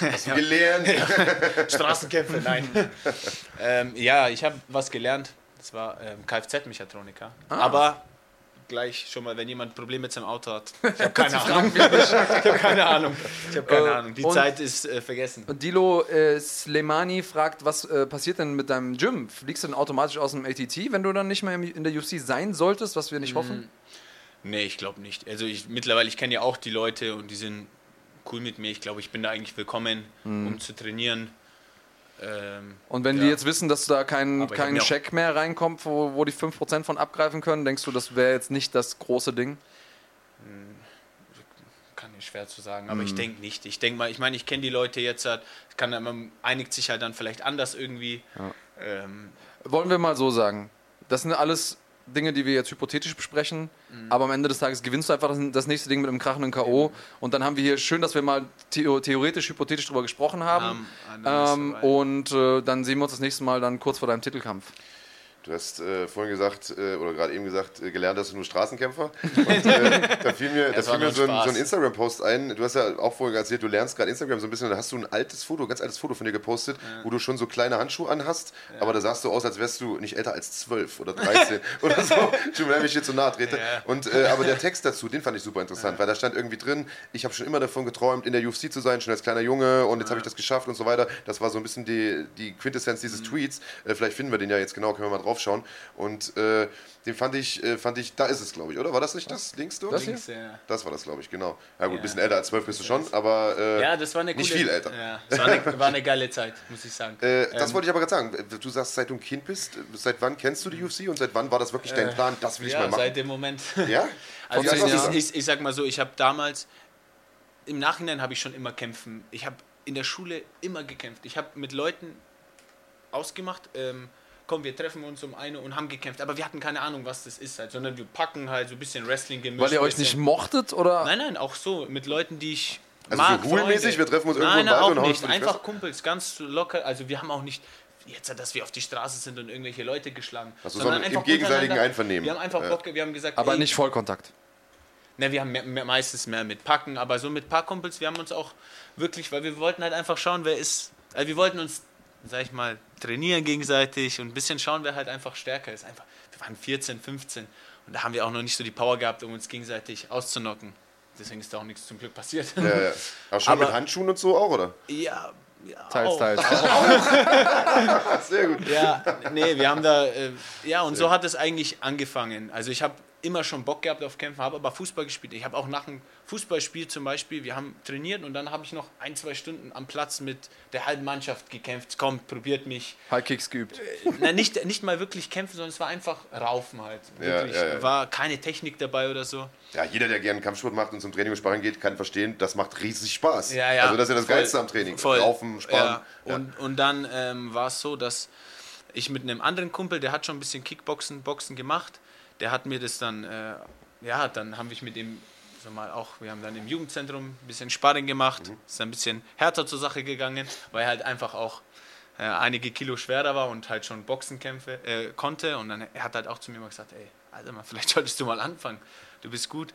Hast du gelernt? [laughs] Straßenkämpfe, nein. [laughs] ähm, ja, ich habe was gelernt. Das war ähm, Kfz-Mechatroniker. Ah. Aber gleich schon mal, wenn jemand Probleme mit seinem Auto hat. [laughs] Ich habe keine Ahnung. ich habe keine Ahnung. Ich habe keine Äh, Ahnung. Die und- Zeit ist äh, vergessen. Und Dilo äh, Slemani fragt, was äh, passiert denn mit deinem Gym? Fliegst du dann automatisch aus dem ATT, wenn du dann nicht mehr in der UFC sein solltest, was wir nicht hoffen? Nee, ich glaube nicht. Also ich, mittlerweile, ich kenne ja auch die Leute und die sind cool mit mir. Ich glaube, ich bin da eigentlich willkommen, Mhm. um zu trainieren. Ähm, Und wenn Ja. die jetzt wissen, dass da kein, Aber kein mir auch- Check mehr reinkommt, wo, wo die 5% von abgreifen können, denkst du, das wäre jetzt nicht das große Ding? kann ich schwer zu sagen, Mhm. aber ich denke nicht. Ich denke mal, ich meine, ich kenne die Leute jetzt, halt, kann, man einigt sich halt dann vielleicht anders irgendwie. Ähm, Wollen wir mal so sagen, das sind alles Dinge, die wir jetzt hypothetisch besprechen, Mhm. aber am Ende des Tages gewinnst du einfach das, das nächste Ding mit einem krachenden K.O. Und dann haben wir hier schön, dass wir mal theo theoretisch, hypothetisch drüber gesprochen haben. Ist ähm, und äh, dann sehen wir uns das nächste Mal dann kurz vor deinem Titelkampf. Du hast äh, vorhin gesagt, äh, oder gerade eben gesagt, äh, gelernt hast du nur Straßenkämpfer. [laughs] Und äh, da fiel mir, da fiel mir so ein, so ein Instagram-Post ein. Du hast ja auch vorhin erzählt, du lernst gerade Instagram so ein bisschen. Da hast du ein altes Foto, ganz altes Foto von dir gepostet, wo du schon so kleine Handschuhe anhast. Aber da sahst du aus, als wärst du nicht älter als 12 oder 13 [laughs] oder so. Schon wenn ich hier zu nahe trete. Ja. Und, äh, aber der Text dazu, den fand ich super interessant, weil da stand irgendwie drin, ich habe schon immer davon geträumt, in der UFC zu sein, schon als kleiner Junge und jetzt habe ich das geschafft und so weiter. Das war so ein bisschen die, die Quintessenz dieses Tweets. Äh, vielleicht finden wir den ja jetzt genau, können wir mal drauf schauen. Und äh, den fand ich, äh, fand ich, da ist es, glaube ich, oder? War das nicht das? Links du? Das links, ja. Das war das, glaube ich, genau. Ja gut, ein Ja. bisschen älter als 12 bist du schon, aber äh, ja, das war eine nicht coole, viel älter. Ja, das war eine, war eine geile Zeit, muss ich sagen. Äh, das Ähm, wollte ich aber gerade sagen. Du sagst, seit du ein Kind bist, seit wann kennst du die UFC und seit wann war das wirklich dein Plan? Das will ich ja, mal machen. seit dem Moment. ja? [laughs] Also ich, da? ich, ich sag mal so, ich habe damals, im Nachhinein habe ich schon immer kämpfen. Ich habe in der Schule immer gekämpft. Ich habe mit Leuten ausgemacht, ähm, komm, wir treffen uns um eine und haben gekämpft. Aber wir hatten keine Ahnung, was das ist halt, sondern wir packen halt so ein bisschen Wrestling gemischt. Weil ihr euch nicht mochtet oder? Nein, nein, auch so, mit Leuten, die ich Also mag. so Ruhe-mäßig, Freunde. wir treffen uns irgendwo nein, im nein, Wald auch und hauen uns nicht. Einfach? Kumpels, ganz locker. Also wir haben auch nicht jetzt, dass wir auf die Straße sind und irgendwelche Leute geschlagen. Also, sondern sondern im einfach gegenseitigen. Einvernehmen. Wir haben einfach. Bock, wir haben gesagt, Aber ey, nicht Vollkontakt. Ne, wir haben mehr, mehr, meistens mehr mit Packen, aber so mit paar Kumpels, wir haben uns auch wirklich, weil wir wollten halt einfach schauen, wer ist, also wir wollten uns, sag ich mal, trainieren gegenseitig und ein bisschen schauen, wer halt einfach stärker ist. Einfach, wir waren 14, 15 und da haben wir auch noch nicht so die Power gehabt, um uns gegenseitig auszunocken. Deswegen ist da auch nichts zum Glück passiert. Ja, ja. Aber schon Aber- mit Handschuhen und so auch, oder? ja, ja Teils, auch. teils. [laughs] Sehr gut. Ja, nee, wir haben da, äh, ja, und so hat es eigentlich angefangen. Also ich habe immer schon Bock gehabt auf Kämpfen, habe aber Fußball gespielt. Ich habe auch nach einem Fußballspiel zum Beispiel, wir haben trainiert und dann habe ich noch ein, zwei Stunden am Platz mit der halben Mannschaft gekämpft. Kommt, probiert mich. High Kicks geübt. Na, nicht, nicht mal wirklich kämpfen, sondern es war einfach Raufen halt. Ja, Wirklich. ja, ja. War keine Technik dabei oder so. Ja, jeder, der gerne Kampfsport macht und zum Training und Sparring geht, kann verstehen, das macht riesig Spaß. Ja, ja. Also das ist ja das Voll, Geilste am Training. Voll. Raufen, Sparen. Ja. Und, und dann ähm, war es so, dass ich mit einem anderen Kumpel, der hat schon ein bisschen Kickboxen Boxen gemacht, der hat mir das dann, äh, ja, dann haben wir mit ihm so mal auch, wir haben dann im Jugendzentrum ein bisschen Sparring gemacht, Mhm. ist ein bisschen härter zur Sache gegangen, weil er halt einfach auch äh, einige Kilo schwerer war und halt schon Boxenkämpfe äh, konnte und dann er hat halt auch zu mir mal gesagt, ey, Alter, mal, vielleicht [laughs] solltest du mal anfangen, du bist gut.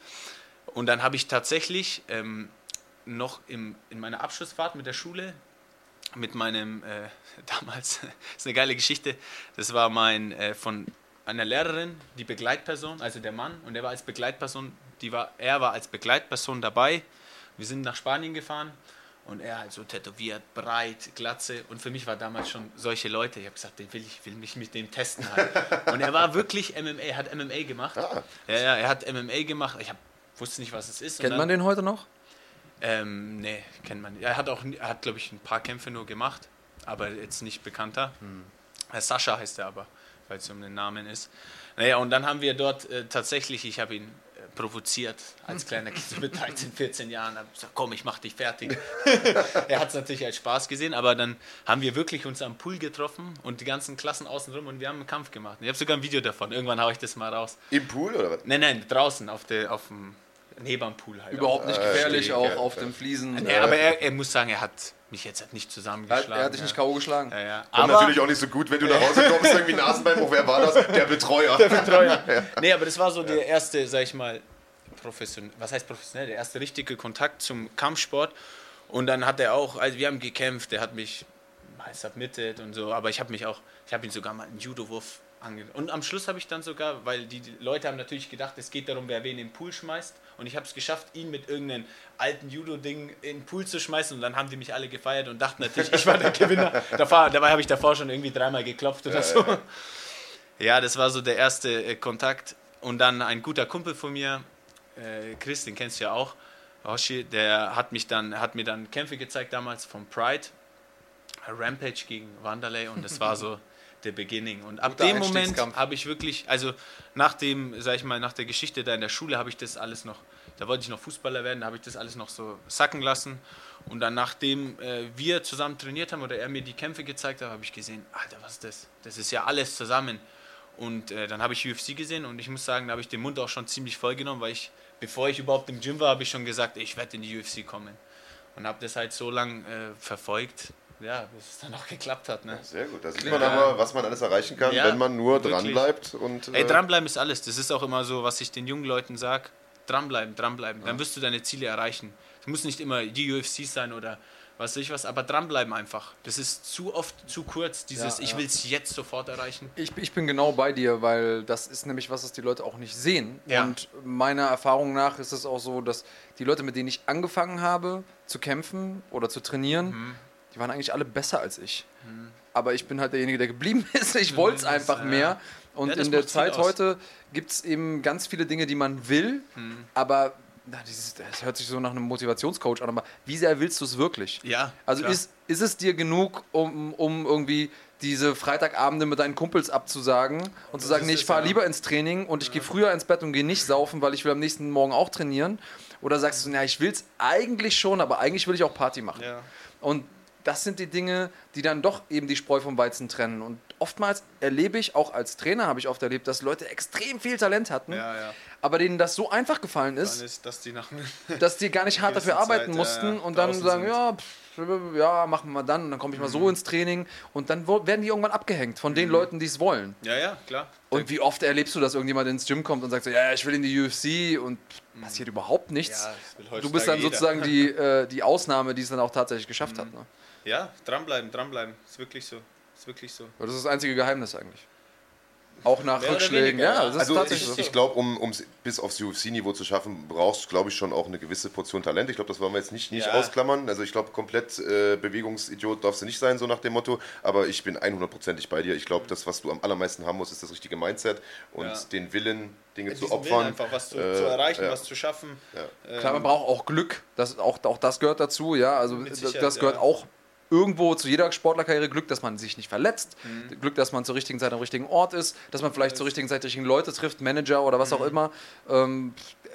Und dann habe ich tatsächlich ähm, noch im, in meiner Abschlussfahrt mit der Schule mit meinem, äh, [laughs] damals, [laughs] ist eine geile Geschichte, das war mein, äh, von einer Lehrerin, die Begleitperson, also der Mann, und er war als Begleitperson, die war, er war als Begleitperson dabei. Wir sind nach Spanien gefahren und er halt so tätowiert, breit, glatze und für mich war damals schon solche Leute, ich habe gesagt, den will ich will mich mit dem testen halt. Und er war wirklich MMA, er hat MMA gemacht. Ah. Ja, ja, er hat MMA gemacht. Ich hab, wusste nicht, was es ist. Kennt dann- man den heute noch? ähm, nee, kennt man nicht. Er hat auch, er hat, glaube ich, ein paar Kämpfe nur gemacht, aber jetzt nicht bekannter. Äh, Sascha heißt er aber, weil es um den Namen ist. Naja, und dann haben wir dort äh, tatsächlich, ich habe ihn äh, provoziert als kleiner Kind [laughs] mit 13, 14 Jahren. Hab gesagt, komm, ich mach dich fertig. [laughs] er hat es natürlich als Spaß gesehen, aber dann haben wir wirklich uns am Pool getroffen und die ganzen Klassen außenrum und wir haben einen Kampf gemacht. Ich habe sogar ein Video davon. Irgendwann haue ich das mal raus. Im Pool oder was? Nein, nein, draußen auf, der, auf dem neben am Pool halt. Überhaupt nicht Äh, gefährlich, auch auf ja. den Fliesen. Ja, aber er, er muss sagen, er hat mich jetzt halt nicht Er, zusammengeschlagen. er hat dich nicht ja. K.O. geschlagen. Ja, ja. Aber, natürlich auch nicht so gut, wenn du nach Hause kommst, [laughs] irgendwie Nasenbeinbruch. Wer war das? Der Betreuer. Der Betreuer. [laughs] Nee, aber das war so der erste, sag ich mal, professionell, was heißt professionell, der erste richtige Kontakt zum Kampfsport. Und dann hat er auch, also wir haben gekämpft, der hat mich mal submitted und so, aber ich habe mich auch, ich habe ihn sogar mal einen Judo-Wurf ange... Und am Schluss habe ich dann sogar, weil die die Leute haben natürlich gedacht, es geht darum, wer wen in den Pool schmeißt. Und ich habe es geschafft, ihn mit irgendeinem alten Judo-Ding in den Pool zu schmeißen. Und dann haben die mich alle gefeiert und dachten natürlich, ich war der [laughs] Gewinner. Davor, dabei habe ich davor schon irgendwie dreimal geklopft oder so. Ja, das war so der erste äh, Kontakt. Und dann ein guter Kumpel von mir, äh, Chris, den kennst du ja auch, Hoshi, der hat, mich dann, hat mir dann Kämpfe gezeigt damals vom Pride, Rampage gegen Wanderlei und das war so [laughs] der Beginning. Und ab Guter dem Moment habe ich wirklich, also nach dem, sag ich mal, nach der Geschichte da in der Schule habe ich das alles noch, da wollte ich noch Fußballer werden, da habe ich das alles noch so sacken lassen. Und dann nachdem äh, wir zusammen trainiert haben oder er mir die Kämpfe gezeigt hat, habe ich gesehen, Alter, was ist das? Das ist ja alles zusammen. Und äh, dann habe ich UFC gesehen und ich muss sagen, da habe ich den Mund auch schon ziemlich voll genommen, weil ich, bevor ich überhaupt im Gym war, habe ich schon gesagt, ich werde in die UFC kommen. Und habe das halt so lang äh, verfolgt, ja, bis es dann auch geklappt hat. Ne? Sehr gut. Da sieht man aber, was man alles erreichen kann, Ja, wenn man nur wirklich. dran bleibt. Und, Ey, äh, dranbleiben ist alles. Das ist auch immer so, was ich den jungen Leuten sage. Dranbleiben, dranbleiben. Dann wirst du deine Ziele erreichen. Es muss nicht immer die UFC sein oder was weiß ich was, aber dranbleiben einfach. Das ist zu oft zu kurz, dieses Ja, ich ja. will es jetzt sofort erreichen. Ich, ich bin genau bei dir, weil das ist nämlich was, was die Leute auch nicht sehen. Ja. Und meiner Erfahrung nach ist es auch so, dass die Leute, mit denen ich angefangen habe zu kämpfen oder zu trainieren, Mhm. Die waren eigentlich alle besser als ich. Aber ich bin halt derjenige, der geblieben [laughs] ist. Ich wollte es einfach ja. mehr. Und Ja, in der Zeit heute gibt es eben ganz viele Dinge, die man will, Mhm. aber na, dieses, das hört sich so nach einem Motivationscoach an, aber wie sehr willst du es wirklich? Ja, Also klar. ist, ist es dir genug, um, um irgendwie diese Freitagabende mit deinen Kumpels abzusagen und zu sagen, nee, ich fahre ja. lieber ins Training und ich gehe früher ins Bett und gehe nicht saufen, weil ich will am nächsten Morgen auch trainieren? Oder sagst du, na, ich will es eigentlich schon, aber eigentlich will ich auch Party machen? Ja. Und das sind die Dinge, die dann doch eben die Spreu vom Weizen trennen. Und oftmals erlebe ich, auch als Trainer habe ich oft erlebt, dass Leute extrem viel Talent hatten, Ja, ja. aber denen das so einfach gefallen ist, ist, dass die [laughs] dass die gar nicht hart dafür arbeiten Zeit, mussten ja, und dann sagen, sind. Mhm. ja, pff, ja, machen wir dann und dann komme ich mal so ins Training und dann werden die irgendwann abgehängt von den Leuten, die es wollen. Ja, ja, klar. Und wie oft erlebst du, dass irgendjemand ins Gym kommt und sagt so, ja, ich will in die UFC und passiert überhaupt nichts. Mhm. Das will du bist dann jeder. sozusagen die, [laughs] äh, die Ausnahme, die es dann auch tatsächlich geschafft hat. Ne? Ja, dranbleiben, dranbleiben. Ist wirklich so. Ist wirklich so. Das ist das einzige Geheimnis eigentlich. Auch nach Mehr Rückschlägen. weniger, Ja, das ist Also tatsächlich ich, so. ich glaube, um es bis aufs UFC-Niveau zu schaffen, brauchst du, glaube ich, schon auch eine gewisse Portion Talent. Ich glaube, das wollen wir jetzt nicht, nicht Ja. ausklammern. Also ich glaube, komplett äh, Bewegungsidiot darfst du nicht sein, so nach dem Motto. Aber ich bin 100%ig bei dir. Ich glaube, das, was du am allermeisten haben musst, ist das richtige Mindset und Ja. den Willen, Dinge zu Diesen Willen opfern. einfach was zu, Äh, zu erreichen, ja. was zu schaffen. Ähm, Klar, man braucht auch Glück. Das, auch, auch das gehört dazu, ja. Also das, gehört ja. auch irgendwo zu jeder Sportlerkarriere Glück, dass man sich nicht verletzt, Mhm. Glück, dass man zur richtigen Zeit am richtigen Ort ist, dass man vielleicht zur richtigen Zeit die richtigen Leute trifft, Manager oder was auch immer. Ähm,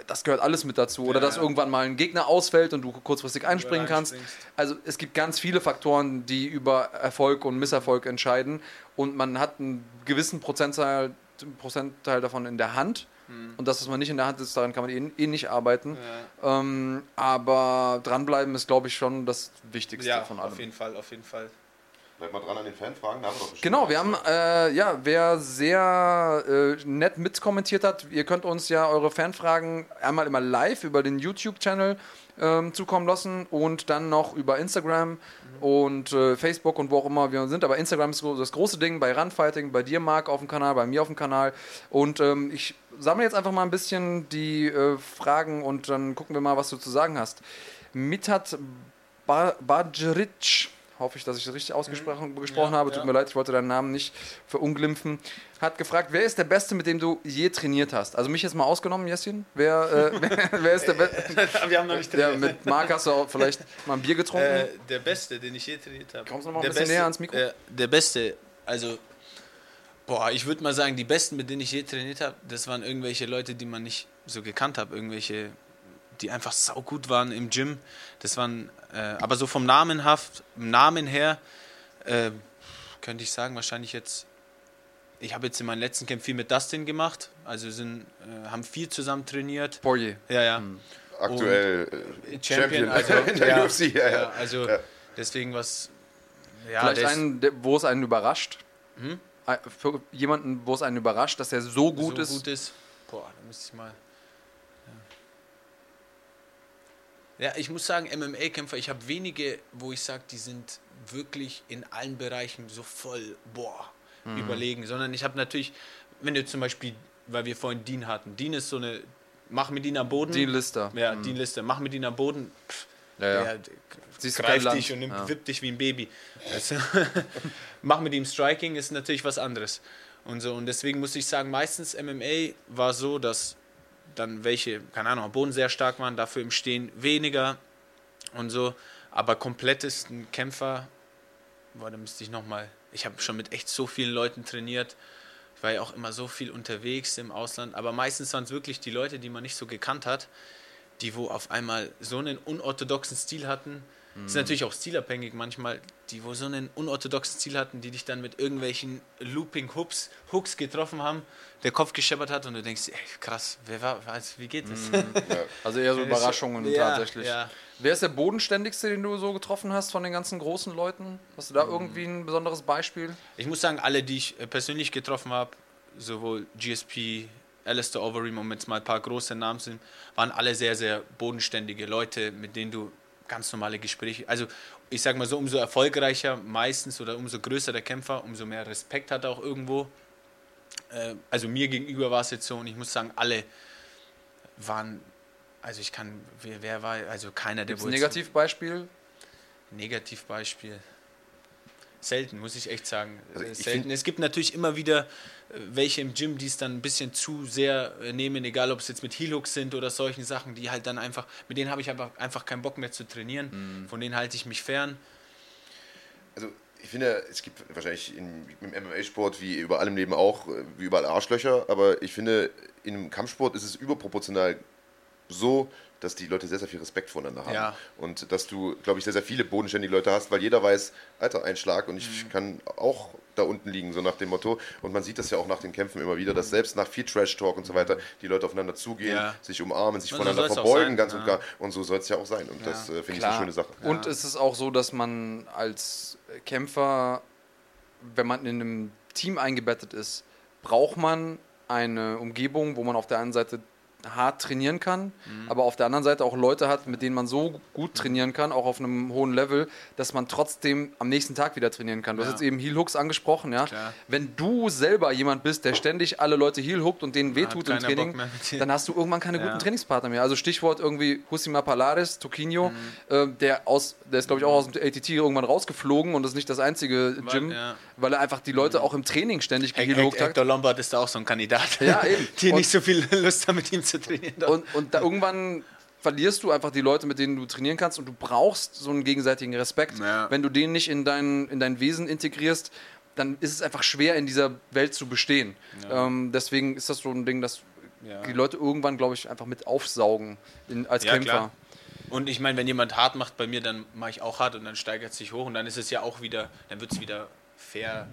das gehört alles mit dazu. Oder Mhm. Ja, dass ja. irgendwann mal ein Gegner ausfällt und du kurzfristig einspringen kannst. Also es gibt ganz viele Faktoren, die über Erfolg und Misserfolg entscheiden. Und man hat einen gewissen Prozentteil, Prozentteil davon in der Hand. Mhm. Und das, was man nicht in der Hand ist, daran kann man eh, eh nicht arbeiten. Ähm, aber dranbleiben ist, glaube ich, schon das Wichtigste Ja, von allem. auf jeden Fall, auf jeden Fall. Bleib mal dran an den Fanfragen. Da haben wir doch Genau, wir haben, äh, ja, wer sehr äh, nett mitkommentiert hat, ihr könnt uns ja eure Fanfragen einmal immer live über den YouTube-Channel ähm, zukommen lassen und dann noch über Instagram und äh, Facebook und wo auch immer wir sind. Aber Instagram ist das große Ding bei Runfighting, bei dir, Marc, auf dem Kanal, bei mir auf dem Kanal. Und ähm, ich sammle jetzt einfach mal ein bisschen die äh, Fragen und dann gucken wir mal, was du zu sagen hast. Mithat Ba- Bajric, hoffe ich, dass ich das richtig ausgesprochen gesprochen habe, tut ja. mir leid, ich wollte deinen Namen nicht verunglimpfen, hat gefragt, wer ist der Beste, mit dem du je trainiert hast? Also mich jetzt mal ausgenommen, Jessin. Wer, äh, [laughs] wer, wer ist der Beste? [laughs] Wir haben noch nicht Ja, trainiert. mit Marc hast du auch vielleicht mal ein Bier getrunken? Äh, der Beste, den ich je trainiert habe. Kommst du noch mal ein Der bisschen näher ans Mikro? Äh, der Beste, also, boah, ich würde mal sagen, die Besten, mit denen ich je trainiert habe, das waren irgendwelche Leute, die man nicht, so gekannt habe, irgendwelche, die einfach saugut waren im Gym. Das waren, äh, aber so vom Namenhaft, Namen her, äh, könnte ich sagen, wahrscheinlich jetzt. Ich habe jetzt in meinen letzten Camp viel mit Dustin gemacht, also sind, äh, haben viel zusammen trainiert. Poirier. Ja, ja. Aktuell äh, Champion, also, [laughs] in der ja, UFC. Ja, ja, ja. also Ja. deswegen was. Ja, Vielleicht einen, der- wo es einen überrascht. Ein- Für jemanden, wo es einen überrascht, dass er so gut so ist. gut ist. Boah, da müsste ich mal. Ja, ich muss sagen, MMA-Kämpfer, ich habe wenige, wo ich sage, die sind wirklich in allen Bereichen so voll, boah, Mhm. überlegen. Sondern ich habe natürlich, wenn du zum Beispiel, weil wir vorhin Dean hatten, Dean ist so eine, mach mit Dean am Boden. Dean Lister. Ja, Dean Lister, mach mit Dean am Boden. Pff, Ja, ja. der greift dich und nimmt, Ja. wippt dich wie ein Baby. Also, [laughs] mach mit ihm Striking ist natürlich was anderes. Und so und deswegen muss ich sagen, meistens MMA war so, dass dann welche, keine Ahnung, am Boden sehr stark waren, dafür im Stehen weniger und so. Aber komplettesten Kämpfer, boah, da müsste ich nochmal, ich habe schon mit echt so vielen Leuten trainiert. Ich war ja auch immer so viel unterwegs im Ausland, aber meistens waren es wirklich die Leute, die man nicht so gekannt hat, die wo auf einmal so einen unorthodoxen Stil hatten. Ist natürlich auch stilabhängig manchmal, die wo so einen unorthodoxen Stil hatten, die dich dann mit irgendwelchen Looping Hooks, Hooks getroffen haben, der Kopf gescheppert hat und du denkst, ey, krass, wer war, was, wie geht das? Also eher [laughs] so Überraschungen Ja, tatsächlich. ja. Wer ist der bodenständigste, den du so getroffen hast von den ganzen großen Leuten? Hast du da irgendwie ein besonderes Beispiel? Ich muss sagen, alle, die ich äh, persönlich getroffen habe, sowohl GSP, Alistair Overeem, um jetzt mal ein paar große Namen sind, waren alle sehr, sehr bodenständige Leute, mit denen du ganz normale Gespräche, also ich sag mal so, umso erfolgreicher meistens oder umso größer der Kämpfer, umso mehr Respekt hat er auch irgendwo. Äh, Also mir gegenüber war es jetzt so und ich muss sagen, alle waren, also ich kann, wer, wer war, also keiner, der Gibt es ein wohl- Negativbeispiel? Negativbeispiel. Selten, muss ich echt sagen. Also Äh, ich Selten. Es gibt natürlich immer wieder welche im Gym, die es dann ein bisschen zu sehr äh, nehmen, egal ob es jetzt mit Heel-Hooks sind oder solchen Sachen, die halt dann einfach, mit denen habe ich einfach, einfach keinen Bock mehr zu trainieren. Mhm. Von denen halte ich mich fern. Also ich finde, es gibt wahrscheinlich in, im MMA-Sport wie überall im Leben auch, äh, wie überall Arschlöcher, aber ich finde, im Kampfsport ist es überproportional so, dass die Leute sehr, sehr viel Respekt voneinander haben. Ja. Und dass du, glaube ich, sehr, sehr viele bodenständige Leute hast, weil jeder weiß, Alter, ein Schlag und ich Mhm. kann auch da unten liegen, so nach dem Motto. Und man sieht das ja auch nach den Kämpfen immer wieder, dass selbst nach viel Trash-Talk und so weiter die Leute aufeinander zugehen, Ja. sich umarmen, sich So voneinander auch verbeugen, ganz ja. und gar. Und so soll es ja auch sein. Und das äh, finde ich eine schöne Sache. Und es ist auch so, dass man als Kämpfer, wenn man in einem Team eingebettet ist, braucht man eine Umgebung, wo man auf der einen Seite hart trainieren kann, Mhm. aber auf der anderen Seite auch Leute hat, mit denen man so gut trainieren kann, auch auf einem hohen Level, dass man trotzdem am nächsten Tag wieder trainieren kann. Du hast Ja. jetzt eben Heel Hooks angesprochen, ja. Klar. Wenn du selber jemand bist, der ständig alle Leute Heel hookt und denen wehtut im Training, dann hast du irgendwann keine Ja. guten Trainingspartner mehr. Also Stichwort irgendwie Husima Palares, Toquinho, Mhm. äh, der aus, der ist glaube ich auch aus dem ATT irgendwann rausgeflogen und das ist nicht das einzige Weil- Gym, ja. weil er einfach die Leute auch im Training ständig geheel Hec- Hector Lombard ist da auch so ein Kandidat. Ja, eben. [laughs] Die Und- nicht so viel Lust haben, mit ihm zu trainieren. [laughs] Und, und da irgendwann verlierst du einfach die Leute, mit denen du trainieren kannst und du brauchst so einen gegenseitigen Respekt. Ja. Wenn du den nicht in dein, in dein Wesen integrierst, dann ist es einfach schwer, in dieser Welt zu bestehen. Ähm, deswegen ist das so ein Ding, dass Ja. die Leute irgendwann, glaube ich, einfach mit aufsaugen in, als Ja, Kämpfer. klar. Und ich meine, wenn jemand hart macht bei mir, dann mache ich auch hart und dann steigert es sich hoch und dann ist es ja auch wieder, dann wird es wieder fair,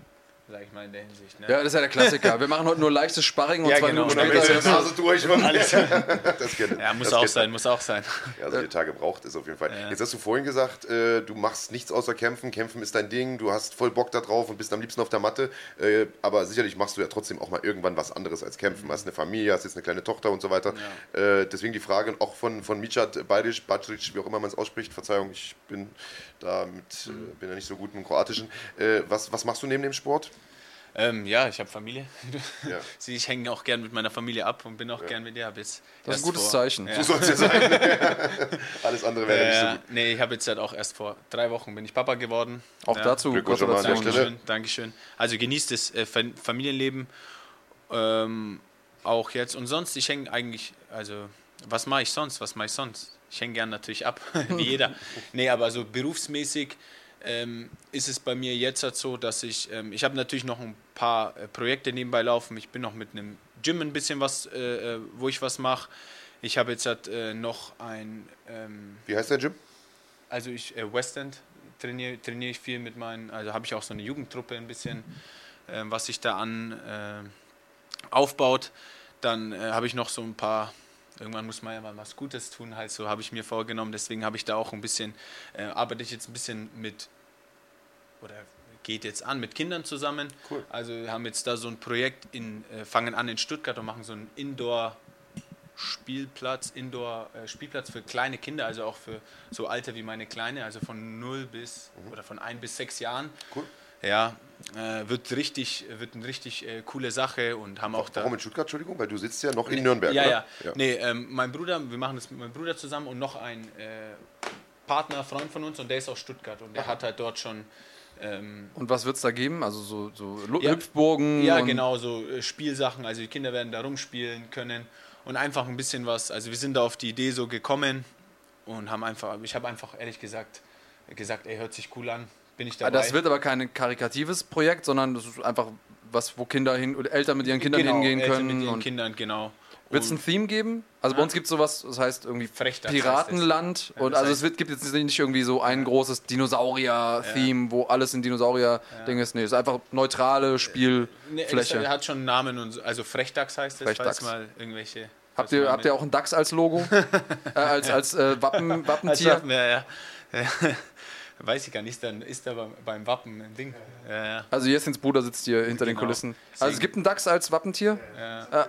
sag ich mal in der Hinsicht. Ne? Ja, das ist ja der Klassiker. Wir machen heute nur leichtes Sparring und Ja, zwei genau. Minuten später. die Nase durch und alles. das kennt, Ja, muss das auch kennt sein, muss auch sein. Ja, also die Tage braucht es auf jeden Fall. Ja. Jetzt hast du vorhin gesagt, äh, du machst nichts außer kämpfen. Kämpfen ist dein Ding. Du hast voll Bock da drauf und bist am liebsten auf der Matte. Äh, aber sicherlich machst du ja trotzdem auch mal irgendwann was anderes als kämpfen. Hast eine Familie, hast jetzt eine kleine Tochter und so weiter. Äh, deswegen die Frage auch von, von Mijat Badic, Bacic, wie auch immer man es ausspricht. Verzeihung, ich bin da mit, äh, bin ja nicht so gut mit dem Kroatischen. Äh, was, was machst du neben dem Sport? Ähm, ja, ich habe Familie. [laughs] Ja. Sie, ich hänge auch gern mit meiner Familie ab und bin auch gern mit dir. Hab jetzt Das ist ein gutes vor- Zeichen. Ja. So soll es ja sein. [laughs] Alles andere wäre nicht so Ja, gut. nee, ich habe jetzt halt auch erst vor drei Wochen bin ich Papa geworden. Auch ja. dazu Glückwunsch nochmal an der Gratulation. Stelle. Dankeschön, Dankeschön. Also genießt das äh, Fa- Familienleben ähm, auch jetzt. Und sonst, ich hänge eigentlich, also was mache ich sonst? Was mache ich sonst? Ich hänge gern natürlich ab, [laughs] wie [laughs] jeder. Nee, aber so berufsmäßig ähm, ist es bei mir jetzt halt so, dass ich, ähm, ich habe natürlich noch ein paar äh, Projekte nebenbei laufen. Ich bin noch mit einem Gym ein bisschen was, äh, äh wo ich was mache. Ich habe jetzt halt, äh, noch ein. Ähm, Wie heißt dein Gym? Also ich äh, West End trainiere trainier ich viel mit meinen, also habe ich auch so eine Jugendtruppe ein bisschen, äh, was sich da an äh, aufbaut. Dann äh, habe ich noch so ein paar, irgendwann muss man ja mal was Gutes tun, halt so habe ich mir vorgenommen. Deswegen habe ich da auch ein bisschen, äh, arbeite ich jetzt ein bisschen mit, oder geht jetzt an mit Kindern zusammen. Cool. Also wir haben jetzt da so ein Projekt in, äh, fangen an in Stuttgart und machen so ein Indoor- Spielplatz, Indoor-Spielplatz äh, für kleine Kinder, also auch für so Alter wie meine Kleine, also von 0 bis mhm. oder von 1 bis 6 Jahren. Cool. Ja, äh, wird richtig, wird eine richtig äh, coole Sache und haben auch da. Warum in Stuttgart, Entschuldigung? Weil du sitzt ja noch in Nürnberg. Ja, oder? ja. ja. Nee, ähm, mein Bruder, wir machen das mit meinem Bruder zusammen und noch ein äh, Partner, Freund von uns und der ist aus Stuttgart und der Aha. hat halt dort schon. Ähm, und was wird es da geben? Also so, so ja, Hüpfburgen? Ja, genau, so äh, Spielsachen. Also die Kinder werden da rumspielen können und einfach ein bisschen was. Also wir sind da auf die Idee so gekommen und haben einfach, ich habe einfach ehrlich gesagt gesagt, ey, hört sich cool an, bin ich dabei. Das wird aber kein karikatives Projekt, sondern das ist einfach was, wo Kinder hin oder Eltern mit ihren Kindern genau, hingehen Eltern können. mit ihren Kindern, genau. Wird es ein Theme geben? Also ja. bei uns gibt es sowas, das heißt irgendwie Frechtags Piratenland. Heißt und also es wird, gibt jetzt nicht irgendwie so ein ja. großes Dinosaurier-Theme, ja. wo alles in Dinosaurier-Ding ist. Nee, es ist einfach neutrale Spielfläche. Nee, er hat schon einen Namen und so. Also Frechdachs heißt es, falls mal irgendwelche. Habt ihr, habt ihr auch einen Dachs als Logo? [laughs] äh, als als äh, Wappen, Wappentier? Als Wappen, ja, ja. [laughs] Weiß ich gar nicht, dann ist da beim Wappen ein Ding. Ja, ja. Also Jessins Bruder sitzt hier hinter genau. den Kulissen. Also es gibt einen Dachs als Wappentier? Ja. Äh,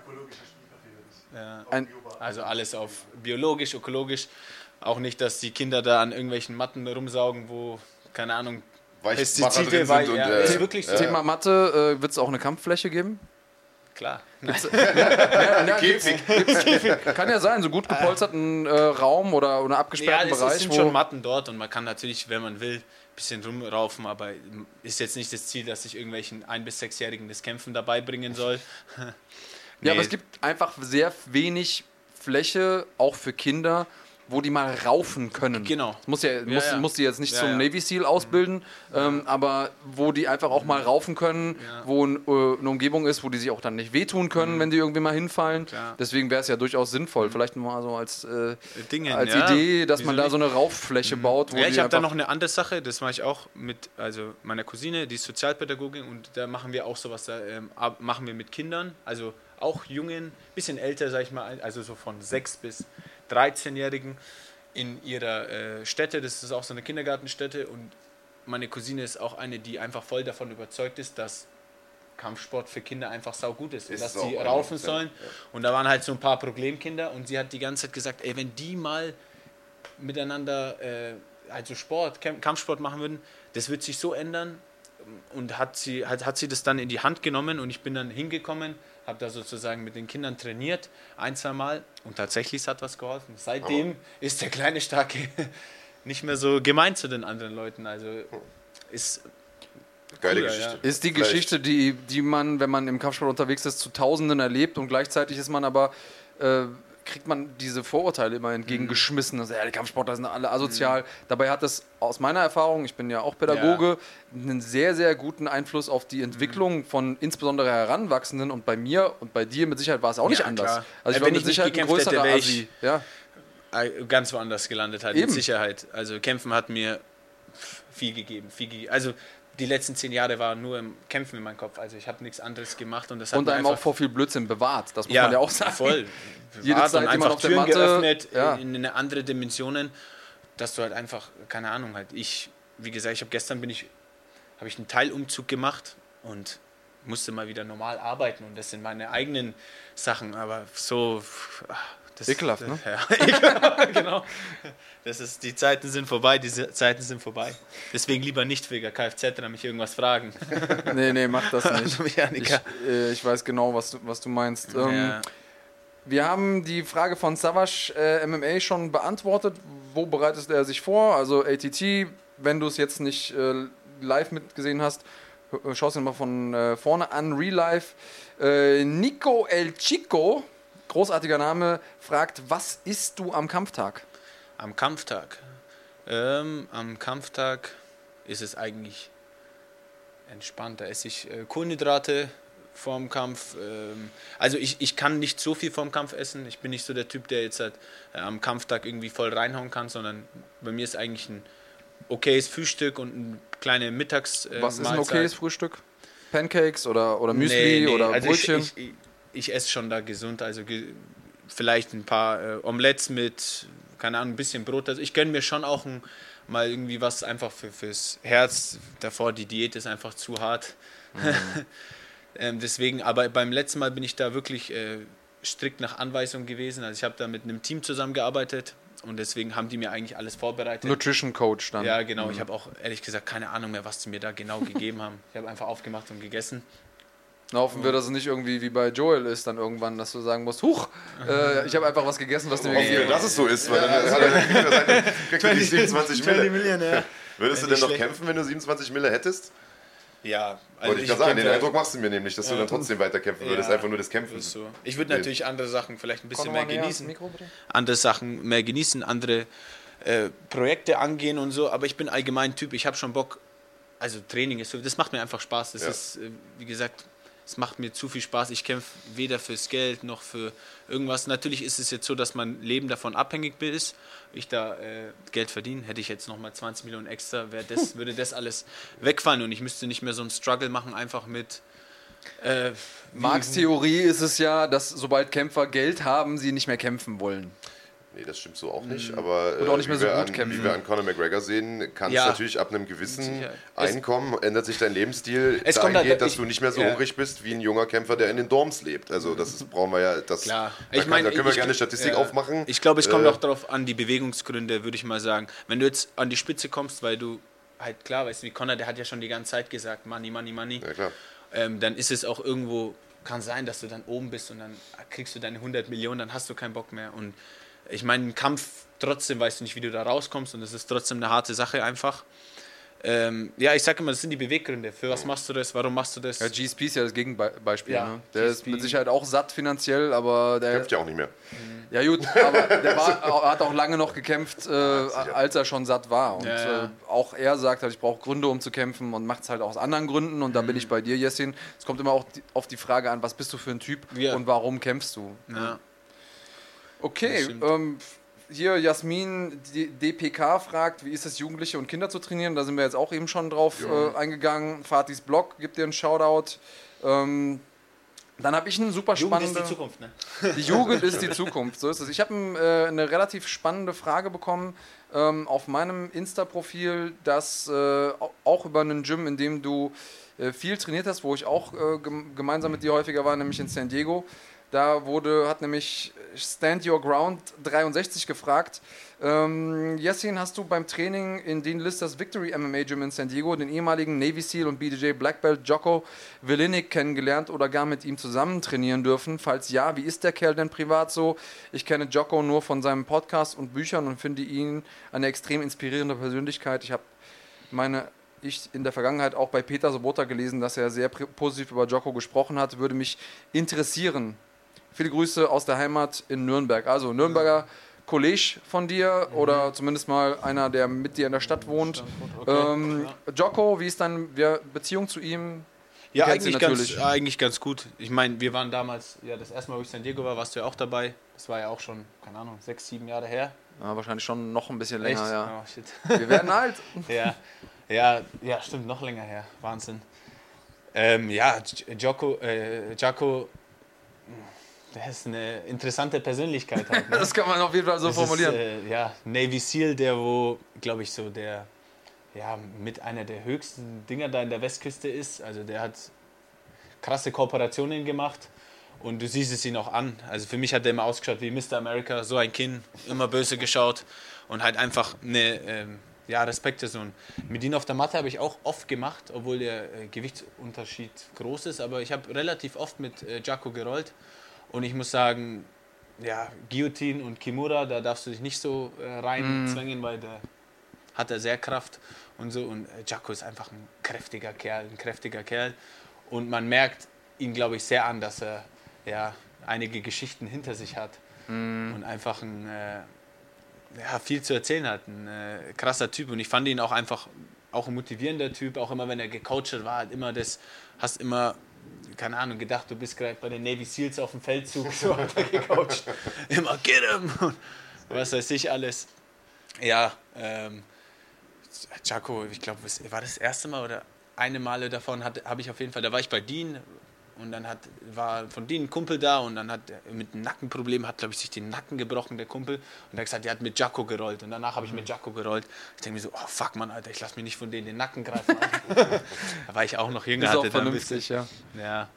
ein, also alles auf biologisch, ökologisch. Auch nicht, dass die Kinder da an irgendwelchen Matten rumsaugen, wo, keine Ahnung, Pestizide, weil, ja, äh, ist wirklich so. Thema Matte, äh, wird es auch eine Kampffläche geben? Klar. Käfig. [laughs] kann ja sein, so gut gepolsterten äh, Raum oder, oder abgesperrten ja, Bereich. Es sind schon Matten dort und man kann natürlich, wenn man will, ein bisschen rumraufen, aber ist jetzt nicht das Ziel, dass ich irgendwelchen ein- bis sechsjährigen das Kämpfen dabei bringen soll. nee. Ja, aber es gibt einfach sehr wenig Fläche, auch für Kinder, wo die mal raufen können. Genau. Das muss, ja, ja, muss, ja. muss die jetzt nicht ja, zum Navy SEAL ausbilden, ähm, aber wo die einfach auch mal raufen können, wo ein, äh, eine Umgebung ist, wo die sich auch dann nicht wehtun können, mhm. wenn die irgendwie mal hinfallen. Deswegen wäre es ja durchaus sinnvoll, vielleicht mal so als, äh, Dingen, als Idee, dass Wieso man da so eine Rauffläche mhm. baut. ja, ich habe da noch eine andere Sache, das mache ich auch mit also meiner Cousine, die ist Sozialpädagogin und da machen wir auch sowas, da ähm, machen wir mit Kindern, also auch Jungen, bisschen älter, sag ich mal, also so von sechs bis 13-Jährigen in ihrer äh, Stätte. Das ist auch so eine Kindergartenstätte und meine Cousine ist auch eine, die einfach voll davon überzeugt ist, dass Kampfsport für Kinder einfach sau gut ist, ist und dass sie raufen sollen. Ja. Und da waren halt so ein paar Problemkinder und sie hat die ganze Zeit gesagt, ey, wenn die mal miteinander äh, also Sport, Kampfsport machen würden, das wird sich so ändern. Und hat sie, hat, hat sie das dann in die Hand genommen und ich bin dann hingekommen habe da sozusagen mit den Kindern trainiert, ein, zwei Mal und tatsächlich hat was geholfen. Seitdem oh. ist der kleine Starke [laughs] nicht mehr so gemein zu den anderen Leuten. Also ist Geile cooler, Geschichte. Ja. Ist die Vielleicht. Geschichte, die, die man, wenn man im Kampfsport unterwegs ist, zu Tausenden erlebt und gleichzeitig ist man aber äh, kriegt man diese Vorurteile immer entgegengeschmissen. Also, ja, die Kampfsportler sind alle asozial. Mhm. Dabei hat das aus meiner Erfahrung, ich bin ja auch Pädagoge, ja. einen sehr, sehr guten Einfluss auf die Entwicklung mhm. von insbesondere Heranwachsenden. Und bei mir und bei dir mit Sicherheit war es auch nicht anders. Klar. Also ich war mit Sicherheit ein größerer hätte, Asi. Ja. Ganz woanders gelandet halt, Eben. mit Sicherheit. Also Kämpfen hat mir viel gegeben. Viel gegeben. Also die letzten zehn Jahre waren nur im Kämpfen in meinem Kopf. Also ich habe nichts anderes gemacht und das hat und einem auch vor viel Blödsinn bewahrt. Das muss ja, man ja auch sagen. Voll. [laughs] Jede Zeit einfach auf Türen Matte, geöffnet ja. in eine andere Dimensionen, dass du halt einfach keine Ahnung halt. Ich, wie gesagt, ich habe gestern bin ich habe ich einen Teilumzug gemacht und musste mal wieder normal arbeiten und das sind meine eigenen Sachen. Aber so das, Ekelhaft, ne? Ja, [laughs] genau. Das ist, die Zeiten sind vorbei, diese Zeiten sind vorbei. Deswegen lieber nicht wegen Kfz, dann mich irgendwas fragen. [laughs] nee, nee, mach das nicht. [laughs] ich, äh, ich, weiß genau, was du, was du meinst. Ähm, ja. Wir haben die Frage von Savage äh, MMA schon beantwortet. Wo bereitet er sich vor? Also ATT, wenn du es jetzt nicht äh, live mitgesehen hast, schau es dir mal von äh, vorne an. Real Life. Äh, Nico El Chico großartiger Name, fragt, was isst du am Kampftag? Am Kampftag? Ähm, am Kampftag ist es eigentlich entspannt. Da esse ich äh, Kohlenhydrate vorm Kampf. Ähm, also ich, ich kann nicht so viel vorm Kampf essen. Ich bin nicht so der Typ, der jetzt halt, äh, am Kampftag irgendwie voll reinhauen kann, sondern bei mir ist eigentlich ein okayes Frühstück und eine kleine Mittags. Äh, Was ist ein okayes Frühstück? Pancakes oder, oder Müsli oder also Brötchen? Ich, ich, ich esse schon da gesund, also ge vielleicht ein paar äh, Omelettes mit, keine Ahnung, ein bisschen Brot. Also ich gönne mir schon auch ein, mal irgendwie was einfach für, fürs Herz. Davor, die Diät ist einfach zu hart. [laughs] ähm, deswegen, aber beim letzten Mal bin ich da wirklich äh, strikt nach Anweisung gewesen. Also ich habe da mit einem Team zusammengearbeitet und deswegen haben die mir eigentlich alles vorbereitet. Nutrition Coach dann. Ja, genau. Ich habe auch ehrlich gesagt keine Ahnung mehr, was sie mir da genau gegeben haben. Ich habe einfach aufgemacht und gegessen. Na, Hoffen wir, dass es nicht irgendwie wie bei Joel ist, dann irgendwann, dass du sagen musst, huch, äh, ich habe einfach was gegessen, was du mir gegeben dass es so ist, weil dann hat er [laughs] kriegt er die 27 Mille. Millionen, Würdest du Wenn denn noch kämpfen, wenn du 27 Mille hättest? Ja, also Wollte ich gerade sagen, den Eindruck machst du mir nämlich, dass du Ja. dann trotzdem weiter kämpfen würdest, Ja, einfach nur des Kämpfens. ist so. Ich würde natürlich andere Sachen vielleicht ein bisschen Komm mehr genießen. Mikro, andere Sachen mehr genießen, andere äh, Projekte angehen und so, aber ich bin allgemein Typ, ich habe schon Bock, also Training ist so, das macht mir einfach Spaß. Das Ja. ist, äh, wie gesagt, es macht mir zu viel Spaß. Ich kämpfe weder fürs Geld noch für irgendwas. Natürlich ist es jetzt so, dass mein Leben davon abhängig ist. Ich da äh, Geld verdiene, hätte ich jetzt nochmal 20 Millionen extra, das, [laughs] würde das alles wegfallen und ich müsste nicht mehr so einen Struggle machen, einfach mit. Äh, Marks Theorie ist es ja, dass sobald Kämpfer Geld haben, sie nicht mehr kämpfen wollen. Nee, das stimmt so auch nicht, aber Und auch nicht mehr wie, so wir gut an, wie wir an Conor McGregor sehen, kann Ja. es natürlich ab einem gewissen. Einkommen ändert sich dein Lebensstil Es kommt halt- dahingehend, dass ich- du nicht mehr so ja. hungrig bist wie ein junger Kämpfer, der in den Dorms lebt. Also das ist, brauchen wir ja, das, Klar. Da, Ich kann, meine, da können wir ich- gerne Statistik ja. aufmachen. Ich glaube, es kommt Äh, auch darauf an, die Bewegungsgründe, würde ich mal sagen. Wenn du jetzt an die Spitze kommst, weil du halt klar weißt, wie Conor, der hat ja schon die ganze Zeit gesagt, Money, Money, Money, Ja, klar. ähm, dann ist es auch irgendwo, kann sein, dass du dann oben bist und dann kriegst du deine 100 Millionen, dann hast du keinen Bock mehr. Und ich meine, ein Kampf, trotzdem weißt du nicht, wie du da rauskommst und es ist trotzdem eine harte Sache einfach. Ähm, ja, ich sage immer, das sind die Beweggründe. Für was machst du das? Warum machst du das? Ja, GSP ist ja das Gegenbeispiel. Ja, ne? Der ist GSP. mit Sicherheit auch satt finanziell, aber der. Kämpft ja auch nicht mehr. Ja, gut, aber der war, hat auch lange noch gekämpft, äh, als er schon satt war. Und Ja, ja. Äh, auch er sagt halt, ich brauche Gründe, um zu kämpfen und macht es halt auch aus anderen Gründen. Und da bin ich bei dir, Jessin. Es kommt immer auch auf die Frage an, was bist du für ein Typ Ja. und warum kämpfst du? ja. Okay, ähm, hier Jasmin DPK fragt, wie ist es, Jugendliche und Kinder zu trainieren? Da sind wir jetzt auch eben schon drauf äh, eingegangen. Fatis Blog gibt dir einen Shoutout. Ähm, dann habe ich einen super Jugend ist spannenden. die Zukunft, ne? Die Jugend ist die Zukunft, so ist es. Ich habe äh, eine relativ spannende Frage bekommen ähm, auf meinem Insta-Profil, das äh, au- auch über einen Gym, in dem du äh, viel trainiert hast, wo ich auch äh, gem gemeinsam mit dir häufiger war, nämlich in San Diego. Da wurde, hat nämlich Stand Your Ground 63 gefragt. Ähm, Yassin, hast du beim Training in den Listers Victory MMA Gym in San Diego den ehemaligen Navy SEAL und BJJ Black Belt Jocko Willinick kennengelernt oder gar mit ihm zusammen trainieren dürfen? Falls ja, wie ist der Kerl denn privat so? Ich kenne Jocko nur von seinem Podcast und Büchern und finde ihn eine extrem inspirierende Persönlichkeit. Ich habe meine ich in der Vergangenheit auch bei Peter Sobota gelesen, dass er sehr positiv über Jocko gesprochen hat. Würde mich interessieren. Viele Grüße aus der Heimat in Nürnberg. Also Nürnberger Kollege von dir oder zumindest mal einer, der mit dir in der Stadt wohnt. ähm, Jocko, wie ist deine Beziehung zu ihm? Ja, eigentlich ganz, eigentlich ganz gut. Ich meine, wir waren damals, ja, das erste Mal, wo ich in San Diego war, warst du ja auch dabei. Das war ja auch schon, keine Ahnung, sechs, sieben Jahre her. Ja, wahrscheinlich schon noch ein bisschen länger, ja. Oh, shit. Wir werden alt. [laughs] ja, ja, ja, stimmt, noch länger her. Wahnsinn. Ähm, ja, Jocko, äh, Jocko, der ist eine interessante Persönlichkeit halt. [laughs] Ne? Das kann man auf jeden Fall so Das formulieren. Ist, äh, ja, Navy SEAL, der wo, glaube ich, so der, ja, mit einer der höchsten Dinger da in der Westküste ist. Also der hat krasse Kooperationen gemacht und du siehst es ihn auch an. Also für mich hat er immer ausgeschaut wie Mr. America, so ein Kinn, immer böse geschaut und halt einfach eine, ähm, ja, Respektperson. Mit ihm auf der Matte habe ich auch oft gemacht, obwohl der äh, Gewichtsunterschied groß ist, aber ich habe relativ oft mit äh, Jaco gerollt und ich muss sagen, ja, Guillotine und Kimura, da darfst du dich nicht so äh, reinzwängen, weil der hat er sehr Kraft und so. Und äh, Jaco ist einfach ein kräftiger Kerl, ein kräftiger Kerl. Und man merkt ihn, glaube ich, sehr an, dass er ja einige Geschichten hinter sich hat und einfach ein, äh, ja, viel zu erzählen hat. Ein äh, krasser Typ. Und ich fand ihn auch einfach auch ein motivierender Typ, auch immer wenn er gecoacht hat, war halt immer das, hast immer, keine Ahnung, gedacht, du bist gerade bei den Navy Seals auf dem Feldzug, so [laughs] gecoacht. immer, get him! Was weiß ich alles. Ja, ähm, Jaco, ich glaube, war das erste Mal oder eine Male davon habe ich auf jeden Fall, da war ich bei Dean und dann hat, war von Dean ein Kumpel da und dann hat er mit einem Nackenproblem, hat glaube ich sich den Nacken gebrochen, der Kumpel. Und er hat gesagt, er hat mit Jaco gerollt und danach habe ich mit Jaco gerollt. Ich denke mir so, oh fuck man, Alter, ich lasse mich nicht von denen den Nacken greifen. [laughs] da war ich auch noch jünger. Ist hatte auch vernünftig, ja. Ja,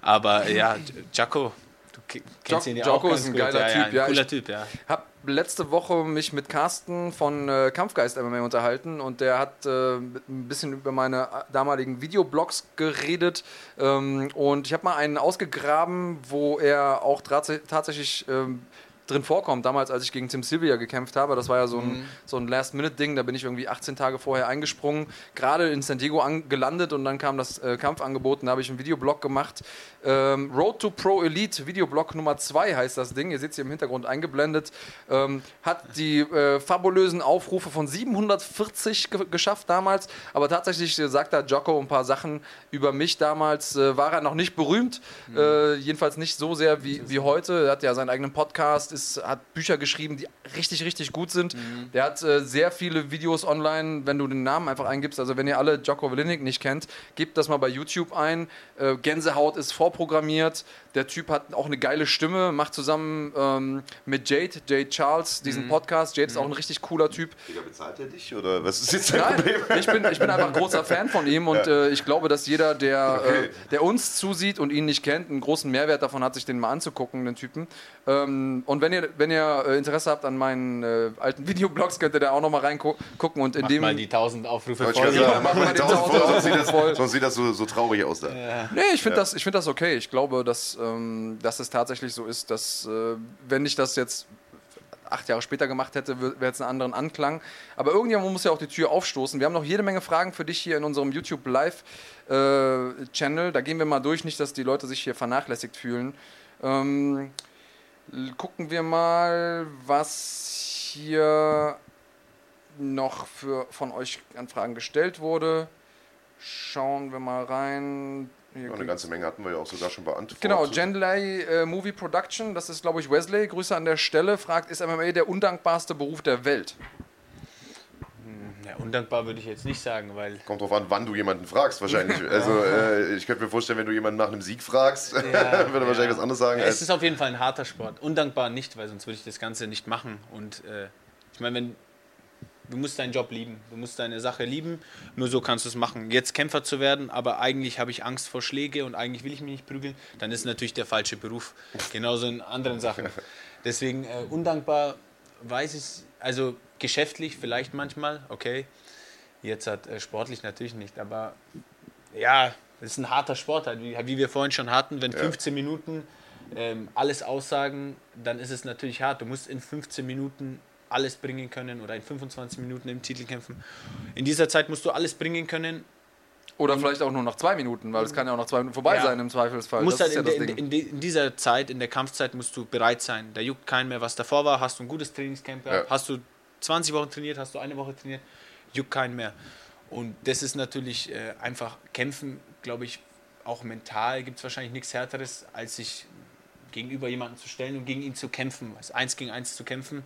aber ja, Jaco, du kennst Jocko auch ist ein geiler Typ, Ja, cooler ich- Typ, ja. habe letzte Woche mich mit Carsten von äh, Kampfgeist MMA unterhalten und der hat äh, ein bisschen über meine damaligen Videoblogs geredet ähm, und ich habe mal einen ausgegraben, wo er auch tats- tatsächlich ähm, drin vorkommt. Damals, als ich gegen Tim Sylvia gekämpft habe, das war ja so ein, so ein Last-Minute-Ding, da bin ich irgendwie 18 Tage vorher eingesprungen, gerade in San Diego an, gelandet und dann kam das äh, Kampfangebot und da habe ich einen Videoblog gemacht. Ähm, Road to Pro Elite, Videoblog Nummer 2 heißt das Ding, ihr seht es hier im Hintergrund eingeblendet, ähm, hat die äh, fabulösen Aufrufe von 740 ge geschafft damals, aber tatsächlich äh, sagt da Jocko ein paar Sachen über mich damals, äh, war er noch nicht berühmt, äh, jedenfalls nicht so sehr wie, wie heute, er hat ja seinen eigenen Podcast, ist, hat Bücher geschrieben, die richtig, richtig gut sind, der hat äh, sehr viele Videos online, wenn du den Namen einfach eingibst, also wenn ihr alle Jocko Willinick nicht kennt, gebt das mal bei YouTube ein, äh, Gänsehaut ist vorprogrammiert, der Typ hat auch eine geile Stimme, macht zusammen ähm, mit Jade, Jade Charles, diesen Podcast, Jade ist auch ein richtig cooler Typ, Digga, bezahlt er dich oder was ist jetzt dein Nein, Problem? ich bin, ich bin einfach ein großer Fan von ihm und äh, ich glaube, dass jeder, der, Okay. äh, der uns zusieht und ihn nicht kennt, einen großen Mehrwert davon hat, sich den mal anzugucken, den Typen. Ähm, und wenn ihr, wenn ihr äh, Interesse habt an meinen äh, alten [laughs] Videoblogs, könnt ihr da auch noch mal reingucken und in Mach dem... mal die 1000 Aufrufe voll. sagen, mach mal den 1000 voll, sonst sieht voll. das, sonst sieht das so, so traurig aus da. Nee, ich finde das, ich find das okay. Ich glaube, dass, ähm, dass es tatsächlich so ist, dass äh, wenn ich das jetzt acht Jahre später gemacht hätte, wäre es einen anderen Anklang. Aber irgendjemand muss ja auch die Tür aufstoßen. Wir haben noch jede Menge Fragen für dich hier in unserem YouTube Live äh, Channel. Da gehen wir mal durch, nicht, dass die Leute sich hier vernachlässigt fühlen. Ähm, gucken wir mal, was hier noch für, von euch an Fragen gestellt wurde. Schauen wir mal rein. Ja, eine ganze Menge hatten wir ja auch sogar schon beantwortet. Genau, Genlay äh, Movie Production, das ist glaube ich Wesley, Grüße an der Stelle, fragt, ist MMA der undankbarste Beruf der Welt? Ja, undankbar würde ich jetzt nicht sagen, weil Kommt drauf an, wann du jemanden fragst, wahrscheinlich. [laughs] Also, äh, ich könnte mir vorstellen, wenn du jemanden nach einem Sieg fragst, [laughs] würde er wahrscheinlich was anderes sagen. Ja, es ist auf jeden Fall ein harter Sport. Undankbar nicht, weil sonst würde ich das Ganze nicht machen. Und äh, ich meine, wenn du musst deinen Job lieben, du musst deine Sache lieben, nur so kannst du es machen. Jetzt Kämpfer zu werden, aber eigentlich habe ich Angst vor Schläge und eigentlich will ich mich nicht prügeln, dann ist natürlich der falsche Beruf. Genauso in anderen Sachen. Deswegen äh, undankbar weiß ich, also geschäftlich vielleicht manchmal, okay. Jetzt hat äh, sportlich natürlich nicht, aber ja, es ist ein harter Sport, halt, wie, wie wir vorhin schon hatten. Wenn 15 Minuten ähm, alles aussagen, dann ist es natürlich hart. Du musst in 15 Minuten alles bringen können oder in 25 Minuten im Titel kämpfen. In dieser Zeit musst du alles bringen können. Oder vielleicht auch nur nach zwei Minuten, weil es kann ja auch nach zwei Minuten vorbei Ja. sein im Zweifelsfall. Musst halt ist in, ja der- das in, Ding. in, in dieser Zeit, in der Kampfzeit, musst du bereit sein. Da juckt keinen mehr, was davor war. Hast du ein gutes Trainingscamp gehabt? Ja. Hast du 20 Wochen trainiert? Hast du eine Woche trainiert? Juckt keinen mehr. Und das ist natürlich äh, einfach kämpfen, glaube ich, auch mental gibt es wahrscheinlich nichts Härteres, als sich gegenüber jemanden zu stellen und gegen ihn zu kämpfen. Also eins gegen eins zu kämpfen,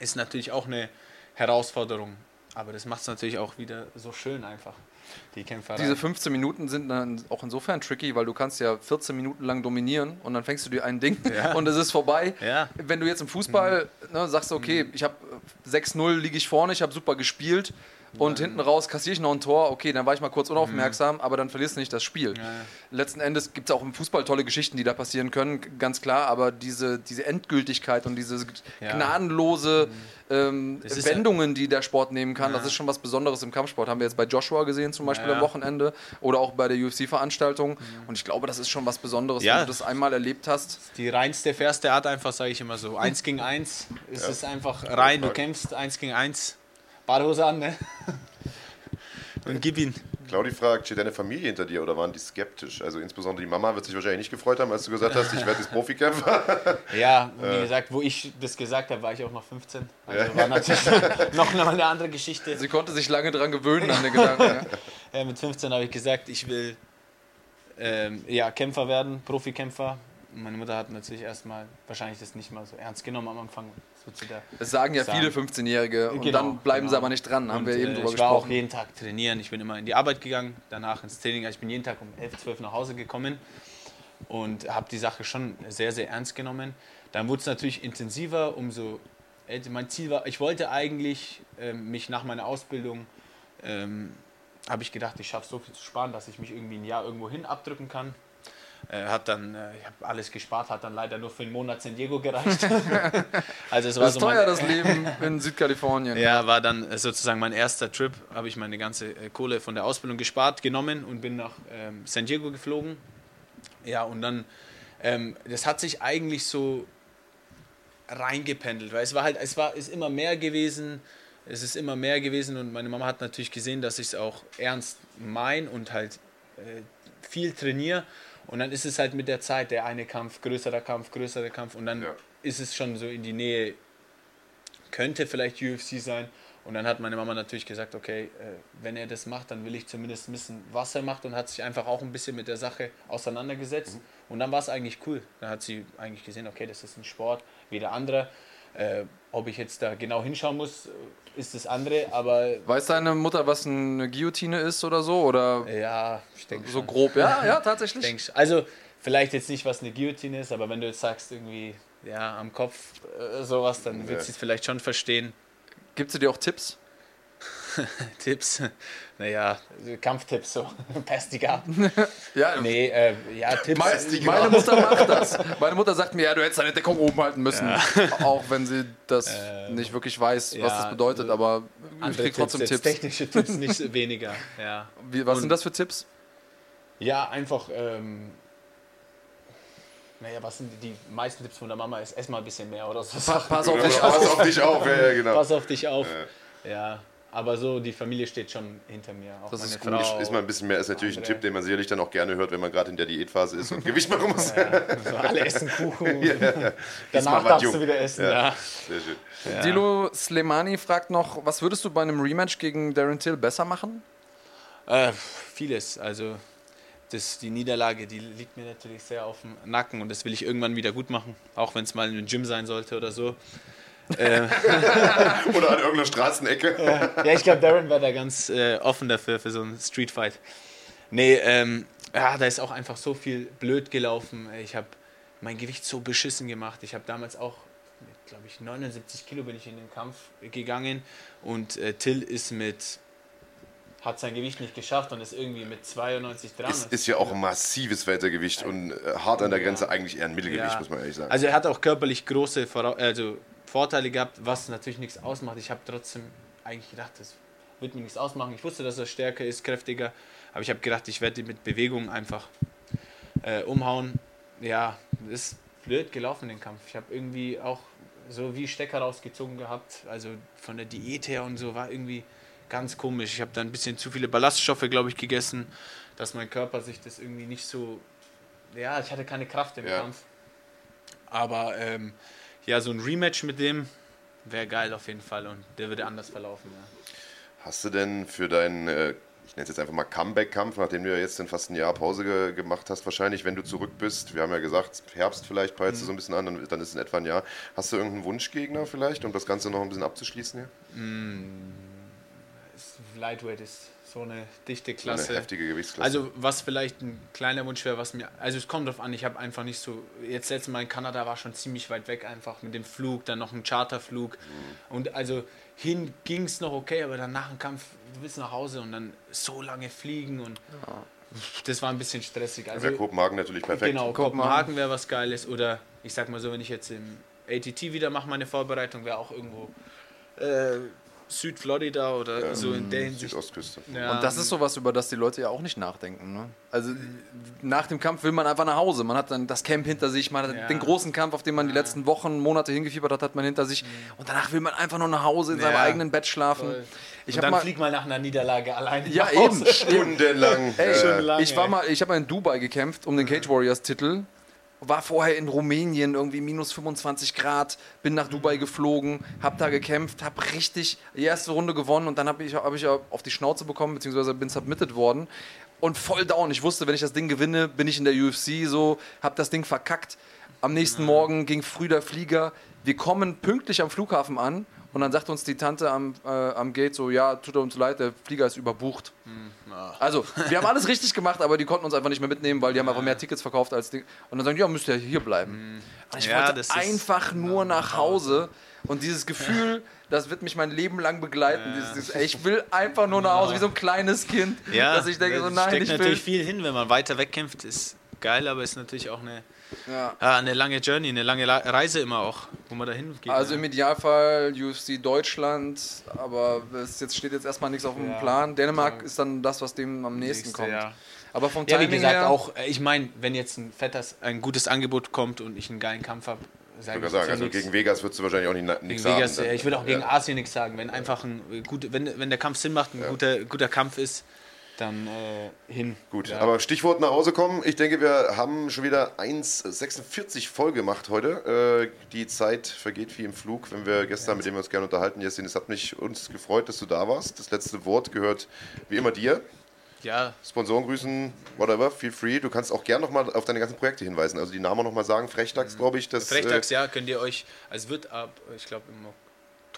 ist natürlich auch eine Herausforderung. Aber das macht es natürlich auch wieder so schön einfach, die Kämpferei. Diese 15 Minuten sind dann auch insofern tricky, weil du kannst ja 14 Minuten lang dominieren und dann fängst du dir ein Ding [laughs] Ja. und es ist vorbei. Ja. Wenn du jetzt im Fußball ne, sagst, okay, ich habe 6-0, liege ich vorne, ich habe super gespielt und hinten raus kassiere ich noch ein Tor, okay, dann war ich mal kurz unaufmerksam, aber dann verlierst du nicht das Spiel. Ja. Letzten Endes gibt es auch im Fußball tolle Geschichten, die da passieren können, ganz klar, aber diese, diese Endgültigkeit und diese Ja. gnadenlose ähm, ist ja- Wendungen, die der Sport nehmen kann, das ist schon was Besonderes im Kampfsport. Haben wir jetzt bei Joshua gesehen, zum Beispiel am Wochenende oder auch bei der UFC-Veranstaltung. Und ich glaube, das ist schon was Besonderes, wenn du das einmal erlebt hast. Die reinste, fairste Art einfach, sage ich immer so. Eins gegen eins. Es ist einfach rein, du kämpfst eins gegen eins. Badehose an, ne? [laughs] Und gib ihn. Claudi fragt, steht deine Familie hinter dir oder waren die skeptisch? Also insbesondere die Mama wird sich wahrscheinlich nicht gefreut haben, als du gesagt hast, ich werde jetzt Profikämpfer. [laughs] Ja, wie gesagt, wo ich das gesagt habe, war ich auch noch 15. Also war natürlich [laughs] noch eine andere Geschichte. Sie konnte sich lange dran gewöhnen an den Gedanken. Ja. Äh, mit 15 habe ich gesagt, ich will ähm, ja, Kämpfer werden, Profikämpfer. Und Meine Mutter hat natürlich erstmal wahrscheinlich das nicht mal so ernst genommen am Anfang. Das wird sie da Das sagen ja Sagen. viele 15-Jährige und Genau, dann bleiben sie genau. aber nicht dran, haben Und, wir eben äh, drüber ich war auch gesprochen. jeden Tag trainieren. Ich bin immer in die Arbeit gegangen, danach ins Training. Also ich bin jeden Tag um 11, 12 nach Hause gekommen und habe die Sache schon sehr, sehr ernst genommen. Dann wurde es natürlich intensiver, umso älter. Mein Ziel war, ich wollte eigentlich ähm, mich nach meiner Ausbildung, ähm, habe ich gedacht, ich schaffe so viel zu sparen, dass ich mich irgendwie ein Jahr irgendwo hin abdrücken kann. Äh, hat dann, äh, ich habe alles gespart, hat dann leider nur für einen Monat San Diego gereicht. [laughs] also es war Das so teuer, das Leben in Südkalifornien. ja, war dann äh, sozusagen mein erster Trip. Habe ich meine ganze Kohle von der Ausbildung gespart, genommen und bin nach ähm, San Diego geflogen. Ja, und dann, ähm, das hat sich eigentlich so reingependelt, weil es war halt, es war, ist immer mehr gewesen, es ist immer mehr gewesen und meine Mama hat natürlich gesehen, dass ich es auch ernst mein und halt äh, viel trainiere und dann ist es halt mit der Zeit der eine Kampf, größerer Kampf, größerer Kampf und dann Ja. ist es schon so in die Nähe könnte vielleicht UFC sein. Und dann hat meine Mama natürlich gesagt, okay, äh, wenn er das macht, dann will ich zumindest wissen, was er macht und hat sich einfach auch ein bisschen mit der Sache auseinandergesetzt. Und dann war es eigentlich cool. Dann hat sie eigentlich gesehen, okay, das ist ein Sport wie der andere. Ob ich jetzt da genau hinschauen muss, ist das andere, aber Weiß deine Mutter, was eine Guillotine ist oder so? Oder ja, ich denke so schon. grob? Ja, ja, [laughs] tatsächlich. Denk. Also vielleicht jetzt nicht, was eine Guillotine ist, aber wenn du jetzt sagst, irgendwie ja, am Kopf äh, sowas, dann wird sie es vielleicht schon verstehen. Gibt sie dir auch Tipps? [laughs] Tipps, naja, Kampftipps, so, [laughs] ab. Ja, Nee, äh, ja, Tipps. Me- Meine Mutter macht das. Meine Mutter sagt mir, ja, du hättest deine Deckung oben halten müssen. Auch wenn sie das nicht wirklich weiß, was ja, das bedeutet, aber ich krieg trotzdem jetzt Tipps. Technische Tipps nicht weniger. Ja, Wie, was Und- sind das für Tipps? ja einfach, ähm, naja, was sind die, die meisten Tipps von der Mama? Ist ess mal ein bisschen mehr oder so. Pa pass auf dich pass auf. auf dich auf, ja, ja, genau. Pass auf dich auf. Ja, aber so, die Familie steht schon hinter mir. Auch Das meine ist. Frau. Ist mal ein bisschen mehr, ist natürlich ein Andere. Tipp, den man sicherlich dann auch gerne hört, wenn man gerade in der Diätphase ist und Gewicht machen muss. [laughs] so, alle essen Kuchen. [laughs] Ist mal Danach darfst jung. du wieder essen. Ja. Ja. Sehr schön. Dilo Slemani fragt noch, was würdest du bei einem Rematch gegen Darren Till besser machen? Äh, vieles. Also das, die Niederlage, die liegt mir natürlich sehr auf dem Nacken und das will ich irgendwann wieder gut machen, auch wenn es mal in einem Gym sein sollte oder so. [laughs] Oder an irgendeiner Straßenecke. Ja, ich glaube, Darren war da ganz äh, offen dafür, für so einen Streetfight. Nee, ähm, ja, da ist auch einfach so viel blöd gelaufen. Ich habe mein Gewicht so beschissen gemacht. Ich habe damals auch, glaube ich, 79 Kilo bin ich in den Kampf gegangen und äh, Till ist mit, hat sein Gewicht nicht geschafft und ist irgendwie mit 92, 93. Ist, ist ja auch ein massives Weltergewicht und äh, hart an der Grenze eigentlich eher ein Mittelgewicht, Ja. muss man ehrlich sagen. Also er hat auch körperlich große Vora also Vorteile gehabt, was natürlich nichts ausmacht. Ich habe trotzdem eigentlich gedacht, das wird mir nichts ausmachen. Ich wusste, dass er stärker ist, kräftiger, aber ich habe gedacht, ich werde ihn mit Bewegung einfach äh, umhauen. Ja, das ist blöd gelaufen, den Kampf. Ich habe irgendwie auch so wie Stecker rausgezogen gehabt, also von der Diät her und so, war irgendwie ganz komisch. Ich habe da ein bisschen zu viele Ballaststoffe, glaube ich, gegessen, dass mein Körper sich das irgendwie nicht so, ja, ich hatte keine Kraft im Ja. Kampf. Aber ähm, ja, so ein Rematch mit dem wäre geil auf jeden Fall und der würde anders verlaufen. Ja. Hast du denn für deinen, äh, ich nenne es jetzt einfach mal Comeback-Kampf, nachdem du ja jetzt fast ein Jahr Pause ge gemacht hast, wahrscheinlich, wenn du zurück bist, wir haben ja gesagt, Herbst vielleicht peilst du so ein bisschen an, dann, dann ist es in etwa ein Jahr. Hast du irgendeinen Wunschgegner vielleicht, um das Ganze noch ein bisschen abzuschließen hier? Ist- Lightweight ist so eine dichte So Klasse. Eine heftige Gewichtsklasse. Also was vielleicht ein kleiner Wunsch wäre, was mir, also es kommt drauf an, ich habe einfach nicht so, jetzt letztes Mal in Kanada war schon ziemlich weit weg einfach mit dem Flug, dann noch ein Charterflug Mhm. und also hin ging es noch okay, aber dann nach dem Kampf, du willst nach Hause und dann so lange fliegen und das war ein bisschen stressig. Also wäre Kopenhagen natürlich perfekt. genau, Kopenhagen. Kopenhagen wäre was Geiles oder ich sag mal so, wenn ich jetzt im ATT wieder mache, meine Vorbereitung wäre auch irgendwo äh, Südflorida oder so in der Hinsicht. Südostküste. Ja, Und das ist sowas, über das die Leute ja auch nicht nachdenken. Ne? Also nach dem Kampf will man einfach nach Hause. Man hat dann das Camp hinter sich, man hat Ja. den großen Kampf, auf den man die letzten Wochen, Monate hingefiebert hat, hat man hinter sich. Und danach will man einfach nur nach Hause in seinem eigenen Bett schlafen. Voll. Ich und habe dann mal flieg mal nach einer Niederlage alleine. ja nach eben. Stundenlang. Ey, lange, ich war ey. mal, ich habe mal in Dubai gekämpft um den Cage Warriors Titel. War vorher in Rumänien irgendwie minus 25 Grad, bin nach Dubai geflogen, hab da gekämpft, hab richtig die erste Runde gewonnen und dann habe ich, hab ich auf die Schnauze bekommen, beziehungsweise bin submitted worden und voll down. Ich wusste, wenn ich das Ding gewinne, bin ich in der UFC so, hab das Ding verkackt. Am nächsten Morgen ging früh der Flieger. Wir kommen pünktlich am Flughafen an und dann sagt uns die Tante am, äh, am Gate so, ja, tut uns leid, der Flieger ist überbucht. Also, wir haben alles [laughs] richtig gemacht, aber die konnten uns einfach nicht mehr mitnehmen, weil die haben einfach mehr Tickets verkauft als die. Und dann sagen die, ja, müsst ihr hier bleiben. Und ich Ja, wollte einfach nur nach Hause. Und dieses Gefühl, das wird mich mein Leben lang begleiten. Dieses, dieses, ich will einfach nur nach Hause, wie so ein kleines Kind. Ja, dass ich denke, so, nein, steckt ich natürlich viel hin, wenn man weiter wegkämpft, ist geil, aber ist natürlich auch eine, Ja. ja, eine lange Journey, eine lange La Reise immer auch, wo man dahin geht. Also ne? im Idealfall UFC Deutschland, aber es jetzt steht jetzt erstmal nichts auf dem Ja. Plan. Dänemark ist dann das, was dem am nächsten Nächste, kommt. ja. Aber vom Ja, wie Timing gesagt, her, auch, äh, ich meine, wenn jetzt ein fettes, ein gutes Angebot kommt und ich einen geilen Kampf habe, Ich würde sagen, also gegen Vegas würdest du wahrscheinlich auch nichts Vegas, sagen. ja, ich will auch gegen Ja. Asien nichts sagen. Wenn einfach ein äh, gut, wenn, wenn der Kampf Sinn macht, ein guter, guter Kampf ist, dann äh, hin. Gut, ja. aber Stichwort nach Hause kommen. Ich denke, wir haben schon wieder 1,46 voll gemacht heute. Äh, die Zeit vergeht wie im Flug, wenn wir gestern, mit dem wir uns gerne unterhalten, Jessin, es hat mich uns gefreut, dass du da warst. Das letzte Wort gehört wie immer dir. ja, Sponsoren grüßen, whatever, feel free. Du kannst auch gerne nochmal auf deine ganzen Projekte hinweisen. Also die Namen nochmal sagen. Frechtags, glaube ich. Das, Frechtags, äh, ja, könnt ihr euch, also es wird ab, ich glaube im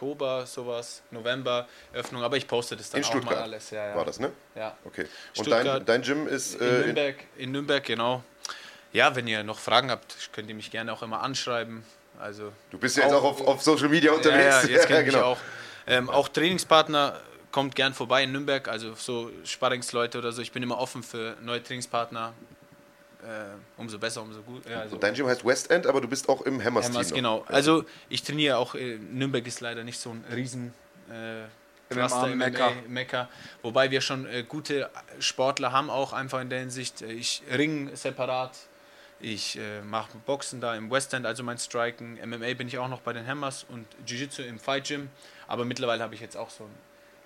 Oktober sowas, November, Öffnung, aber ich poste das dann in auch Stuttgart mal alles. Ja, ja. war das, ne? Ja. Okay. Und Stuttgart, dein, dein Gym ist In äh, in, Nürnberg, in Nürnberg, genau. Ja, wenn ihr noch Fragen habt, könnt ihr mich gerne auch immer anschreiben. Also Du bist ja jetzt auch auf, auf Social Media unterwegs. Ja, ja, jetzt [laughs] mich genau. auch. Ähm, auch Trainingspartner kommt gern vorbei in Nürnberg, also so Sparringsleute oder so. Ich bin immer offen für neue Trainingspartner. Äh, umso besser, umso gut. Ja, also dein Gym heißt West End, aber du bist auch im Hammers, Hammers, Team. genau. noch. Also ich trainiere auch, äh, Nürnberg ist leider nicht so ein riesen äh, Cluster MMA Mekka. Mekka. Wobei wir schon äh, gute Sportler haben, auch einfach in der Hinsicht. Äh, Ich ring separat, ich äh, mache Boxen da im West End, also mein Striken. MMA bin ich auch noch bei den Hammers und Jiu-Jitsu im Fight Gym. Aber mittlerweile habe ich jetzt auch so ein,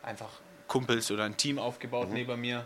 einfach Kumpels oder ein Team aufgebaut Mhm. neben mir, äh,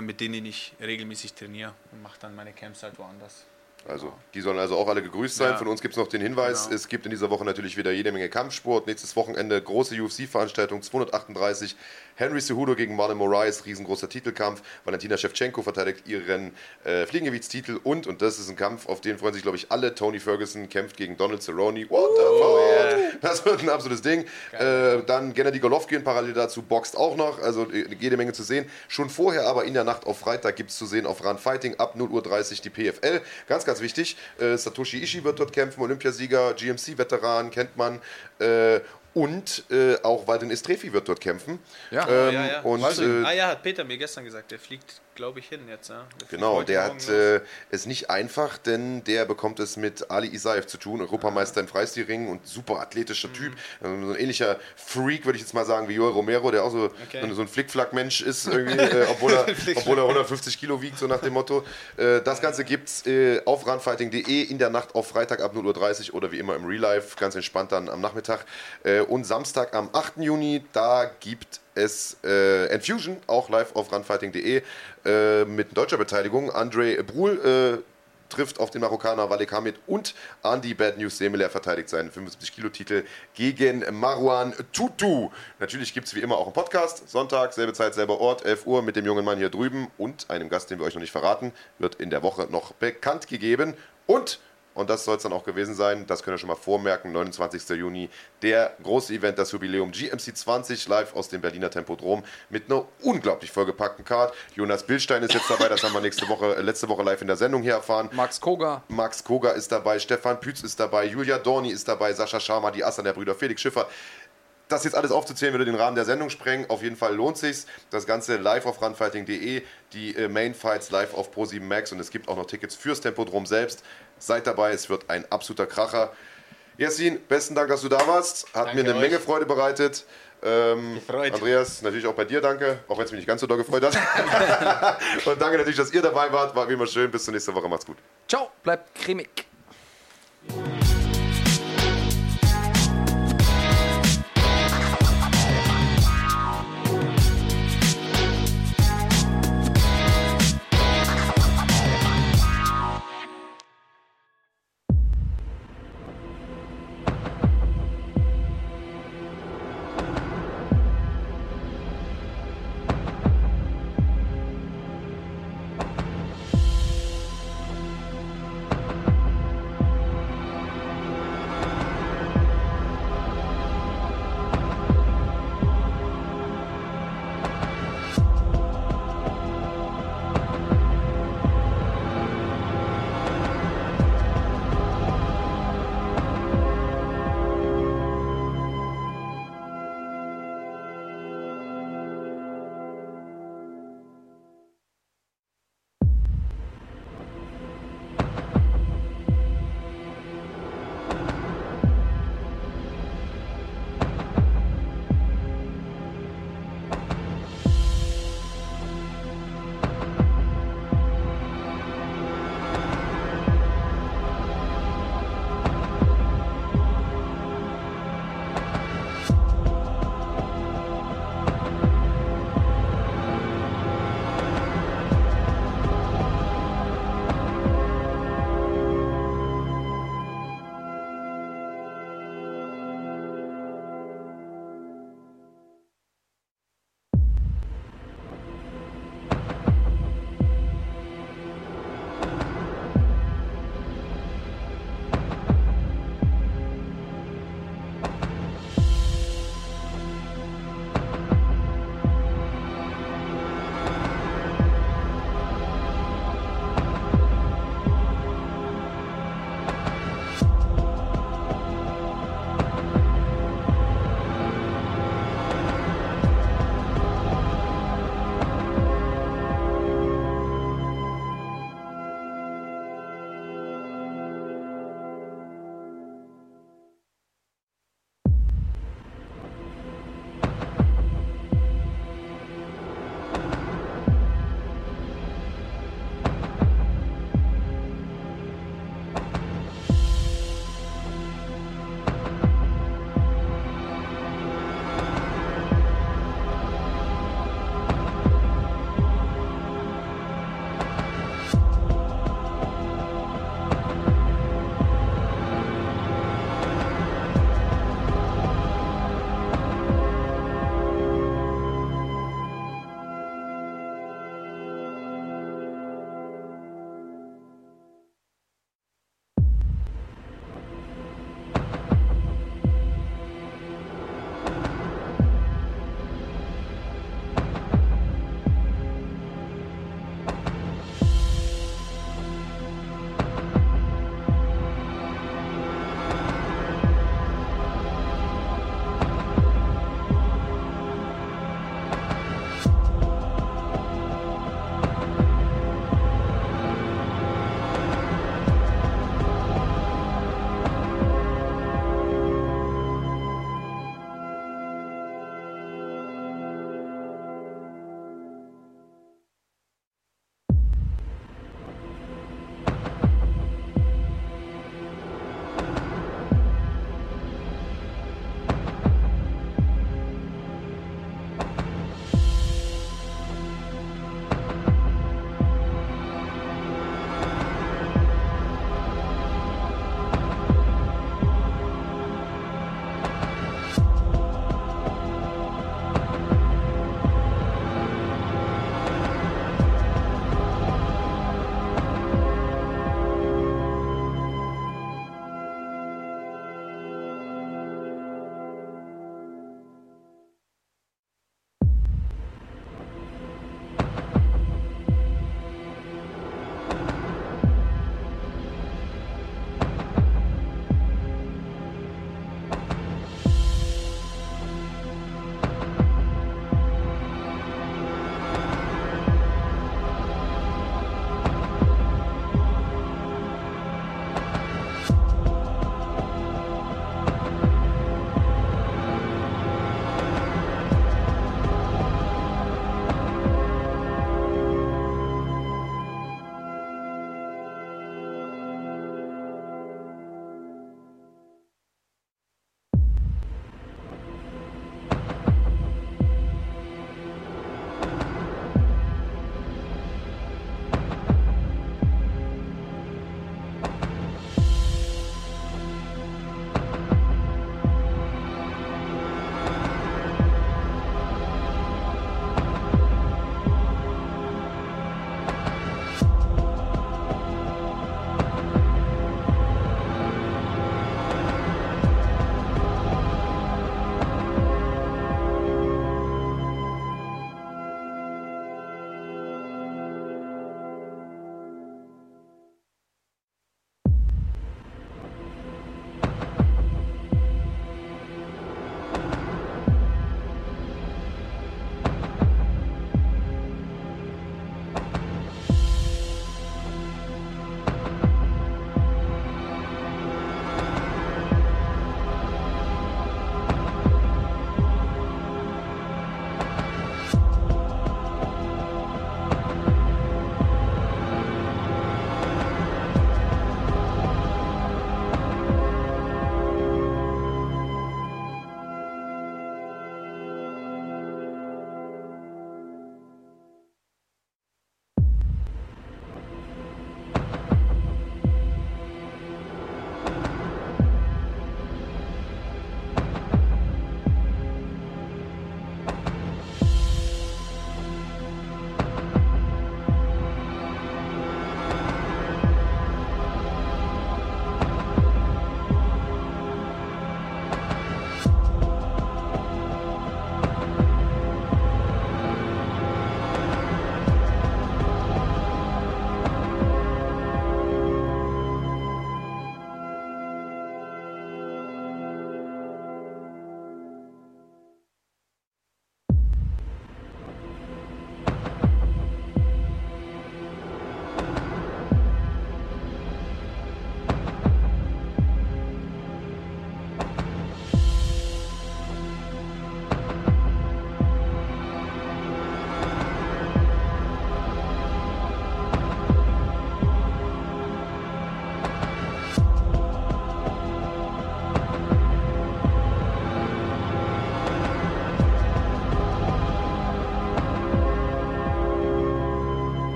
mit denen ich regelmäßig trainiere und mache dann meine Camps halt woanders. Also, die sollen also auch alle gegrüßt sein. Ja. Von uns gibt es noch den Hinweis, Genau. es gibt in dieser Woche natürlich wieder jede Menge Kampfsport. Nächstes Wochenende große UFC-Veranstaltung, 238. Henry Cejudo gegen Marlon Moraes, riesengroßer Titelkampf. Valentina Shevchenko verteidigt ihren äh, Fliegengewichtstitel und, und das ist ein Kampf, auf den freuen sich, glaube ich, alle. Tony Ferguson kämpft gegen Donald Cerrone. What the fuck? Das wird ein absolutes Ding. Äh, dann Gennady Golovkin parallel dazu boxt auch noch. Also äh, jede Menge zu sehen. Schon vorher aber in der Nacht auf Freitag gibt es zu sehen auf Run Fighting ab 0.30 Uhr die PFL. Ganz, ganz wichtig. Äh, Satoshi Ishii wird dort kämpfen, Olympiasieger, GMC-Veteran, kennt man. Äh, und äh, auch Walden Estrefi wird dort kämpfen. Ja. Ähm, ja, ja. Und, äh, ah ja, hat Peter mir gestern gesagt, der fliegt, glaube ich, hin jetzt. Ja. Genau, der Morgen hat äh, es nicht einfach, denn der bekommt es mit Ali Isaev zu tun, Europameister im Freistilring und super athletischer Typ. Also so ein ähnlicher Freak, würde ich jetzt mal sagen, wie Joel Romero, der auch so, Okay. so ein Flickflack-Mensch ist, äh, obwohl, er, [laughs] obwohl er 150 Kilo wiegt, so nach dem Motto. Äh, das Ganze gibt es äh, auf runfighting.de in der Nacht auf Freitag ab 0.30 Uhr oder wie immer im Real Life, ganz entspannt dann am Nachmittag. Äh, und Samstag am 8. Juni, da gibt es äh, Enfusion, auch live auf runfighting.de, äh, mit deutscher Beteiligung. André Brul äh, trifft auf den Marokkaner Walek Hamid und Andy Bad News Semeler verteidigt seinen 75-Kilo-Titel gegen Marwan Tutu. Natürlich gibt es wie immer auch einen Podcast. Sonntag, selbe Zeit, selber Ort, 11 Uhr mit dem jungen Mann hier drüben und einem Gast, den wir euch noch nicht verraten, wird in der Woche noch bekannt gegeben. Und und das soll es dann auch gewesen sein. Das könnt ihr schon mal vormerken. 29. Juni, der große Event, das Jubiläum GMC 20 live aus dem Berliner Tempodrom mit einer unglaublich vollgepackten Card. Jonas Bildstein ist jetzt dabei. Das haben wir nächste Woche, äh, letzte Woche live in der Sendung hier erfahren. Max Koga. Max Koga ist dabei, Stefan Pütz ist dabei, Julia Dorni ist dabei, Sascha Sharma, die Assan der Brüder, Felix Schiffer. Das jetzt alles aufzuzählen würde den Rahmen der Sendung sprengen. Auf jeden Fall lohnt sich's. Das Ganze live auf runfighting.de, die äh, Main Fights live auf Pro7 Max und es gibt auch noch Tickets fürs Tempodrom selbst. Seid dabei, es wird ein absoluter Kracher. Yasin, besten Dank, dass du da warst. Hat Danke mir eine euch. Menge Freude bereitet. Ähm, Gefreut. Andreas, natürlich auch bei dir danke, auch wenn es mich nicht ganz so doll gefreut hat. [laughs] Und danke natürlich, dass ihr dabei wart. War wie immer schön. Bis zur nächsten Woche. Macht's gut. Ciao, bleibt cremig.